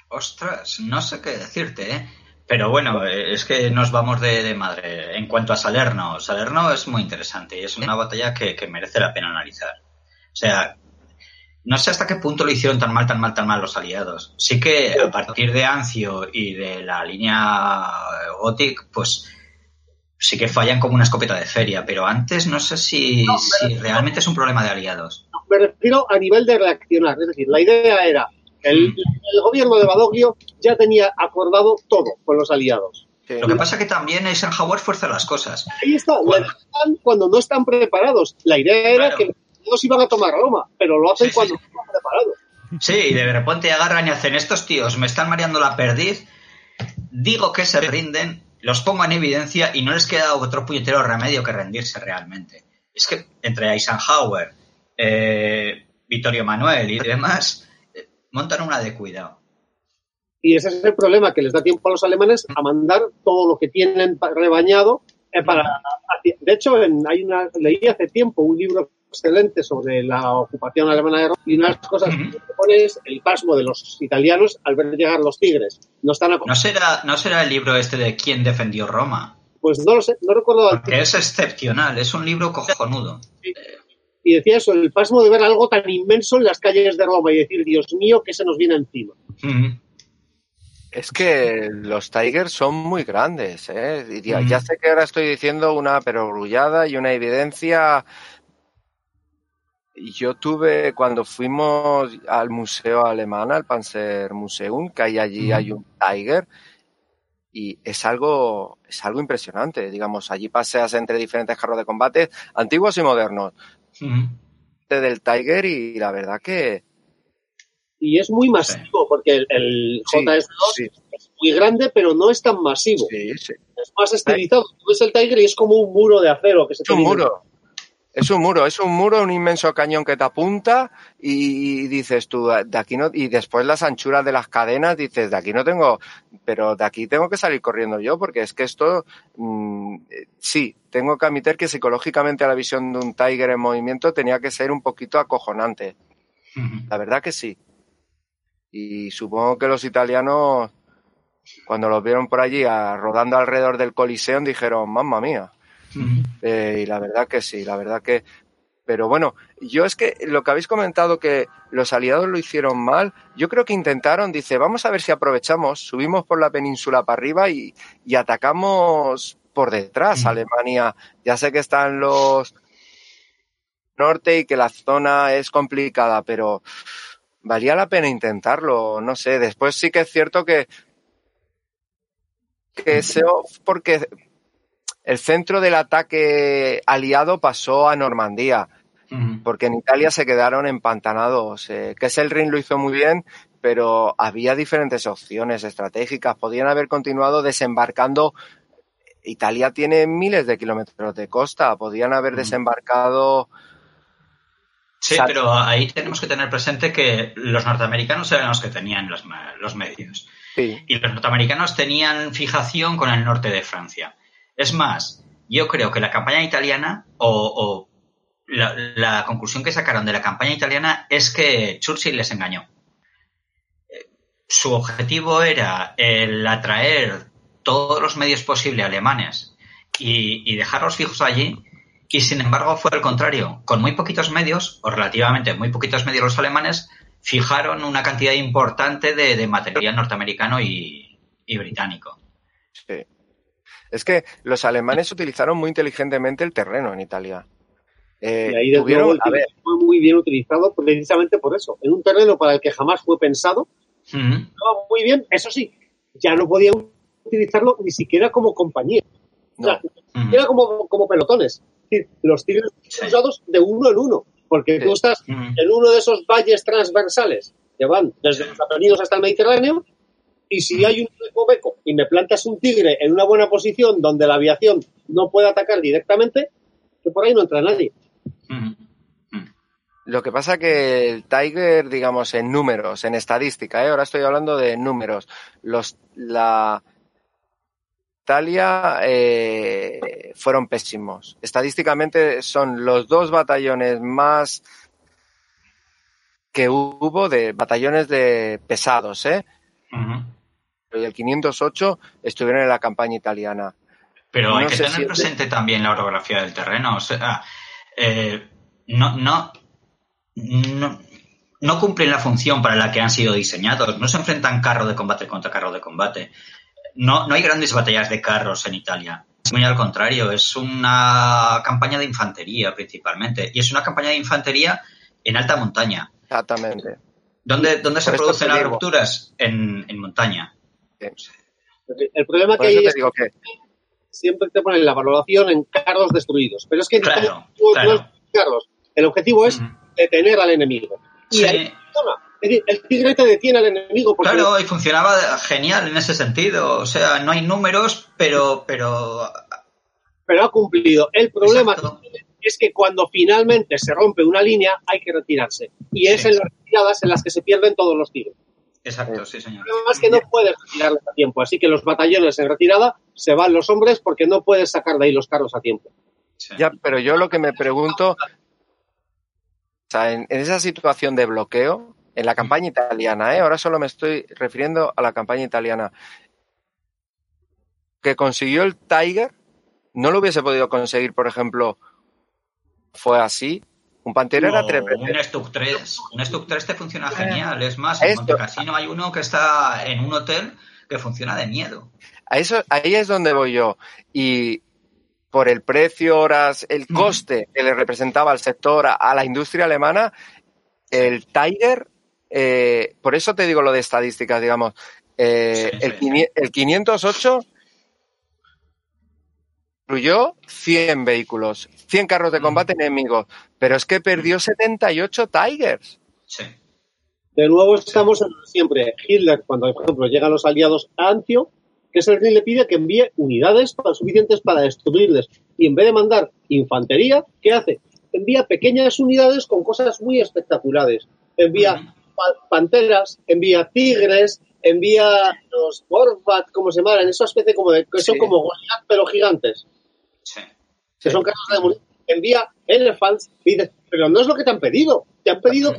Ostras, no sé qué decirte, ¿eh? Pero bueno, es que nos vamos de, de madre. En cuanto a Salerno, Salerno es muy interesante y es una batalla que, que merece la pena analizar. O sea, no sé hasta qué punto lo hicieron tan mal, tan mal, tan mal los aliados. Sí que a partir de Ancio y de la línea Gothic, pues sí que fallan como una escopeta de feria, pero antes no sé si, si realmente es un problema de aliados. me refiero a nivel de reaccionar. Es decir, la idea era, el, Mm. el gobierno de Badoglio ya tenía acordado todo con los aliados. Sí. Lo que pasa que también Eisenhower fuerza las cosas. Ahí está, dejan cuando no están preparados. La idea era Claro. que aliados iban a tomar Roma, pero lo hacen Sí, cuando no están preparados. Sí, y de repente agarran y hacen estos tíos, me están mareando la perdiz, digo que se rinden, los pongo en evidencia y no les queda otro puñetero remedio que rendirse realmente. Es que entre Eisenhower, eh, Vittorio Manuel y demás, eh, montan una de cuidado. Y ese es el problema, que les da tiempo a los alemanes a mandar todo lo que tienen rebañado eh, para... De hecho, en- hay una, leí hace tiempo un libro excelente sobre la ocupación alemana de Roma y una de las cosas que pone es el pasmo de los italianos al ver llegar los tigres. No están ¿No será, ¿No será el libro este de quién defendió Roma? Pues no lo sé, no recuerdo. Porque es excepcional, es un libro cojonudo. Y decía eso, el pasmo de ver algo tan inmenso en las calles de Roma y decir, Dios mío, que se nos viene encima. Es que los Tigers son muy grandes, ¿eh? Ya, Mm. ya sé que ahora estoy diciendo una perogrullada y una evidencia. Y Yo tuve, cuando fuimos al museo alemán, al Panzer Museum, que hay allí Mm. hay un Tiger, y es algo, es algo impresionante. Digamos, allí paseas entre diferentes carros de combate, antiguos y modernos, Ujú. del Tiger, y la verdad que Y es muy masivo, porque el, el Sí, JS2 sí. es muy grande, pero no es tan masivo. sí, sí. Es más estilizado. Tú ves el Tiger y es como un muro de acero que se Es un muro. Es un muro, es un muro, un inmenso cañón que te apunta y, dices tú, de aquí no, y después las anchuras de las cadenas dices, de aquí no tengo, pero de aquí tengo que salir corriendo yo porque es que esto, mm, eh, sí, tengo que admitir que psicológicamente la visión de un Tiger en movimiento tenía que ser un poquito acojonante. La verdad que sí. Y supongo que los italianos, cuando los vieron por allí a- rodando alrededor del Coliseum, dijeron, mamma mía. Eh, y la verdad que sí, la verdad que. Pero bueno, yo es que lo que habéis comentado que los aliados lo hicieron mal, yo creo que intentaron, dice, vamos a ver si aprovechamos, subimos por la península para arriba y, y atacamos por detrás. Alemania. Ya sé que están los norte y que la zona es complicada, pero valía la pena intentarlo, no sé. Después sí que es cierto que que ese porque el centro del ataque aliado pasó a Normandía, porque en Italia se quedaron empantanados. Eh, Kesselring lo hizo muy bien, pero había diferentes opciones estratégicas. Podían haber continuado desembarcando. Italia tiene miles de kilómetros de costa. Podían haber desembarcado. Sí, pero ahí tenemos que tener presente que los norteamericanos eran los que tenían los, medios. Sí, Y los norteamericanos tenían fijación con el norte de Francia. Es más, yo creo que la campaña italiana, o, la, conclusión que sacaron de la campaña italiana es que Churchill les engañó. Su objetivo era el atraer todos los medios posibles alemanes y, y dejarlos fijos allí Y sin embargo fue al contrario. Con muy poquitos medios, o relativamente muy poquitos medios los alemanes, fijaron una cantidad importante de, material norteamericano y, británico. Sí. Es que los alemanes utilizaron muy inteligentemente el terreno en Italia. Eh, y ahí tuvieron, fue muy bien utilizado precisamente por eso. En un terreno para el que jamás fue pensado, muy bien, eso sí, ya no podía utilizarlo ni siquiera como compañía. Era como, como pelotones. Los tigres usados de uno en uno. Porque tú estás en uno de esos valles transversales que van desde los Apeninos hasta el Mediterráneo y si hay un beco y me plantas un tigre en una buena posición donde la aviación no puede atacar directamente, que por ahí no entra nadie. Lo que pasa que el Tiger, digamos, en números, en estadística, ¿eh? ahora estoy hablando de números, los, la Italia eh, fueron pésimos. Estadísticamente son los dos batallones más que hubo de batallones de pesados, ¿eh? Y el 508 estuvieron en la campaña italiana. Pero hay que tener presente también la orografía del terreno. O sea, eh, no, no, no, cumplen la función para la que han sido diseñados. No se enfrentan carro de combate contra carro de combate. No, no hay grandes batallas de carros en Italia. Muy al contrario, es una campaña de infantería principalmente. Y es una campaña de infantería en alta montaña. Exactamente. ¿Dónde, se producen las rupturas? En, montaña. El problema que hay es que... siempre te ponen la valoración en carros destruidos. Pero es que claro, carros. El objetivo es detener al enemigo. Y el tigre te detiene al enemigo. Claro, y funcionaba genial en ese sentido. O sea, no hay números, pero. Pero, pero ha cumplido. El problema es que cuando finalmente se rompe una línea, hay que retirarse. Y es en las retiradas en las que se pierden todos los tiros. Exacto, sí, señor. El problema es que no puedes retirarles a tiempo. Así que los batallones en retirada se van los hombres porque no puedes sacar de ahí los carros a tiempo. Ya, pero yo lo que me pregunto o sea, en, esa situación de bloqueo, en la campaña italiana, ¿eh? ahora solo me estoy refiriendo a la campaña italiana, que consiguió el Tiger, no lo hubiese podido conseguir, por ejemplo, fue así. Un Pantera era tres Un Stuck 3. Un Stuck 3 te funciona genial. Es más, en Monte Casino hay uno que está en un hotel que funciona de miedo. A eso, ahí es donde voy yo. Y por el precio, horas, el coste que le representaba al sector, a, la industria alemana, el Tiger, eh, por eso te digo lo de estadísticas, digamos, eh, el, 508 incluyó 100 vehículos, 100 carros de combate enemigos, pero es que perdió 78 Tigers. Sí. De nuevo estamos en siempre. Hitler, cuando por ejemplo llegan los aliados a Antio, que es el que le pide que envíe unidades suficientes para destruirles. Y en vez de mandar infantería, ¿qué hace? Envía pequeñas unidades con cosas muy espectaculares. Envía panteras, envía tigres, envía los Borfat, como se llaman, esa especie como de, que son como Goliath, pero gigantes. Sí. Que son carros de munición. Envía elephants, pero no es lo que te han pedido. Te han pedido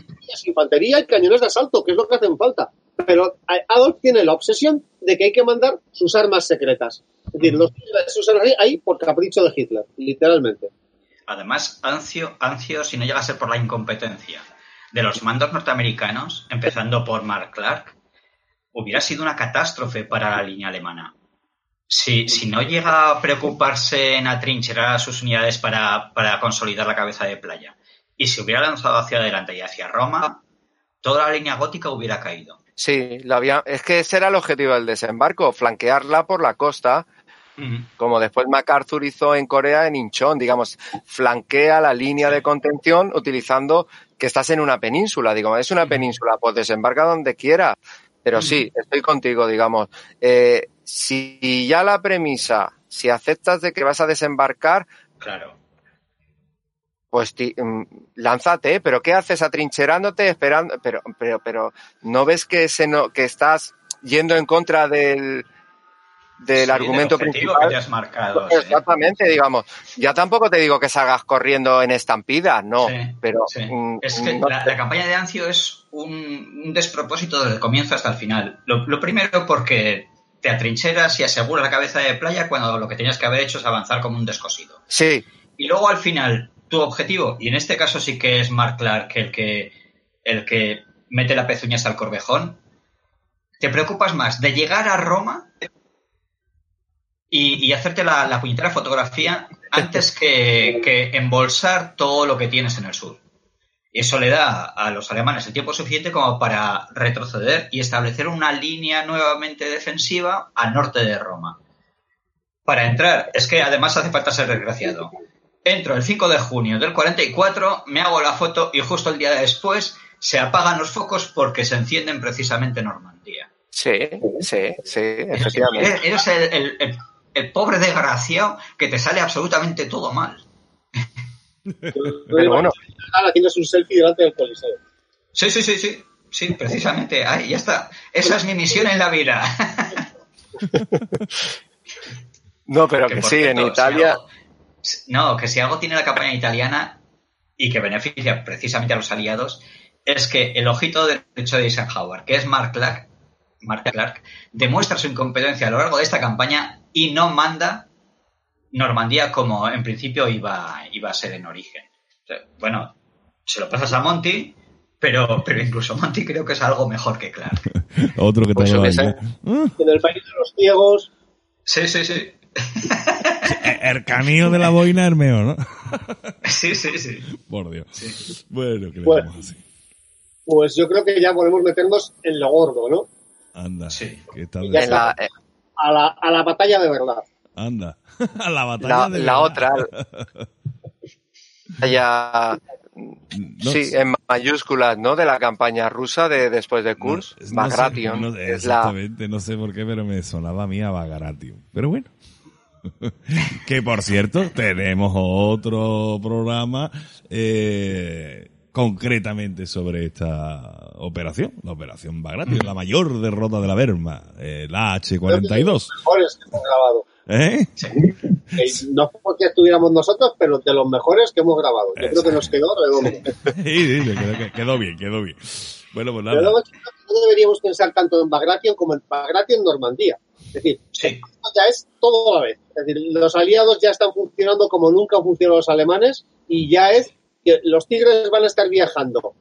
infantería y cañones de asalto, que es lo que hacen falta pero Adolf tiene la obsesión de que hay que mandar sus armas secretas. Es decir, los se usan ahí por capricho de Hitler, literalmente. Además, Ancio, Ancio, si no llega a ser por la incompetencia de los mandos norteamericanos, empezando por Mark Clark, hubiera sido una catástrofe para la línea alemana. Si, si no llega a preocuparse en atrincherar a sus unidades para, para consolidar la cabeza de playa y se hubiera lanzado hacia adelante y hacia Roma, toda la línea gótica hubiera caído. Sí, la había, es que ese era el objetivo del desembarco, flanquearla por la costa, como después MacArthur hizo en Corea, en Incheon, digamos, flanquea la línea de contención utilizando que estás en una península, digamos, es una península, pues desembarca donde quiera. Pero sí, estoy contigo, digamos. Eh, si ya la premisa, si aceptas de que vas a desembarcar, claro pues mm, lánzate, pero ¿qué haces atrincherándote esperando? Pero, pero, pero, ¿no ves que se no, que estás yendo en contra del, del argumento principal? Que te has marcado, Exactamente, digamos. Ya tampoco te digo que salgas corriendo en estampida, no, pero... Mm, es que la, campaña de Ancio es un, despropósito desde el comienzo hasta el final. Lo, lo primero porque te atrincheras y aseguras la cabeza de playa cuando lo que tenías que haber hecho es avanzar como un descosido. Sí, y luego al final tu objetivo, y en este caso sí que es Mark Clark el que, el que mete la pezuña hasta el corvejón, te preocupas más de llegar a Roma y, y hacerte la, la, puñetera fotografía antes que, que embolsar todo lo que tienes en el sur. Eso le da a los alemanes el tiempo suficiente como para retroceder y establecer una línea nuevamente defensiva al norte de Roma. Para entrar, es que además hace falta ser desgraciado. Entro el 5 de junio del 44, me hago la foto y justo el día después se apagan los focos porque se encienden precisamente en Normandía. Sí, sí, sí, efectivamente. Eres el, el, el, el pobre desgraciado que te sale absolutamente todo mal. Pero bueno. Haciéndose un selfie delante del coliseo. Sí, sí, sí, sí. Sí, precisamente. Ahí, ya está. Esa es mi misión en la vida. no, pero que, que sí, cierto, en Italia. Si algo, no, que si algo tiene la campaña italiana y que beneficia precisamente a los aliados, es que el ojito derecho de Eisenhower, que es Mark Clark, Mark Clark, demuestra su incompetencia a lo largo de esta campaña y no manda Normandía como en principio iba, iba a ser en origen. O sea, bueno, se lo pasas a Monty, pero, pero incluso Monty creo que es algo mejor que Clark. Otro que pues te pues En el país de los ciegos. Sí, sí, sí. El canillo de la boina Hermeo, ¿no? sí, sí, sí. Por Dios. Sí. Bueno, que bueno, así. Pues yo creo que ya podemos meternos en lo gordo, ¿no? Anda. Sí. ¿Qué tal? Ya está. La, a, la, a la batalla de verdad. Anda. A la batalla la, de la otra. No, sí, en mayúsculas, ¿no? De la campaña rusa de después de Kurs, no, Bagration. No sé, exactamente, la... no sé por qué, pero me sonaba a mí a Bagration. Pero bueno. que por cierto, tenemos otro programa eh, concretamente sobre esta operación, la operación Bagration, la mayor derrota de la Berma, eh, la H-42. Mejores que hemos grabado. ¿Eh? Sí. No porque estuviéramos nosotros, pero de los mejores que hemos grabado. Yo creo que nos quedó redondo. sí, sí, quedó, quedó, bien, quedó bien. Bueno, pues nada. Pero luego no deberíamos pensar tanto en Bagration como en Bagration en Normandía. Es decir, sí. esto ya es todo a la vez. Es decir, los aliados ya están funcionando como nunca han funcionado los alemanes y ya es que los tigres van a estar viajando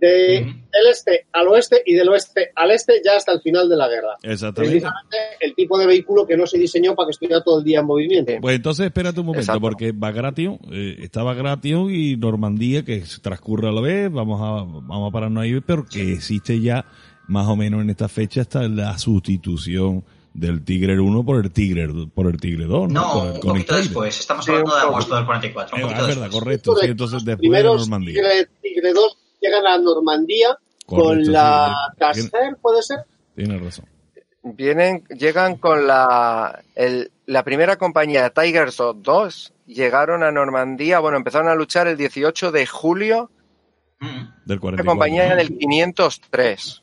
de, uh -huh. del este al oeste y del oeste al este ya hasta el final de la guerra. Exactamente. Precisamente el tipo de vehículo que no se diseñó para que estuviera todo el día en movimiento. Pues entonces espérate un momento, Exacto. porque Bagration, eh, está Bagration y Normandía que transcurre a la vez, vamos a, vamos a pararnos ahí, pero que existe ya más o menos en esta fecha hasta la sustitución del Tigre 1 por el Tigre por el Tigre 2, ¿no? no por el un poquito después, estamos hablando de agosto del 44. Eh, Un es poquito verdad, después. correcto, sí, entonces después de Primeros Normandía. Tigre, Tigre 2 llegan a Normandía Correcto, con la sí. Casser, ¿puede ser? Tienes razón. Vienen, llegan con la, el, la primera compañía Tigers 2, llegaron a Normandía, bueno, empezaron a luchar el 18 de julio, Mm. Del la 44. compañía ¿no? del 503.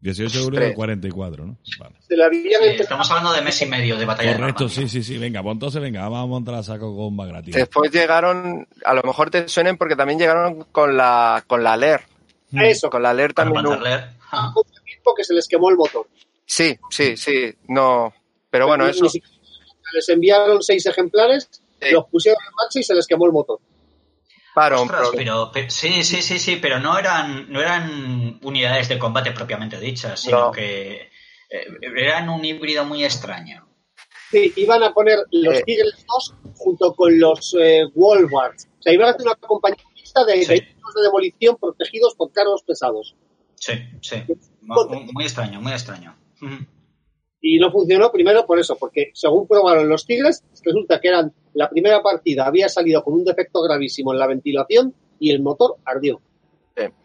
18 de julio del 44, ¿no? Vale. Se la habían Sí, empezado- estamos hablando de mes y medio de batalla de Correcto, Normandía. sí, sí, sí. Venga, pues entonces venga, vamos a montar a saco con Bagration. Después llegaron, a lo mejor te suenen porque también llegaron con la, con la LER. Mm. Eso, Con la LER también. hubo- Panzerlehr. Ah. que se les quemó el motor. Sí, sí, sí, no. Pero bueno, eso. Les enviaron seis ejemplares, Sí. los pusieron en marcha y se les quemó el motor. Para Ostras, pero, pe- sí, sí, sí, sí, pero no eran, no eran unidades de combate propiamente dichas, sino No. que eh, eran un híbrido muy extraño. Sí, iban a poner los Eh. Tigres 2 junto con los eh, Wolvards. O sea, iban a hacer una compañía mixta de Sí. vehículos de demolición protegidos por carros pesados. Sí, sí. Muy, muy extraño, muy extraño. Y no funcionó primero por eso, porque según probaron los Tigres, resulta que eran la primera partida había salido con un defecto gravísimo en la ventilación y el motor ardió.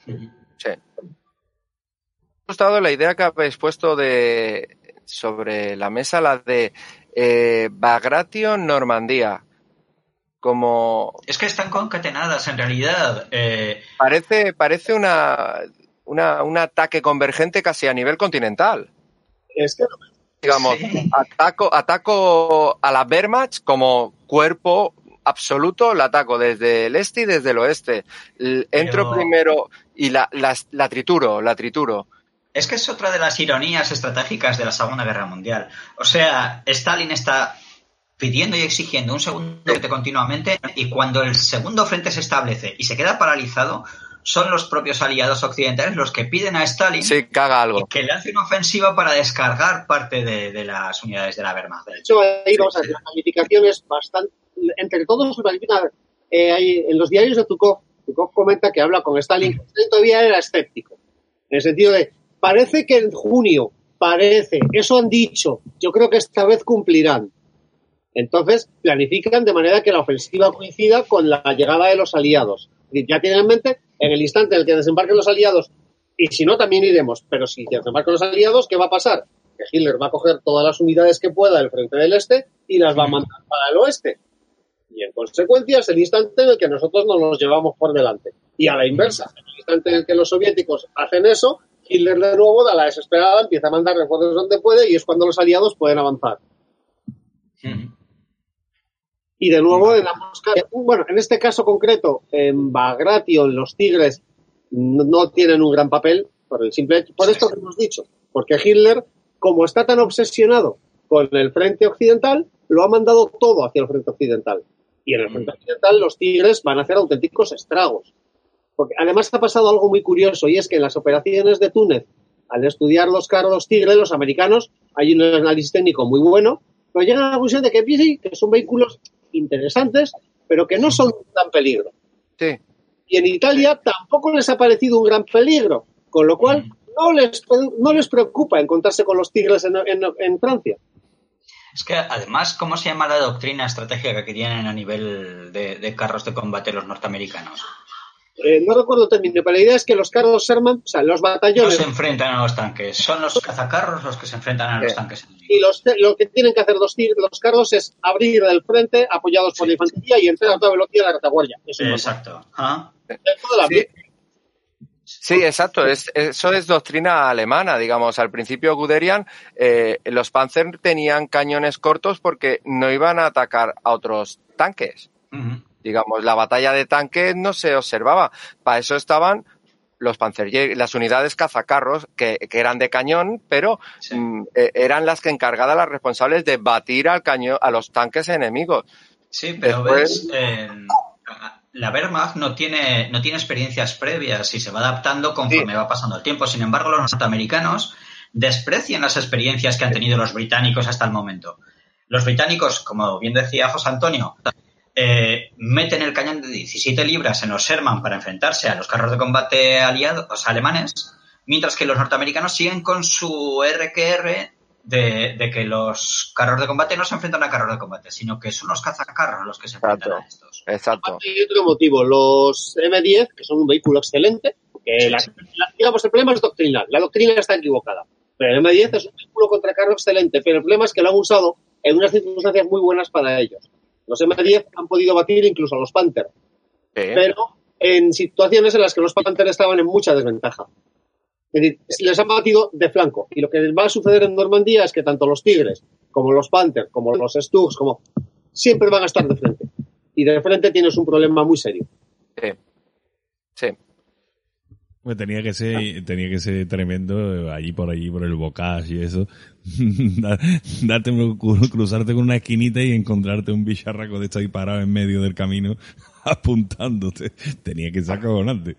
Ujú. Sí. Me ha gustado la idea que habéis puesto de sobre la mesa, la de eh, Bagration Normandía. Como Es que están concatenadas en realidad. eh, parece, parece una, una, un ataque convergente casi a nivel continental. Es que Digamos, Sí. ataco, ataco a la Wehrmacht como cuerpo absoluto, la ataco desde el este y desde el oeste. Entro Pero- primero y la, la, la trituro, la trituro. Es que es otra de las ironías estratégicas de la Segunda Guerra Mundial. O sea, Stalin está pidiendo y exigiendo un segundo frente continuamente y cuando el segundo frente se establece y se queda paralizado, son los propios aliados occidentales los que piden a Stalin que haga algo. que le hace una ofensiva para descargar parte de, las unidades de la Wehrmacht. De hecho, ahí vamos a ver, la calificación es bastante... Entre todos se califica... Eh, en los diarios de Tukov, Tukov comenta que habla con Stalin, Stalin todavía era escéptico, en el sentido de, parece que en junio, parece, eso han dicho, yo creo que esta vez cumplirán. Entonces, planifican de manera que la ofensiva coincida con la llegada de los aliados. Ya tienen en mente, en el instante en el que desembarquen los aliados, y si no, también iremos, pero si desembarcan los aliados, ¿qué va a pasar? Que Hitler va a coger todas las unidades que pueda del frente del este y las va a mandar para el oeste. Y en consecuencia es el instante en el que nosotros nos los llevamos por delante. Y a la inversa, en el instante en el que los soviéticos hacen eso, Hitler de nuevo da la desesperada, empieza a mandar refuerzos donde puede y es cuando los aliados pueden avanzar. Y de nuevo, en la mosca, bueno, en este caso concreto, en Bagration, los Tigres no, tienen un gran papel por el simple por esto que hemos dicho, porque Hitler, como está tan obsesionado con el frente occidental, lo ha mandado todo hacia el frente occidental. Y en el frente occidental los Tigres van a hacer auténticos estragos. Porque además ha pasado algo muy curioso y es que en las operaciones de Túnez, al estudiar los carros Tigre, los americanos, hay un análisis técnico muy bueno, pero llegan a la conclusión de que, que son vehículos interesantes, pero que no son tan peligro. Sí. Y en Italia tampoco les ha parecido un gran peligro, con lo cual no les, no les preocupa encontrarse con los tigres en, Francia. Es que además, ¿cómo se llama la doctrina estratégica que tienen a nivel de carros de combate los norteamericanos? Eh, no recuerdo el término, pero la idea es que los carros Sherman, o sea, los batallones. No se enfrentan a los tanques, son los cazacarros los que se enfrentan a los tanques. Y los, lo que tienen que hacer los, los carros es abrir el frente apoyados por la infantería y entrar a toda velocidad a la retaguardia. Exacto. ¿Ah? Sí. exacto. Es, eso es doctrina alemana, digamos. Al principio Guderian, eh, los Panzer tenían cañones cortos porque no iban a atacar a otros tanques. Digamos, la batalla de tanques no se observaba. Para eso estaban los Panzerjäger, las unidades cazacarros que, que, eran de cañón, pero mm, e, eran las que encargadas, las responsables de batir al cañón, a los tanques enemigos. Sí, pero ves, la Wehrmacht no tiene, no tiene experiencias previas y se va adaptando conforme va pasando el tiempo. Sin embargo, los norteamericanos desprecian las experiencias que han tenido los británicos hasta el momento. Los británicos, como bien decía José Antonio, eh, meten el cañón de 17 libras en los Sherman para enfrentarse a los carros de combate aliados alemanes, mientras que los norteamericanos siguen con su RQR de, que los carros de combate no se enfrentan a carros de combate, sino que son los cazacarros los que se enfrentan a estos. Exacto. Hay otro motivo, los M10, que son un vehículo excelente, que digamos, el problema es doctrinal, la doctrina está equivocada. Pero el M10 es un vehículo contra carro excelente, pero el problema es que lo han usado en unas circunstancias muy buenas para ellos. Los M10 han podido batir incluso a los Panther. Pero en situaciones en las que los Panther estaban en mucha desventaja. Es decir, les han batido de flanco. Y lo que va a suceder en Normandía es que tanto los Tigres, como los Panther, como los Stugs, como siempre van a estar de frente. Y de frente tienes un problema muy serio. Sí. Sí. Pues tenía que ser, tenía que ser tremendo allí por allí, por el bocage y eso. Darte, cruzarte con una esquinita y encontrarte un bicharraco de esto ahí parado en medio del camino apuntándote. Tenía que ser acogonante.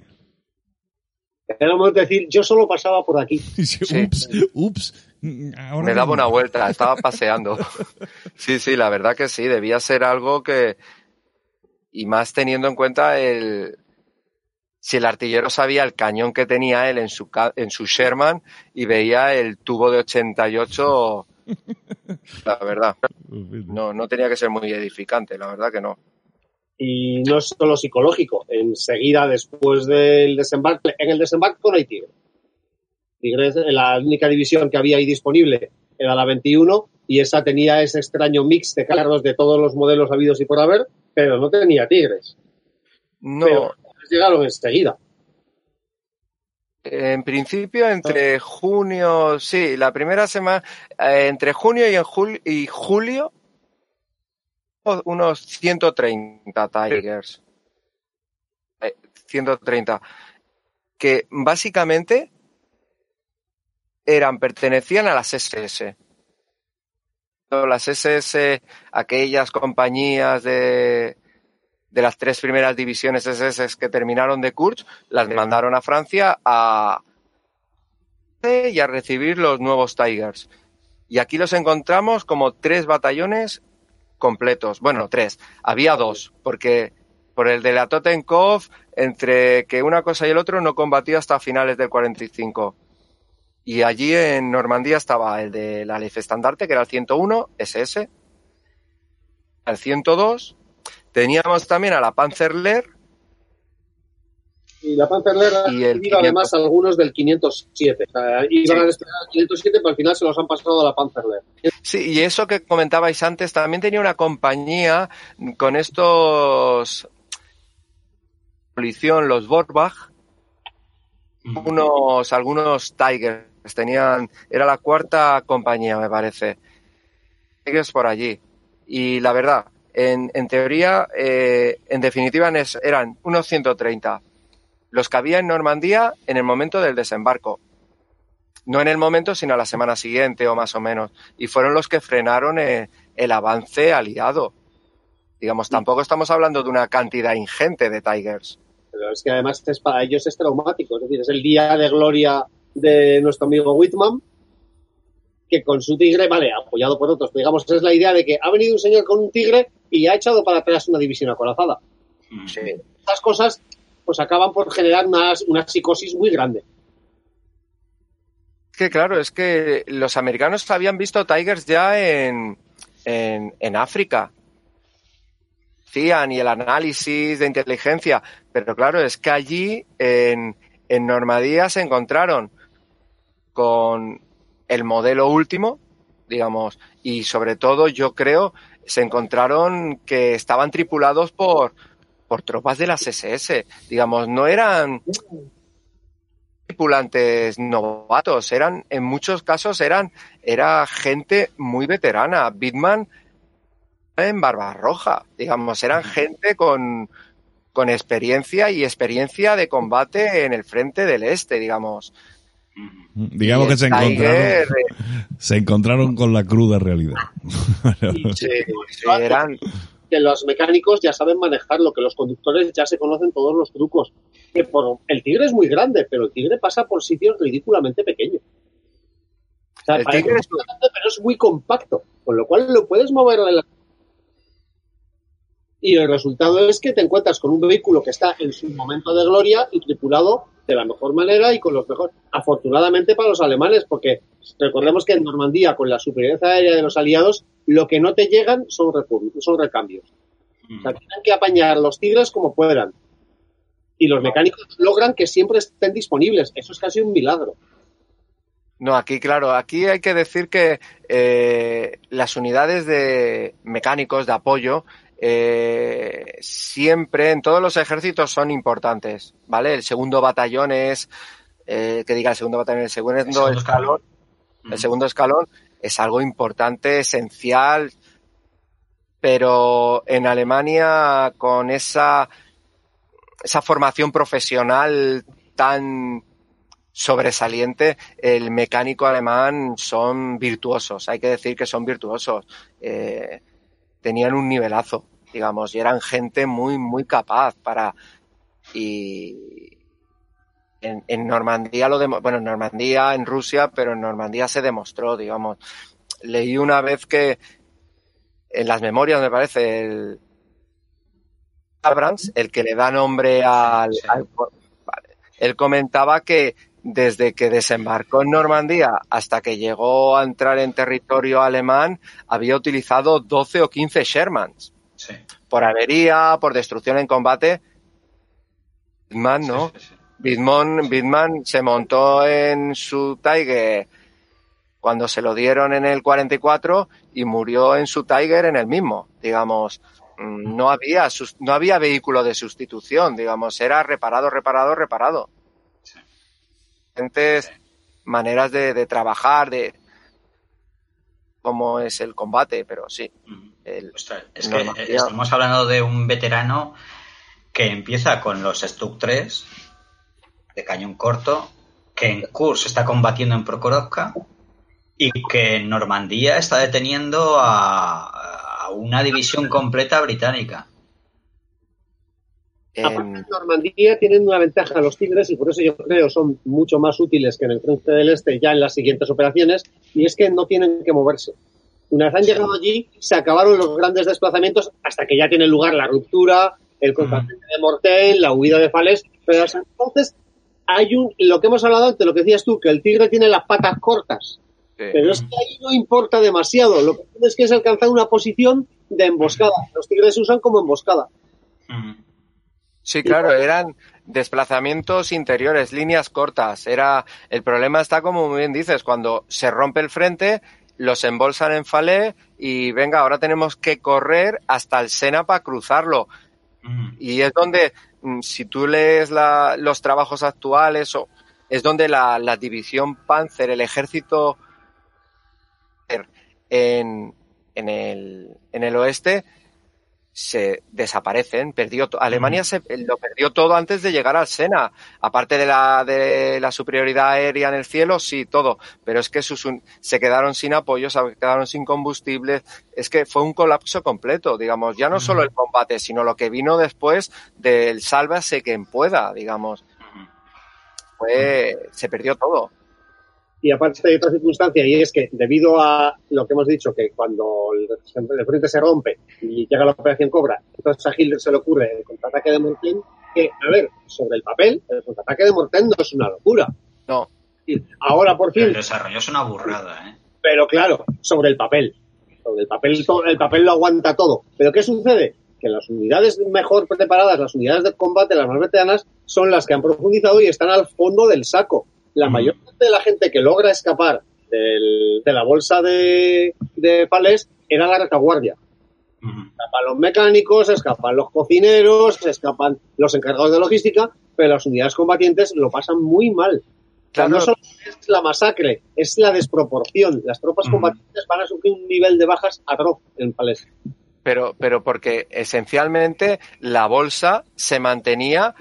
Queremos decir, yo solo pasaba por aquí. Ups, ups. Me daba una vuelta, estaba paseando. sí, sí, la verdad que sí, debía ser algo que, y más teniendo en cuenta el, si el artillero sabía el cañón que tenía él en su, en su Sherman y veía el tubo de 88, la verdad. No, no tenía que ser muy edificante, la verdad que no. Y no es solo psicológico. Enseguida, después del desembarque, en el desembarque no hay Tigre. Tigre, la única división que había ahí disponible era la 21 y esa tenía ese extraño mix de carros de todos los modelos habidos y por haber, pero no tenía Tigres. No llegaron enseguida. En principio, entre junio, sí, la primera semana, eh, entre junio y, en y julio, unos 130 Tigers. 130. Eh, que básicamente eran, pertenecían a las SS. las SS, aquellas compañías de, de las tres primeras divisiones SS que terminaron de Kurz, las mandaron a Francia a, y a recibir los nuevos Tigers. Y aquí los encontramos como tres batallones completos. Bueno, tres. Había dos, porque por el de la Totenkopf, entre que una cosa y el otro no combatió hasta finales del 45. Y allí en Normandía estaba el de la Leif Estandarte, que era el 101, SS. El 102. Teníamos también a la Panzerlehr. Y la Panzerlehr Y el iba además 500. algunos del 507. O sea, iban a destinar al 507, pero al final se los han pasado a la Panzerlehr. Sí, y eso que comentabais antes, también tenía una compañía con estos policía, los Vorbach, unos, algunos Tigers, tenían, era la cuarta compañía, me parece. Tigers por allí. Y la verdad, en, en teoría, eh, en definitiva, eran unos 130. Los que había en Normandía en el momento del desembarco. No en el momento, sino a la semana siguiente o más o menos. Y fueron los que frenaron eh, el avance aliado. Digamos, tampoco estamos hablando de una cantidad ingente de Tigers. Pero es que además es para ellos es traumático. Es decir, es el día de gloria de nuestro amigo Whitman, que con su tigre, vale, apoyado por otros. pero digamos, es la idea de que ha venido un señor con un tigre y ha echado para atrás una división acorazada. Estas cosas pues acaban por generar una, una psicosis muy grande. Es que claro, es que los americanos habían visto Tigers ya en, en, en África. Hacían y el análisis de inteligencia, pero claro, es que allí en, en Normandía se encontraron con el modelo último, digamos, y sobre todo yo creo se encontraron que estaban tripulados por, por tropas de las SS, digamos, no eran tripulantes novatos, eran, en muchos casos eran, era gente muy veterana. Bitman en Barbarroja, digamos, eran gente con, con experiencia y experiencia de combate en el frente del este, digamos. Digamos que se encontraron, eh, se encontraron con la cruda realidad. Y sí, se- sí, eran, que los mecánicos ya saben manejarlo, que los conductores ya se conocen todos los trucos. Que por, el tigre es muy grande, pero el tigre pasa por sitios ridículamente pequeños. O sea, El parece tigre muy es- grande, pero es muy compacto, con lo cual lo puedes mover la- Y el resultado es que te encuentras con un vehículo que está en su momento de gloria y tripulado de la mejor manera y con los mejores. Afortunadamente para los alemanes, porque recordemos que en Normandía, con la superioridad aérea de los aliados, lo que no te llegan son, son recambios. O sea, tienen que apañar los tigres como puedan. Y los mecánicos logran que siempre estén disponibles. Eso es casi un milagro. No, aquí, claro, aquí hay que decir que eh, las unidades de mecánicos de apoyo eh, siempre en todos los ejércitos son importantes, ¿vale? El segundo batallón es, eh, que diga el segundo batallón, el segundo, El segundo escalón, escalón. el segundo escalón es algo importante, esencial, pero en Alemania con esa, esa formación profesional tan sobresaliente, el mecánico alemán son virtuosos, hay que decir que son virtuosos. Eh, tenían un nivelazo, digamos, y eran gente muy, muy capaz para... Y en, en Normandía lo demo- bueno, en Normandía, en Rusia, pero en Normandía se demostró, digamos. Leí una vez que en las memorias, me parece, el Abrams, el que le da nombre al, al- él comentaba que desde que desembarcó en Normandía hasta que llegó a entrar en territorio alemán, había utilizado 12 o 15 Shermans. Sí. Por avería, por destrucción en combate. Bitman, ¿no? Sí, sí, sí. Bitman, se montó en su Tiger cuando se lo dieron en el 44 y murió en su Tiger en el mismo, digamos. Mm, No había, no había vehículo de sustitución, digamos, era reparado, reparado, reparado. Diferentes maneras de, de trabajar, de cómo es el combate, pero sí. Ujú. El- Ostras, es que eh, estamos hablando de un veterano que empieza con los Stuck 3 de cañón corto, que en Kurs está combatiendo en Prokhorovka Y que Normandía está deteniendo a, a una división completa británica. Aparte en Normandía tienen una ventaja los tigres y por eso yo creo son mucho más útiles que en el frente del este ya en las siguientes operaciones y es que no tienen que moverse. Una vez han llegado allí, se acabaron los grandes desplazamientos hasta que ya tiene lugar la ruptura, el combate de Mortel, la huida de Fales, pero entonces hay un, lo que hemos hablado antes, lo que decías tú, que el tigre tiene las patas cortas. Pero es que ahí no importa demasiado. Lo que tienes que es alcanzar una posición de emboscada. Los tigres se usan como emboscada. Sí, claro, eran desplazamientos interiores, líneas cortas. Era el problema está como muy bien dices, cuando se rompe el frente, los embolsan en falé y venga, ahora tenemos que correr hasta el Sena para cruzarlo. Y es donde, mm, si tú lees la, los trabajos actuales, o, es donde la, la división Panzer, el ejército en, en, el, en el oeste, se desaparecen. Perdió Alemania se, lo perdió todo antes de llegar al Sena. Aparte de la, de la superioridad aérea en el cielo, sí, todo. Pero es que sus, se quedaron sin apoyo, se quedaron sin combustible. Es que fue un colapso completo, digamos. Ya no solo el combate, sino lo que vino después del sálvase quien pueda, digamos. Fue, se perdió todo. Y aparte hay otra circunstancia, y es que debido a lo que hemos dicho, que cuando el, frente se rompe y llega la operación Cobra, entonces a Hitler se le ocurre el contraataque de Morten, que, a ver, sobre el papel, el contraataque de Morten no es una locura. No. Ahora, por fin... El desarrollo es una burrada, ¿eh? Pero claro, sobre el papel. Sobre el papel, el papel lo aguanta todo. Pero ¿qué sucede? Que las unidades mejor preparadas, las unidades de combate, las más veteranas, son las que han profundizado y están al fondo del saco la mayor parte de la gente que logra escapar del, de la bolsa de, de palés era la retaguardia. Escapan los mecánicos, escapan los cocineros, escapan los encargados de logística, pero las unidades combatientes lo pasan muy mal. no solo es la masacre, es la desproporción. Las tropas combatientes van a sufrir un nivel de bajas atroz en Palés. Pero, pero porque esencialmente la bolsa se mantenía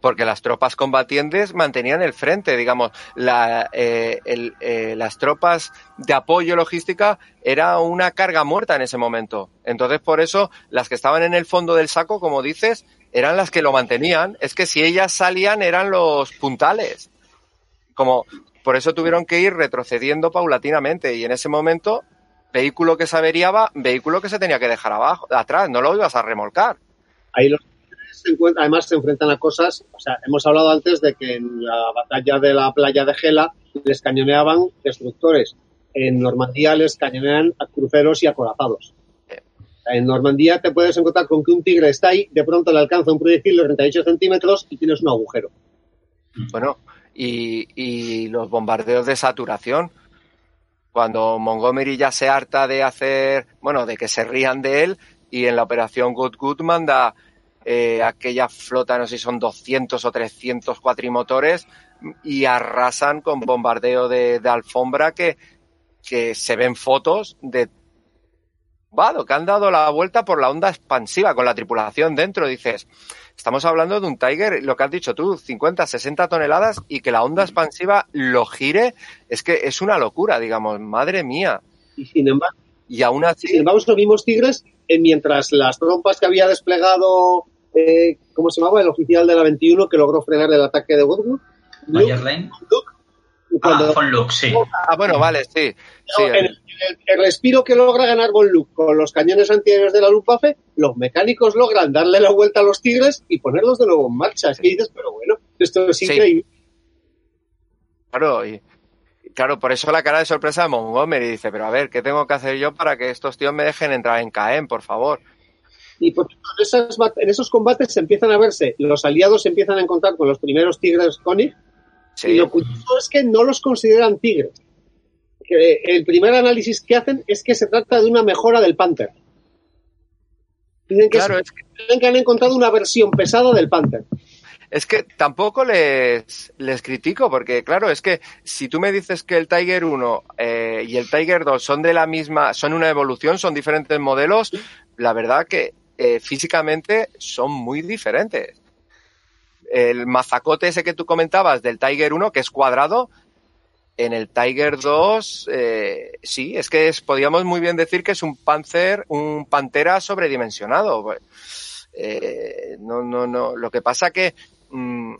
porque las tropas combatientes mantenían el frente, digamos, la, eh, el, eh, las tropas de apoyo logística era una carga muerta en ese momento. Entonces, por eso, las que estaban en el fondo del saco, como dices, eran las que lo mantenían. Es que si ellas salían, eran los puntales. Como, por eso tuvieron que ir retrocediendo paulatinamente. Y en ese momento, vehículo que se averiaba, vehículo que se tenía que dejar abajo, atrás, no lo ibas a remolcar. Ahí los además se enfrentan a cosas, o sea, hemos hablado antes de que en la batalla de la playa de Gela les cañoneaban destructores, en Normandía les cañonean a cruceros y acorazados. En Normandía te puedes encontrar con que un tigre está ahí, de pronto le alcanza un proyectil de 38 centímetros y tienes un agujero. Bueno, y, y los bombardeos de saturación, cuando Montgomery ya se harta de hacer, bueno, de que se rían de él, y en la operación Good Good manda eh, aquella flota, no sé si son 200 o 300 cuatrimotores, y arrasan con bombardeo de, alfombra que, que se ven fotos de Vado, que han dado la vuelta por la onda expansiva con la tripulación dentro. Dices, estamos hablando de un Tiger, lo que has dicho tú, 50, 60 toneladas y que la onda expansiva lo gire, es que es una locura, digamos, madre mía. Y sin embargo, y aún así. Sin embargo, vimos Tigres eh, mientras las trompas que había desplegado eh, ¿cómo se llamaba? El oficial de la 21 que logró frenar el ataque de Woodwood. Lane. Ah, Von Luke, sí. Ah, bueno, vale, sí. el, respiro que logra ganar Von Luke con los cañones antiaéreos de la Luftwaffe, los mecánicos logran darle la vuelta a los tigres y ponerlos de nuevo en marcha. Es que dices, pero bueno, esto es increíble. Claro, y, claro, por eso la cara de sorpresa de Montgomery dice, pero a ver, ¿qué tengo que hacer yo para que estos tíos me dejen entrar en Caen, por favor? Y en, esas, en esos combates se empiezan a verse, los aliados se empiezan a encontrar con los primeros tigres Koenig, y lo curioso es que no los consideran tigres. Que el primer análisis que hacen es que se trata de una mejora del Panther. Dicen que, claro, es que... han encontrado una versión pesada del Panther. Es que tampoco les, les critico, porque claro, es que si tú me dices que el Tiger 1 eh, y el Tiger 2 son de la misma, son una evolución, son diferentes modelos, la verdad que eh, físicamente son muy diferentes. El mazacote ese que tú comentabas del Tiger 1, que es cuadrado, en el Tiger 2, eh, sí, es que es, podríamos muy bien decir que es un Panzer, un Pantera sobredimensionado. Eh, no, no, no. Lo que pasa que, mm,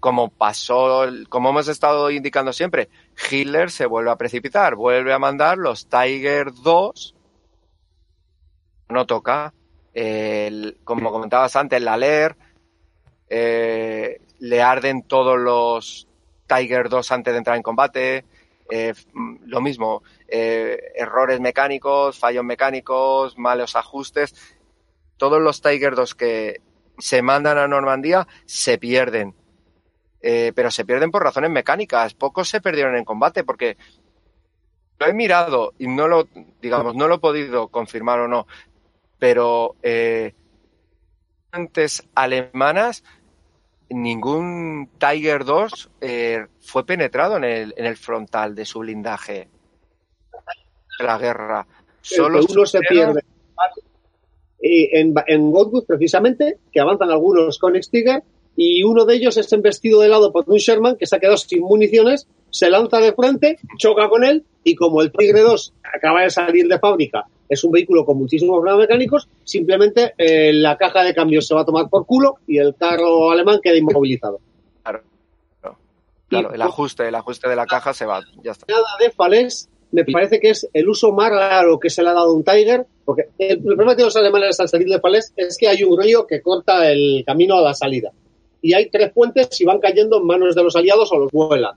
como pasó, como hemos estado indicando siempre, Hitler se vuelve a precipitar, vuelve a mandar los Tiger 2, no toca, como comentabas antes, la LER, eh, le arden todos los Tiger 2 antes de entrar en combate, eh, lo mismo, eh, errores mecánicos, fallos mecánicos, malos ajustes, todos los Tiger 2 que se mandan a Normandía se pierden. Pero se pierden por razones mecánicas. Pocos se perdieron en combate porque lo he mirado y no lo, digamos, no lo he podido confirmar o no, pero eh, antes alemanas ningún Tiger 2 eh, fue penetrado en el, en el frontal de su blindaje de la guerra. Solo uno se pierde. Y en, en Godwood, precisamente, que avanzan algunos con Stiger, y uno de ellos es embestido de lado por un Sherman que se ha quedado sin municiones, se lanza de frente, choca con él, y como el Tigre 2 acaba de salir de fábrica, es un vehículo con muchísimos problemas mecánicos, simplemente eh, la caja de cambios se va a tomar por culo y el carro alemán queda inmovilizado. Claro, claro, el ajuste, el ajuste de la caja se va, ya está. Nada de Fales me parece que es el uso más raro que se le ha dado a un Tiger, porque el, problema que tienen los alemanes al salir de Fales es que hay un río que corta el camino a la salida. Y hay tres puentes y van cayendo en manos de los aliados o los vuelan.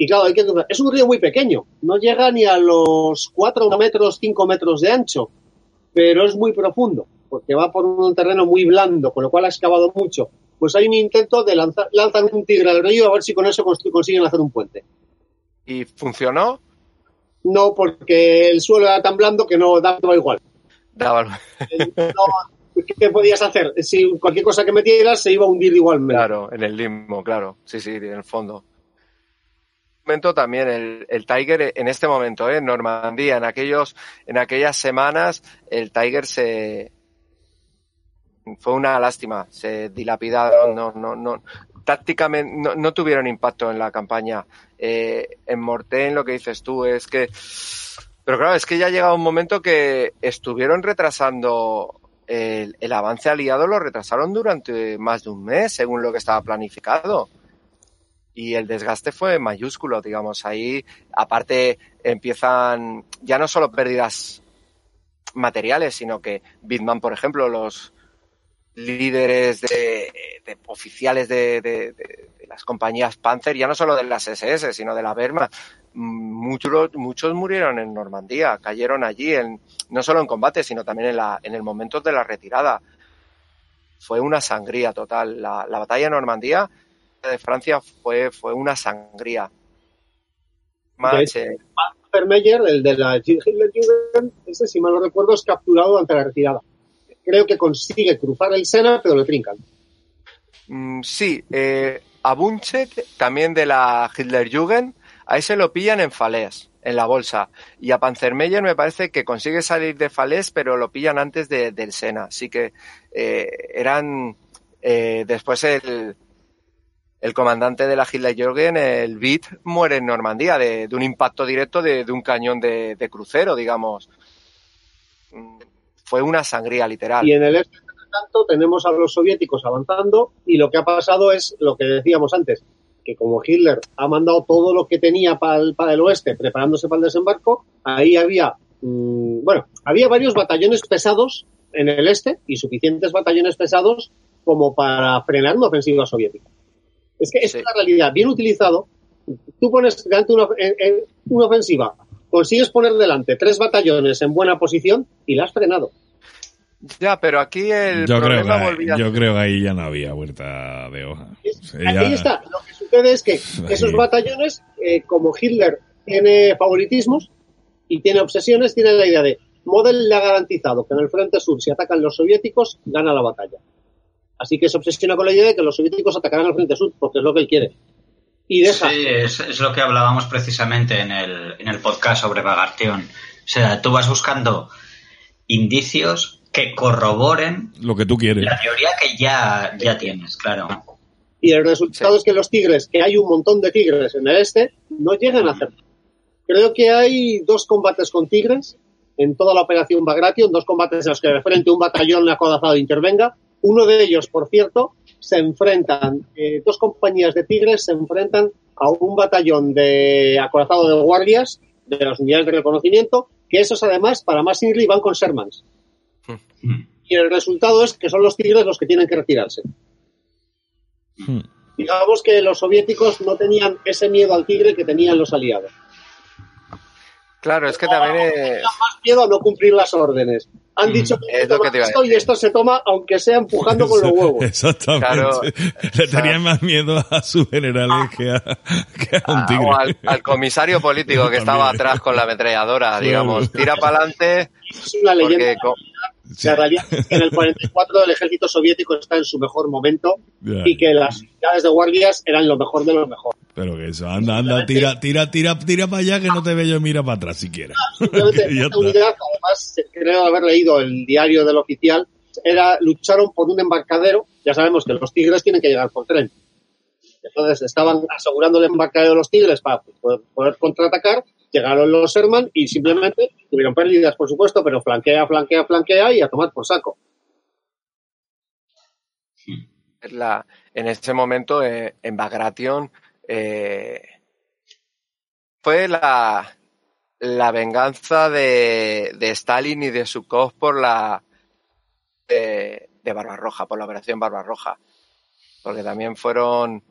Y claro, hay que es un río muy pequeño, no llega ni a los 4 metros, 5 metros de ancho, pero es muy profundo, porque va por un terreno muy blando, con lo cual ha excavado mucho. Pues hay un intento de lanzar, lanzar un tigre al río a ver si con eso consiguen hacer un puente. ¿Y funcionó? No, porque el suelo era tan blando que no daba igual. Daba. No, ¿Qué podías hacer? Si cualquier cosa que metieras se iba a hundir igualmente. Claro, en el limbo, claro. Sí, sí, en el fondo momento también el, el, Tiger en este momento, ¿eh? en Normandía, en aquellos, en aquellas semanas, el Tiger se fue una lástima, se dilapidaron, no, no, no, tácticamente no, no tuvieron impacto en la campaña. Eh, en Morten lo que dices tú es que, pero claro, es que ya ha llegado un momento que estuvieron retrasando el, el avance aliado, lo retrasaron durante más de un mes, según lo que estaba planificado y el desgaste fue mayúsculo, digamos. Ahí, aparte, empiezan ya no solo pérdidas materiales, sino que Bitman, por ejemplo, los líderes de, oficiales de, de, las compañías Panzer, ya no solo de las SS, sino de la Wehrmacht, muchos, muchos murieron en Normandía, cayeron allí, en, no solo en combate, sino también en, la, en el momento de la retirada. Fue una sangría total. La, la batalla de Normandía de Francia fue, fue una sangría. Más, eh... Meyer, el de la Hitler ese, si mal no recuerdo, es capturado ante la retirada. Creo que consigue cruzar el Sena, pero le trincan. Mm, sí, eh, a Bunchek, también de la Hitlerjugend, a ese lo pillan en Falaise, en la bolsa. Y a Panzermeyer me parece que consigue salir de Falaise, pero lo pillan antes de, del Sena. Así que eh, eran eh, después el, el comandante de la Hitlerjugend, el Witt, muere en Normandía de, un impacto directo de, un cañón de, crucero, digamos. Fue una sangría literal. Y en el este, tanto, tenemos a los soviéticos avanzando y lo que ha pasado es lo que decíamos antes, que como Hitler ha mandado todo lo que tenía para el, para el oeste preparándose para el desembarco, ahí había, mmm, bueno, había varios batallones pesados en el este y suficientes batallones pesados como para frenar una ofensiva soviética. Es que es sí. la realidad. Bien utilizado, tú pones delante una, en, en una, ofensiva, consigues poner delante tres batallones en buena posición y la has frenado. Ya, pero aquí el yo problema creo que, volvía... Yo creo que ahí ya no había vuelta de hoja. Ahí ya... está. Lo que sucede es que esos batallones, eh, como Hitler tiene favoritismos y tiene obsesiones, tiene la idea de Model le ha garantizado que en el frente sur, si atacan los soviéticos, gana la batalla. Así que se obsesiona con la idea de que los soviéticos atacarán al frente sur, porque es lo que él quiere. Y deja. Sí, es, es lo que hablábamos precisamente en el, en el podcast sobre Bagration. O sea, tú vas buscando indicios que corroboren lo que tú quieres. La teoría que ya, ya tienes, claro. Y el resultado es que los tigres, que hay un montón de tigres en el este, no llegan a hacer. Creo que hay dos combates con tigres en toda la operación Bagration, dos combates en los que de frente un batallón acodazado intervenga. Uno de ellos, por cierto, se enfrentan, eh, dos compañías de tigres se enfrentan a un batallón de acorazado de guardias de las unidades de reconocimiento, que esos además, para más Inri, van con Shermans. Mm. Y el resultado es que son los tigres los que tienen que retirarse. Hmm. Digamos que los soviéticos no tenían ese miedo al tigre que tenían los aliados. Claro, es que también es... Tenían más miedo a no cumplir las órdenes. Han Mm, dicho que es lo que te iba a esto y esto se toma aunque sea empujando con los huevos. Exactamente. Claro. Le tenían más miedo a sus generales que a, que a un Ah, tigre. o al, al comisario político que estaba atrás con la ametralladora, digamos, tira para adelante Es una leyenda. porque Sí. La realidad es que en el 44 el ejército soviético está en su mejor momento y que las unidades de guardias eran lo mejor de lo mejor. Pero que eso, anda, anda, tira, tira, tira, tira para allá que no te veo mira para atrás siquiera. Ya esta unidad, además, creo haber leído el diario del oficial, era lucharon por un embarcadero. Ya sabemos que los tigres tienen que llegar por tren. Entonces estaban asegurando el embarcadero de los tigres para poder contraatacar. Llegaron los Sherman y simplemente tuvieron pérdidas, por supuesto, pero flanquea, flanquea, flanquea y a tomar por saco. en ese momento eh, en Bagration eh, fue la, venganza de, de Stalin y de Sukov por la de, de Barbarroja, por la operación Barbarroja. Porque también fueron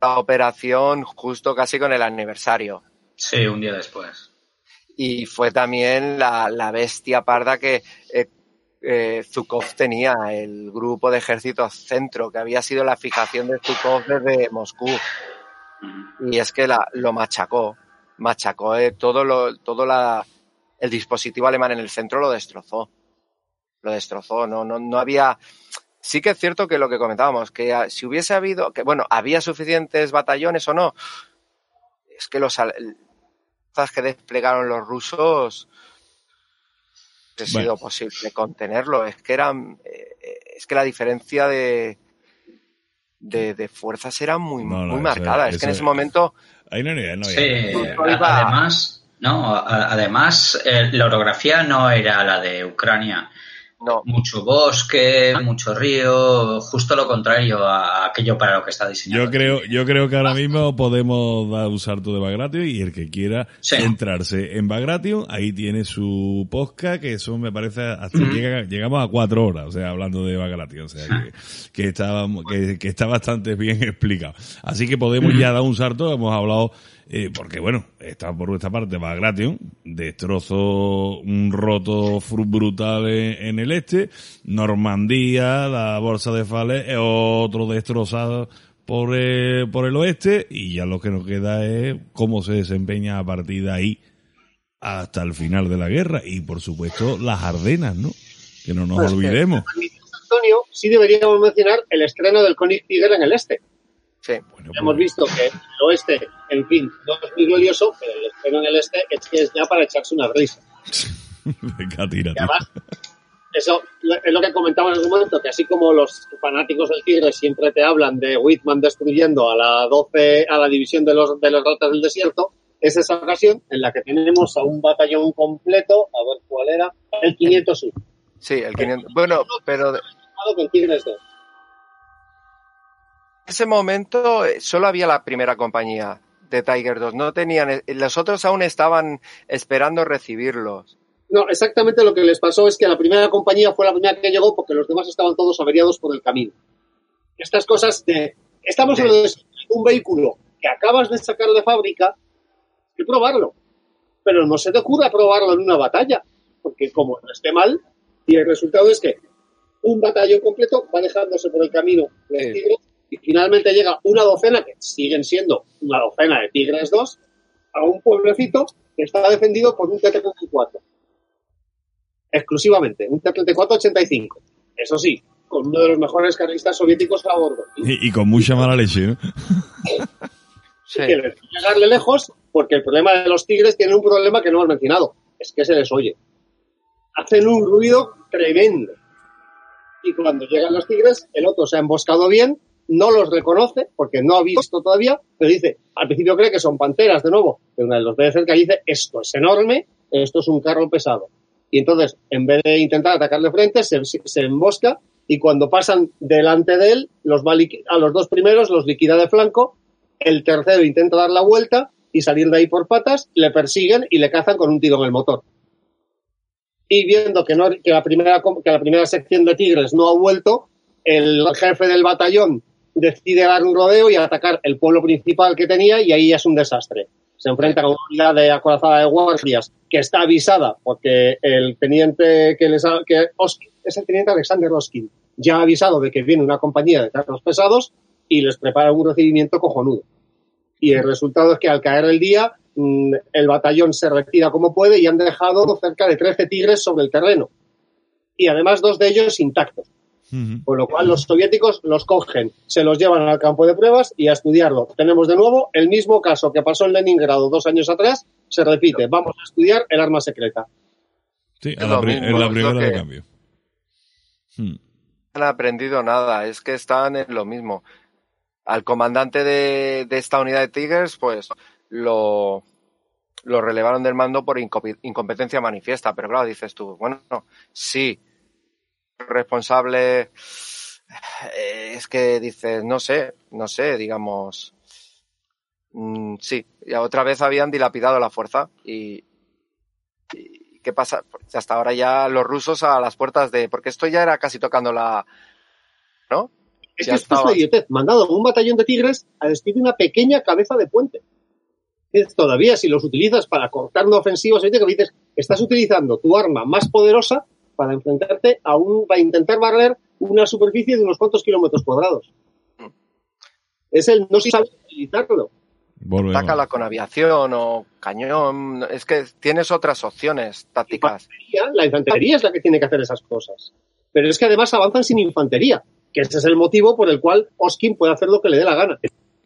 la operación justo casi con el aniversario. Sí, un día después. Y fue también la, la bestia parda que eh, eh, Zukov tenía, el grupo de ejércitos centro, que había sido la fijación de Zukov desde Moscú. Y es que la, lo machacó, machacó eh, todo, lo, todo la, el dispositivo alemán en el centro lo destrozó. Lo destrozó, no, no, no había. Sí que es cierto que lo que comentábamos, que si hubiese habido, que bueno, había suficientes batallones o no, es que los fuerzas que desplegaron los rusos ha sido Bueno. posible contenerlo. Es que eran, eh, es que la diferencia de de, de fuerzas era muy, No, no, muy eso- marcada. es que en ese momento Ahí no había, no además, no, además eh, la orografía no era la de Ucrania. No. Mucho bosque, mucho río, justo lo contrario a aquello para lo que está diseñado. Yo creo, yo creo que ahora mismo podemos dar un salto de Bagration y el que quiera Sí. centrarse en Bagration, ahí tiene su podcast, que eso me parece hasta llega- llegamos a cuatro horas, o sea, hablando de Bagration, o sea, que, que está, que, que está bastante bien explicado. Así que podemos ya dar un salto, hemos hablado, eh, porque bueno, está por nuestra parte Bagration, destrozo un roto brutal en, en el este, Normandía, la bolsa de Fales, eh, otro destrozado por, eh, por el oeste, y ya lo que nos queda es cómo se desempeña a partir de ahí hasta el final de la guerra, y por supuesto las Ardenas, ¿no? Que no nos Pues que- olvidemos. Antonio, sí deberíamos mencionar el estreno del Koenig Tiger en el este. Sí. Bueno, Hemos pues, visto que el oeste, en fin, no es muy glorioso, pero el estreno en el este es que es ya para echarse una risa. venga, tira, Y además, eso es lo que comentaba en algún momento, que así como los fanáticos del Tigre siempre te hablan de Whitman destruyendo a la 12, a la división de los, de los ratas del desierto, es esa ocasión en la que tenemos a un batallón completo, a ver cuál era, el 500 Sur, Sí, el 500. Bueno, pero de formado con Tigres 2. Ese momento eh, solo había la primera compañía de Tiger 2. No tenían, eh, los otros aún estaban esperando recibirlos. No, exactamente lo que les pasó es que la primera compañía fue la primera que llegó porque los demás estaban todos averiados por el camino. Estas cosas de... Estamos de un vehículo que acabas de sacar de fábrica, hay que probarlo. Pero no se te ocurra probarlo en una batalla, porque como no esté mal, y el resultado es que un batallón completo va dejándose por el camino Sí. Y finalmente llega una docena, que siguen siendo una docena de Tigres 2, a un pueblecito que está defendido por un T-34 exclusivamente, un T-34-85. Eso sí, con uno de los mejores carristas soviéticos a bordo. Y Y, y con mucha mala leche, ¿no? Sí. que les llegarle lejos, porque el problema de los tigres tiene un problema que no hemos mencionado, es que se les oye. Hacen un ruido tremendo. Y cuando llegan los tigres, el otro se ha emboscado bien, no los reconoce porque no ha visto todavía, pero dice, al principio cree que son panteras de nuevo, pero una de los ve de cerca dice, esto es enorme, esto es un carro pesado. Y entonces, en vez de intentar atacarle frente, se, embosca y cuando pasan delante de él, los va a los dos primeros los liquida de flanco, el tercero intenta dar la vuelta y salir de ahí por patas, le persiguen y le cazan con un tiro en el motor. Y viendo que, la, primera, que la primera sección de tigres no ha vuelto, el jefe del batallón decide dar un rodeo y atacar el pueblo principal que tenía y ahí es un desastre. Se enfrenta con una unidad de acorazada de guardias que está avisada porque el teniente que les ha, que es el teniente Alexander Oskin, ya ha avisado de que viene una compañía de carros pesados y les prepara un recibimiento cojonudo. Y el resultado es que al caer el día, mm, el batallón se retira como puede y han dejado cerca de 13 tigres sobre el terreno. Y además dos de ellos intactos. Con lo cual los soviéticos los cogen, se los llevan al campo de pruebas y a estudiarlo. Tenemos de nuevo el mismo caso que pasó en Leningrado dos años atrás, se repite. Vamos a estudiar el arma secreta. Sí, en la, primera de cambio. Hmm. No han aprendido nada, es que están en lo mismo. Al comandante de, esta unidad de Tigers, pues lo, lo relevaron del mando por incompetencia manifiesta. Pero claro, dices tú, bueno, sí, responsable eh, es que dices, no sé, no sé, digamos, mm, sí, y otra vez habían dilapidado la fuerza y, ¿qué pasa? Pues hasta ahora ya los rusos a las puertas de, porque esto ya era casi tocando la, ¿no? Es que esto es idiotez, mandado un batallón de tigres a destruir una pequeña cabeza de puente. Todavía si los utilizas para cortar una ofensiva, que dices, estás utilizando tu arma más poderosa para enfrentarte a un, para intentar barrer una superficie de unos cuantos kilómetros cuadrados. Es el no saber utilizarlo. Atácala con aviación o cañón. Es que tienes otras opciones tácticas. La infantería es la que tiene que hacer esas cosas. Pero es que además avanzan sin infantería, que ese es el motivo por el cual Oskin puede hacer lo que le dé la gana.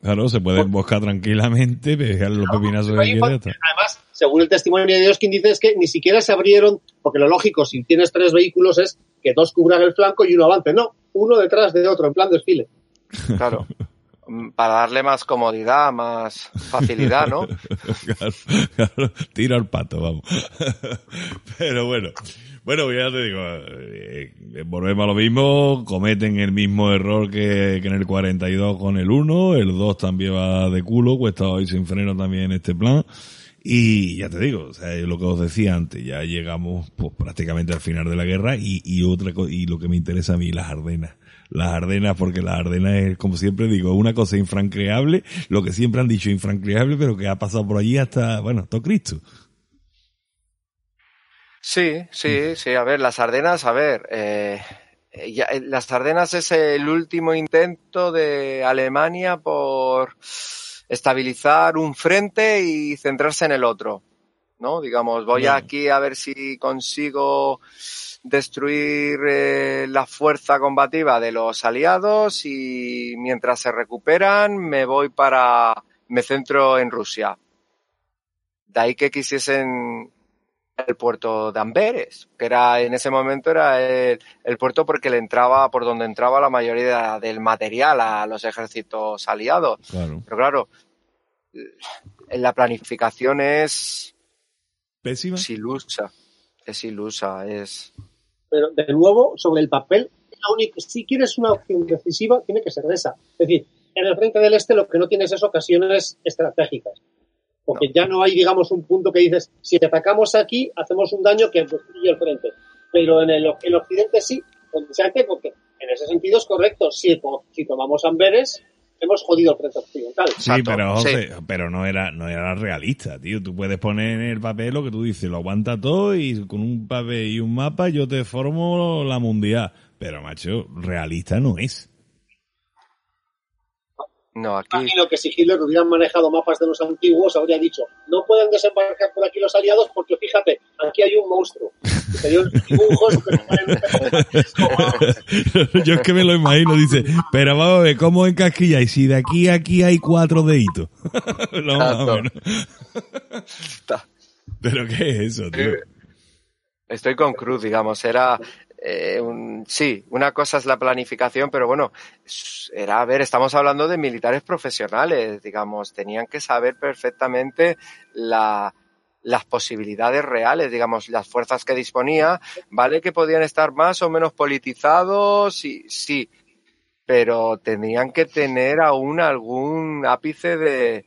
Claro, se puede emboscar tranquilamente, pegar los pepinazos de Además, según el testimonio de Dios, quien dice es que ni siquiera se abrieron, porque lo lógico, si tienes tres vehículos, es que dos cubran el flanco y uno avance. No, uno detrás de otro, en plan desfile. Claro. Para darle más comodidad, más facilidad, ¿no? claro, tiro al pato, vamos. Pero bueno, bueno, ya te digo, eh, volvemos a lo mismo, cometen el mismo error que, en el 42 con el 1, el 2 también va de culo, cuesta hoy sin freno también en este plan. Y ya te digo, o sea, lo que os decía antes, ya llegamos pues, prácticamente al final de la guerra y, y otra y lo que me interesa a mí, las Ardenas. Las Ardenas, porque las Ardenas es, como siempre digo, una cosa infranqueable, lo que siempre han dicho infranqueable, pero que ha pasado por allí hasta, bueno, todo Cristo. Sí, sí, sí. A ver, las Ardenas, a ver, eh, eh, las Ardenas es el último intento de Alemania por estabilizar un frente y centrarse en el otro. ¿No? Digamos, voy aquí a ver si consigo destruir eh, la fuerza combativa de los aliados y mientras se recuperan me voy para, me centro en Rusia. De ahí que quisiesen el puerto de Amberes, que era en ese momento era el, puerto porque le entraba por donde entraba la mayoría del material a los ejércitos aliados. Pero claro, en la planificación es pésima. Es ilusa, es ilusa, es. Pero de nuevo, sobre el papel, la única, si quieres una opción decisiva, tiene que ser esa. Es decir, en el frente del este lo que no tienes es ocasiones estratégicas porque ya no hay, digamos, un punto que dices, si atacamos aquí, hacemos un daño que destruye el frente. Pero en el, occidente sí, porque en ese sentido es correcto. Si, si tomamos Amberes, hemos jodido el frente occidental. Sí, pero pero no era, no era realista, tío. Tú puedes poner en el papel lo que tú dices, lo aguanta todo y con un papel y un mapa yo te formo la mundial. Pero, macho, realista no es. No, aquí... Imagino que si Hitler hubieran manejado mapas de los antiguos, habría dicho, no pueden desembarcar por aquí los aliados porque fíjate, aquí hay un monstruo. Yo es que me lo imagino, dice, pero vamos a ver, ¿cómo encasquilla? Y si de aquí a aquí hay cuatro deditos. no, más ¿Pero qué es eso, tío? Estoy con Cruz, digamos, era eh, un- sí, una cosa es la planificación, pero bueno, era, a ver, estamos hablando de militares profesionales, digamos, tenían que saber perfectamente la, las posibilidades reales, digamos, las fuerzas que disponía, vale que podían estar más o menos politizados, sí, sí, pero tenían que tener aún algún ápice de,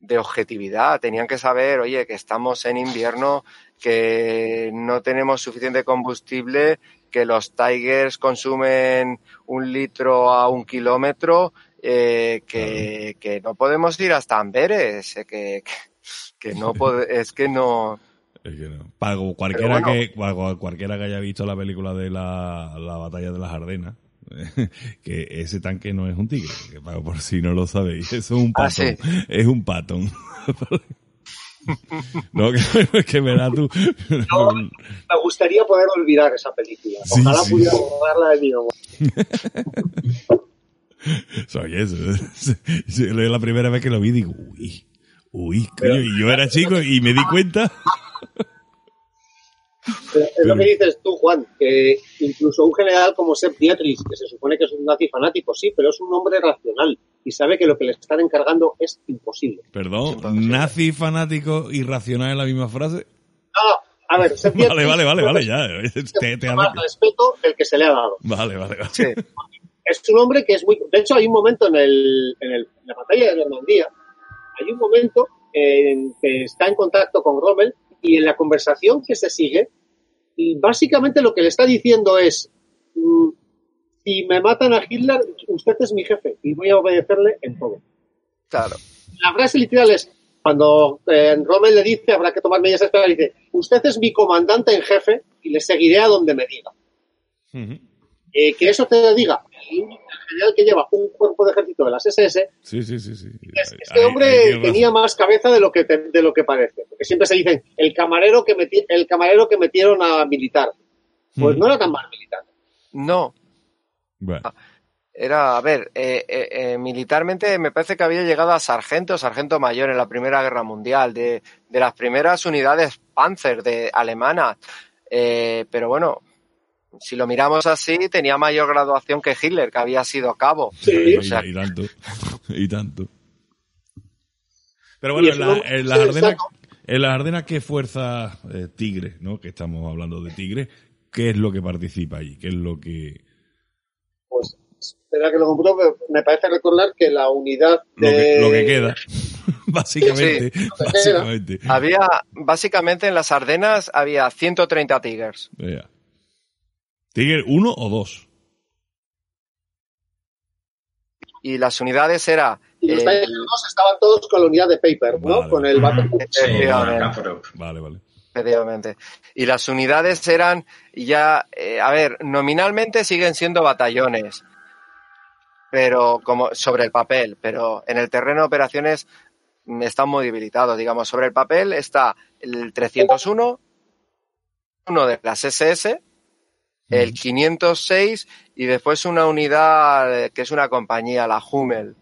de objetividad, tenían que saber, oye, que estamos en invierno, que no tenemos suficiente combustible, que los Tigers consumen un litro a un kilómetro, eh, que, que no podemos ir hasta Amberes, eh, que, que, que no es que no, Es que no. Para cualquiera, bueno. que, para cualquiera que haya visto la película de la, la batalla de las Ardenas, que ese tanque no es un tigre, que por si no lo sabéis, eso es un Ah, patón, sí. es un patón. no, que, que verás tú. No, me gustaría poder olvidar esa película. Sí, Ojalá sí. pudiera borrarla de mi memoria. Soy eso. Es la primera vez que lo vi digo, uy, uy, coño, y yo era chico y me di cuenta. Pero Es lo que dices tú, Juan, que incluso un general como Sepp Dietrich, que se supone que es un nazi fanático, sí, pero es un hombre racional y sabe que lo que le están encargando es imposible. Perdón, nazi fanático y racional en la misma frase. No, a ver, Sepp Vale, Dietrich vale, vale, vale, es ya. Te, te más respeto del que se le ha dado. Vale, vale, vale. sí, es un hombre que es muy... De hecho, hay un momento en, el, en, el- en la batalla de Normandía, hay un momento en que está en contacto con Rommel y en la conversación que se sigue, y básicamente lo que le está diciendo es, mm, si me matan a Hitler, usted es mi jefe y voy a obedecerle en todo. claro. La frase literal es, cuando eh, Rommel le dice, habrá que tomar medidas especiales, dice, usted es mi comandante en jefe y le seguiré a donde me diga. Eh, que eso te diga el general que lleva un cuerpo de ejército de las SS, Sí, sí, sí, sí. es- Ahí- este ahí hombre tenía más cabeza de lo que te- de lo que parece. Porque siempre se dicen el camarero que meti- el camarero que metieron a militar. Pues Mm. no era tan mal militar. No, Bueno, Era, a ver, eh, eh, eh, militarmente me parece que había llegado a sargento, sargento mayor en la Primera Guerra Mundial, de, de las primeras unidades Panzer de alemanas. Eh, pero bueno, si lo miramos así, tenía mayor graduación que Hitler, que había sido cabo. Sí. y, o sea, y tanto. Y tanto. Pero bueno, en, la- un- en las Ardenas, en las Ardenas, ¿qué fuerza eh, tigre, no? Que estamos hablando de tigre. ¿Qué es lo que participa allí? ¿Qué es lo que, Pues espera que lo compro, pero me parece recordar que la unidad lo de... que, lo que queda? básicamente, que queda. básicamente. había, básicamente en las Ardenas había 130 Tigers. Vea. ¿Tigre uno o dos? Y las unidades era... Y los eh, dos estaban todos con la unidad de Paper, ¿no? Vale. Con el Battle Sí. Vale, vale. Efectivamente. Y las unidades eran ya, eh, a ver, nominalmente siguen siendo batallones, pero como sobre el papel, pero en el terreno de operaciones están muy debilitados. Digamos, sobre el papel está el 301, uno de las SS, el 506 y después una unidad eh, que es una compañía, la Hummel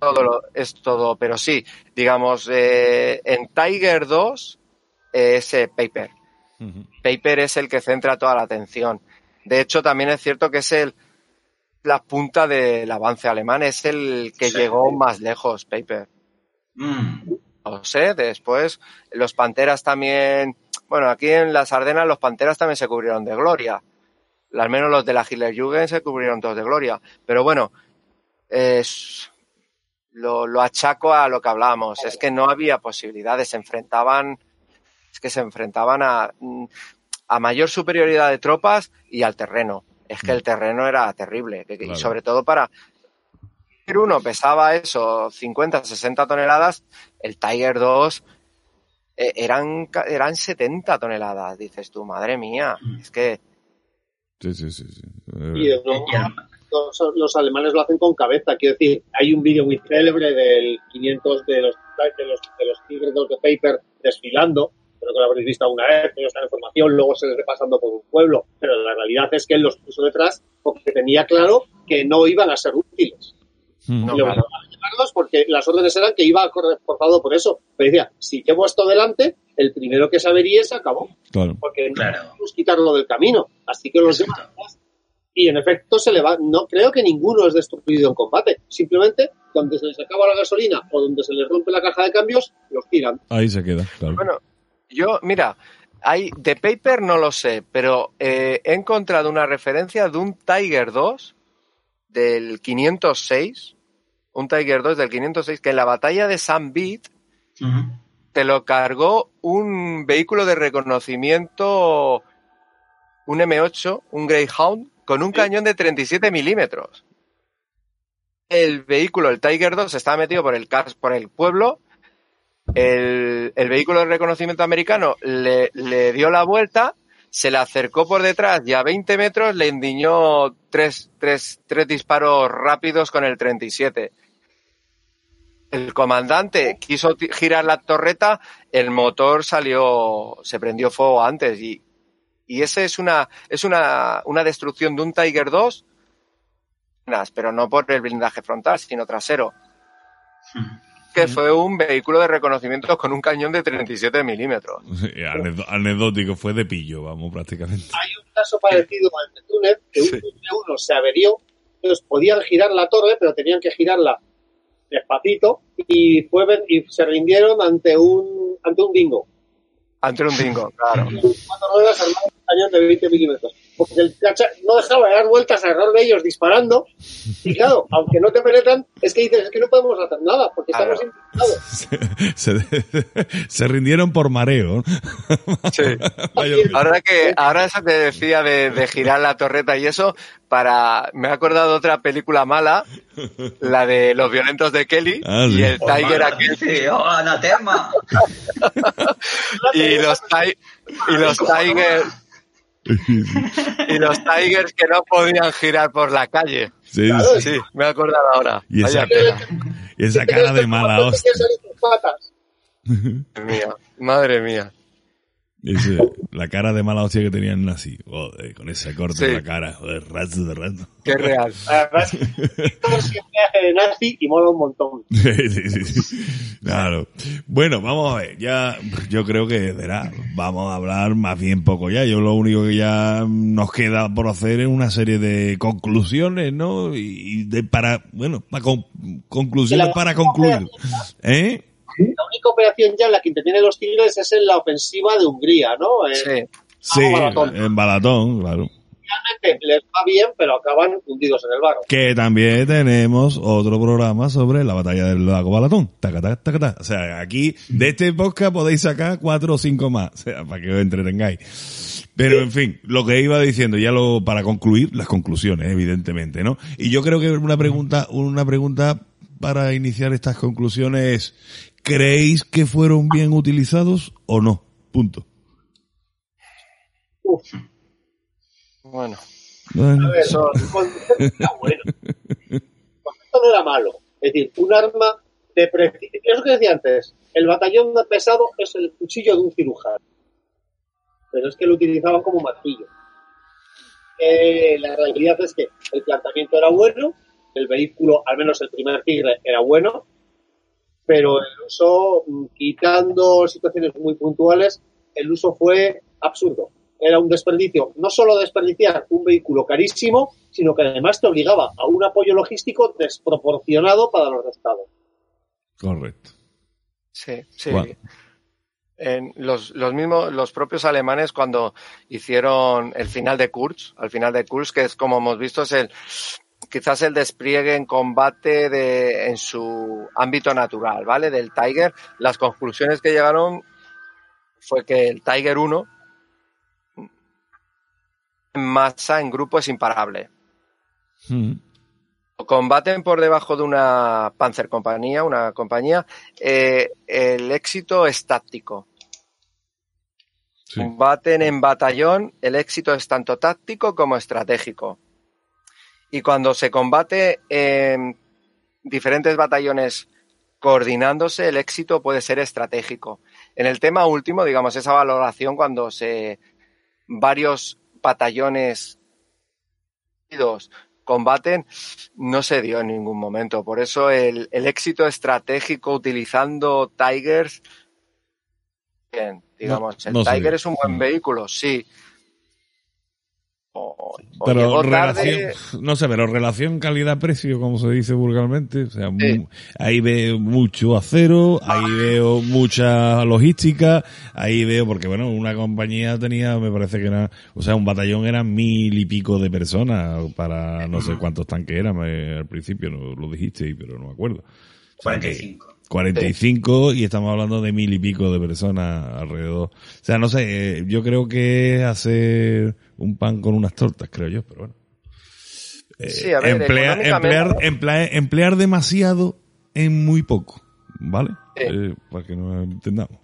todo lo- es todo, pero sí, digamos, eh, en Tiger 2 eh, es eh, Paper. Paper es el que centra toda la atención. De hecho, también es cierto que es el la punta del avance alemán, es el que Sí. llegó más lejos, Paper. Mm. No sé, después los Panteras también, bueno, aquí en las Ardenas los Panteras también se cubrieron de gloria. Al menos los de la Hitlerjugend se cubrieron todos de gloria. Pero bueno, es, lo, lo achaco a lo que hablábamos. Es que no había posibilidades. Se enfrentaban, es que se enfrentaban a, mm, a mayor superioridad de tropas y al terreno. Es que el terreno era terrible. Claro. Y sobre todo para, Tiger 1 pesaba eso, 50, 60 toneladas, el Tiger 2 eh, eran, ca- eran 70 toneladas. Dices tú, madre mía, es que Sí, sí, sí. sí. Y Eh, los, los alemanes lo hacen con cabeza. Quiero decir, hay un vídeo muy célebre del 500 de los, de los, de los Tigres de Paper desfilando. Creo que lo habréis visto alguna vez, ellos están en formación, luego se les ve pasando por un pueblo. Pero la realidad es que él los puso detrás porque tenía claro que no iban a ser útiles. ujú. No, claro. A llevarlos porque las órdenes eran que iba reforzado por eso. Pero decía, si llevo esto delante, el primero que se averíe se acabó. Claro. Porque Claro. no podemos quitarlo del camino. Así que los demás. Y en efecto se le va. No creo que ninguno es destruido en combate. Simplemente donde se les acaba la gasolina o donde se les rompe la caja de cambios, los tiran. Ahí se queda, claro. Bueno, yo, mira, hay de paper no lo sé, pero eh, he encontrado una referencia de un Tiger 2 del 506, un Tiger 2 del 506 que en la batalla de San Beat te lo cargó un vehículo de reconocimiento, un M8, un Greyhound, con un cañón de 37 milímetros. El vehículo, el Tiger 2, estaba metido por el, por el pueblo. El, el vehículo de reconocimiento americano le, le dio la vuelta, se le acercó por detrás y a 20 metros le endiñó tres, tres, tres disparos rápidos con el 37 el comandante quiso ti- girar la torreta, el motor salió, se prendió fuego antes y, y ese es una, es una, una destrucción de un Tiger 2, pero no por el blindaje frontal, sino trasero, Ujú. que fue un vehículo de reconocimiento con un cañón de 37 milímetros. Sí, Anecdótico, fue de pillo, vamos, prácticamente. Hay un caso parecido al de Túnez, que un Sí. T1 se averió, entonces podían girar la torre, pero tenían que girarla despacito y fue y se rindieron ante un ante un dingo. Ante un dingo, claro. Cuatro ruedas armadas de 20 milímetros. Porque el cacha no dejaba de dar vueltas alrededor de ellos disparando. Y claro, aunque no te penetran, es que dices, es que no podemos hacer nada, porque estamos Claro. implicados. Se, se rindieron por mareo. Sí. Ahora que, ahora eso que decía de, de girar la torreta y eso, para, me he acordado de otra película mala, la de Los violentos de Kelly Ah, sí. y el Tiger mala aquí leche, oh, anatema. y los, y los Tigers y los Tigers que no podían girar por la calle. Sí, sí. Sí, me he acordado ahora. Y esa, y esa cara de mala hostia. Madre mía, madre mía. Ese- la cara de mala hostia que tenían así. Joder, con ese corte Sí. en la cara. Joder, rato de rato. Qué real. Además, Víctor siempre hace de nazi y mola un montón. Sí, sí, sí, sí. Claro. Bueno, vamos a ver. Ya, yo creo que, verá, vamos a hablar más bien poco ya. Yo lo único que ya nos queda por hacer es una serie de conclusiones, ¿no? Y de para, bueno, para con- conclusiones para concluir. ¿Eh? La única operación ya en la que intervienen los tigres es en la ofensiva de Hungría, ¿no? Eh, Sí. Sí, Balatón. en Balatón, claro. Realmente les va bien, pero acaban hundidos en el barro. Que también tenemos otro programa sobre la batalla del lago Balatón. Taca, taca, taca, taca. O sea, aquí de este podcast podéis sacar cuatro o cinco más. O sea, para que os entretengáis. Pero en fin, lo que iba diciendo, ya lo, para concluir, las conclusiones, evidentemente, ¿no? Y yo creo que una pregunta, una pregunta para iniciar estas conclusiones es, ¿creéis que fueron bien utilizados o no? Punto. Uf, Bueno, Bueno, a ver, el concepto era bueno. No era malo. Es decir, un arma de preci- Es lo que decía antes. El batallón más pesado es el cuchillo de un cirujano. Pero es que lo utilizaban como martillo. Eh, la realidad es que el planteamiento era bueno, el vehículo, al menos el primer tigre, era bueno, pero el uso, mm, quitando situaciones muy puntuales, el uso fue absurdo. Era un desperdicio, no solo desperdiciar un vehículo carísimo, sino que además te obligaba a un apoyo logístico desproporcionado para los estados. correcto. sí, sí. En los, los mismos, los propios alemanes cuando hicieron el final de Kurz, al final de Kurz, que es como hemos visto, es el, quizás el despliegue en combate de, en su ámbito natural, ¿vale? Del Tiger. Las conclusiones que llegaron fue que el Tiger 1 en masa, en grupo, es imparable. Mm. combaten por debajo de una Panzercompañía, una compañía, eh, el éxito es táctico. Sí. Combaten en batallón, el éxito es tanto táctico como estratégico. Y cuando se combate en diferentes batallones coordinándose, el éxito puede ser estratégico. En el tema último, digamos, esa valoración cuando se varios batallones combaten no se dio en ningún momento. Por eso el, el éxito estratégico utilizando Tigers, bien, Digamos, No- el no. Tiger es un buen Mm. vehículo, sí. O, o Pero relación, tarde, no sé, pero relación calidad-precio, como se dice vulgarmente, o sea, Sí. ahí veo mucho acero, ahí veo mucha logística, ahí veo, porque bueno, una compañía tenía, me parece que era, o sea, un batallón eran mil y pico de personas para no sé cuántos tanques eran, me- al principio no lo dijiste, pero no me acuerdo. O sea, que- 45. 45 y estamos hablando de mil y pico de personas alrededor. O sea, no sé, eh, yo creo que es hacer un pan con unas tortas, creo yo, pero bueno. Eh, Sí, a ver, emplear, emplear, emplear, emplear demasiado en muy poco, ¿vale? Sí. Eh, para que nos entendamos.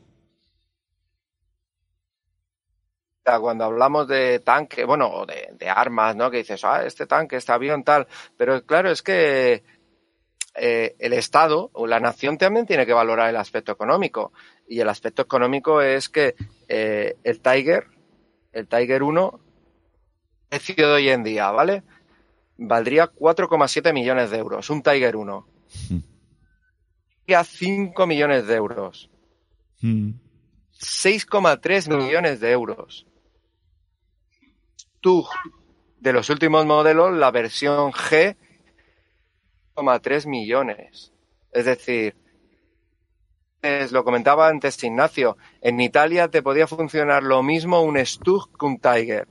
Cuando hablamos de tanque, bueno, de armas, ¿no? Que dices, ah, este tanque, este avión, tal. Pero claro, es que eh, el Estado o la nación también tiene que valorar el aspecto económico. Y el aspecto económico es que eh, el Tiger, el Tiger 1, precio de hoy en día, ¿vale? Valdría 4,7 millones de euros, un Tiger 1. Y a 5 millones de euros. Mm. 6,3 millones de euros. TUG de los últimos modelos, la versión G, 3 millones. Es decir, es, lo comentaba antes Ignacio, en Italia te podía funcionar lo mismo un Stug que un Tiger.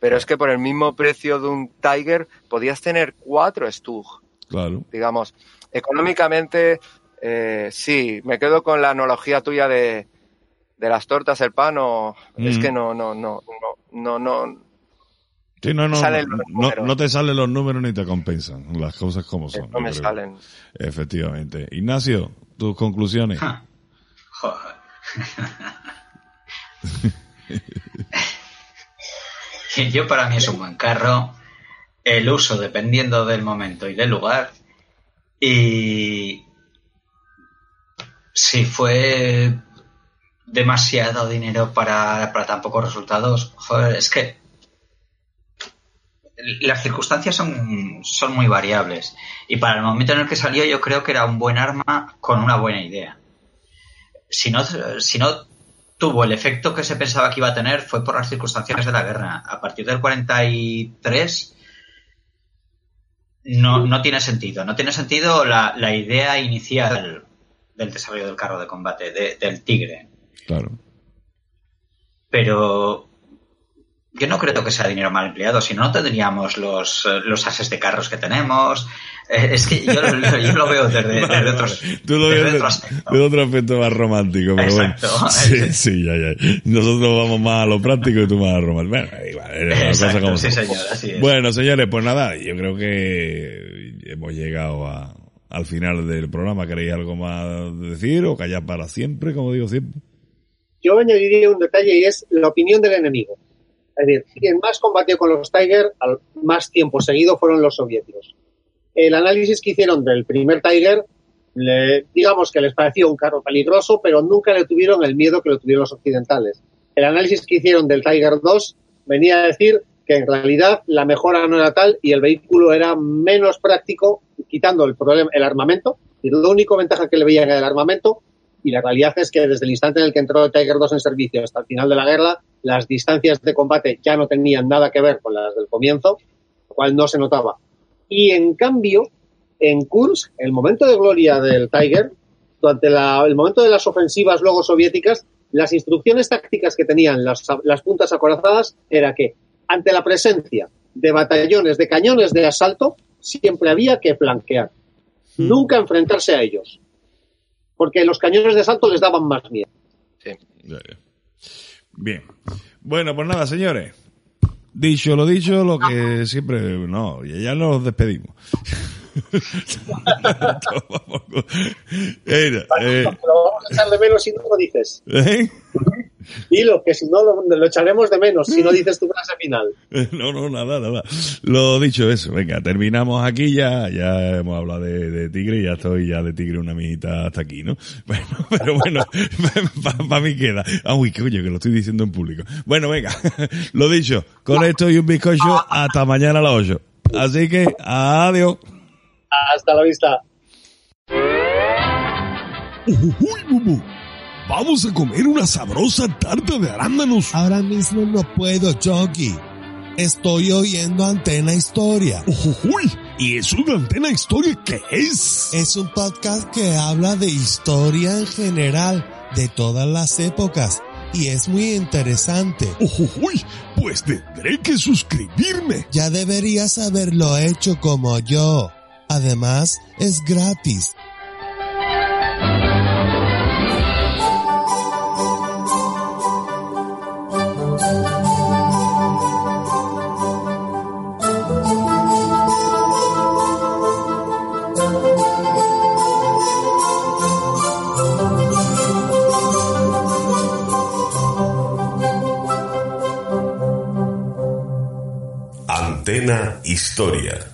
Pero es que por el mismo precio de un Tiger podías tener cuatro Stug Claro. digamos, económicamente, eh, sí, me quedo con la analogía tuya de, de las tortas, el pan, o es Mm. que no, no, no, no, no, no, Sí, no, no, Salen no, te salen los números ni te compensan las cosas como son. no me creo. salen. Efectivamente. Ignacio, tus conclusiones. Yo para mí es un buen carro. El uso dependiendo del momento y del lugar. Y si fue demasiado dinero para, para tan pocos resultados, joder, es que las circunstancias son, son muy variables. Y para el momento en el que salió yo creo que era un buen arma con una buena idea. Si no, si no tuvo el efecto que se pensaba que iba a tener fue por las circunstancias de la guerra. A partir del 43 no, no tiene sentido. No tiene sentido la, la idea inicial del desarrollo del carro de combate, de- del tigre. Claro. Pero yo no creo que sea dinero mal empleado, si no, no tendríamos los, eh, los ases de carros que tenemos. Eh, es que yo, lo- yo lo veo desde, desde otros, Tú lo desde ves otro aspecto. de otro aspecto más romántico, pero Exacto. bueno. Sí, sí, ya, ya. Nosotros vamos más a lo práctico y tú más a lo romántico. Bueno, igual, es una cosa Exacto, como sí, son. señor, así es. Bueno, señores, pues nada, yo creo que hemos llegado a, al final del programa. ¿Queréis algo más decir o callar para siempre, como digo siempre? Yo añadiría un detalle y es la opinión del enemigo. Es decir, quien más combatió con los Tiger al más tiempo seguido fueron los soviéticos. El análisis que hicieron del primer Tiger, digamos que les pareció un carro peligroso, pero nunca le tuvieron el miedo que lo tuvieron los occidentales. El análisis que hicieron del Tiger 2 venía a decir que en realidad la mejora no era tal y el vehículo era menos práctico, quitando el problema, el armamento. Y lo único ventaja que le veían era el armamento, y la realidad es que desde el instante en el que entró el Tiger 2 en servicio hasta el final de la guerra, las distancias de combate ya no tenían nada que ver con las del comienzo, lo cual no se notaba. Y en cambio, en Kursk, el momento de gloria del Tiger, durante la- el momento de las ofensivas luego soviéticas, las instrucciones tácticas que tenían las, las puntas acorazadas era que ante la presencia de batallones de cañones de asalto, siempre había que flanquear, nunca enfrentarse a ellos, porque los cañones de asalto les daban más miedo. Sí. Bien. Bueno, pues nada, señores. Dicho lo dicho, lo que siempre... No, ya ya nos despedimos. Eh, Lo vamos a echar de menos si no lo dices. ¿eh? Dilo, que si no lo, lo echaremos de menos si no dices tu frase final. No, no, nada, nada. Lo dicho eso, venga, terminamos aquí ya, ya hemos hablado de, de tigre y ya estoy ya de tigre una amiguita hasta aquí, ¿no? Bueno, pero bueno, para mí queda. Ah, uy, coño, que lo estoy diciendo en público. Bueno, venga, lo dicho, con esto y un bizcocho hasta mañana a las 8. Así que, adiós. Hasta la vista. Vamos a comer una sabrosa tarta de arándanos. Ahora mismo no puedo, Yogi. Estoy oyendo Antena Historia. Uy, ¿y eso de Antena Historia qué es? Es un podcast que habla de historia en general, de todas las épocas, y es muy interesante. Uy, pues tendré que suscribirme. Ya deberías haberlo hecho como yo. Además, es gratis. Antena Historia.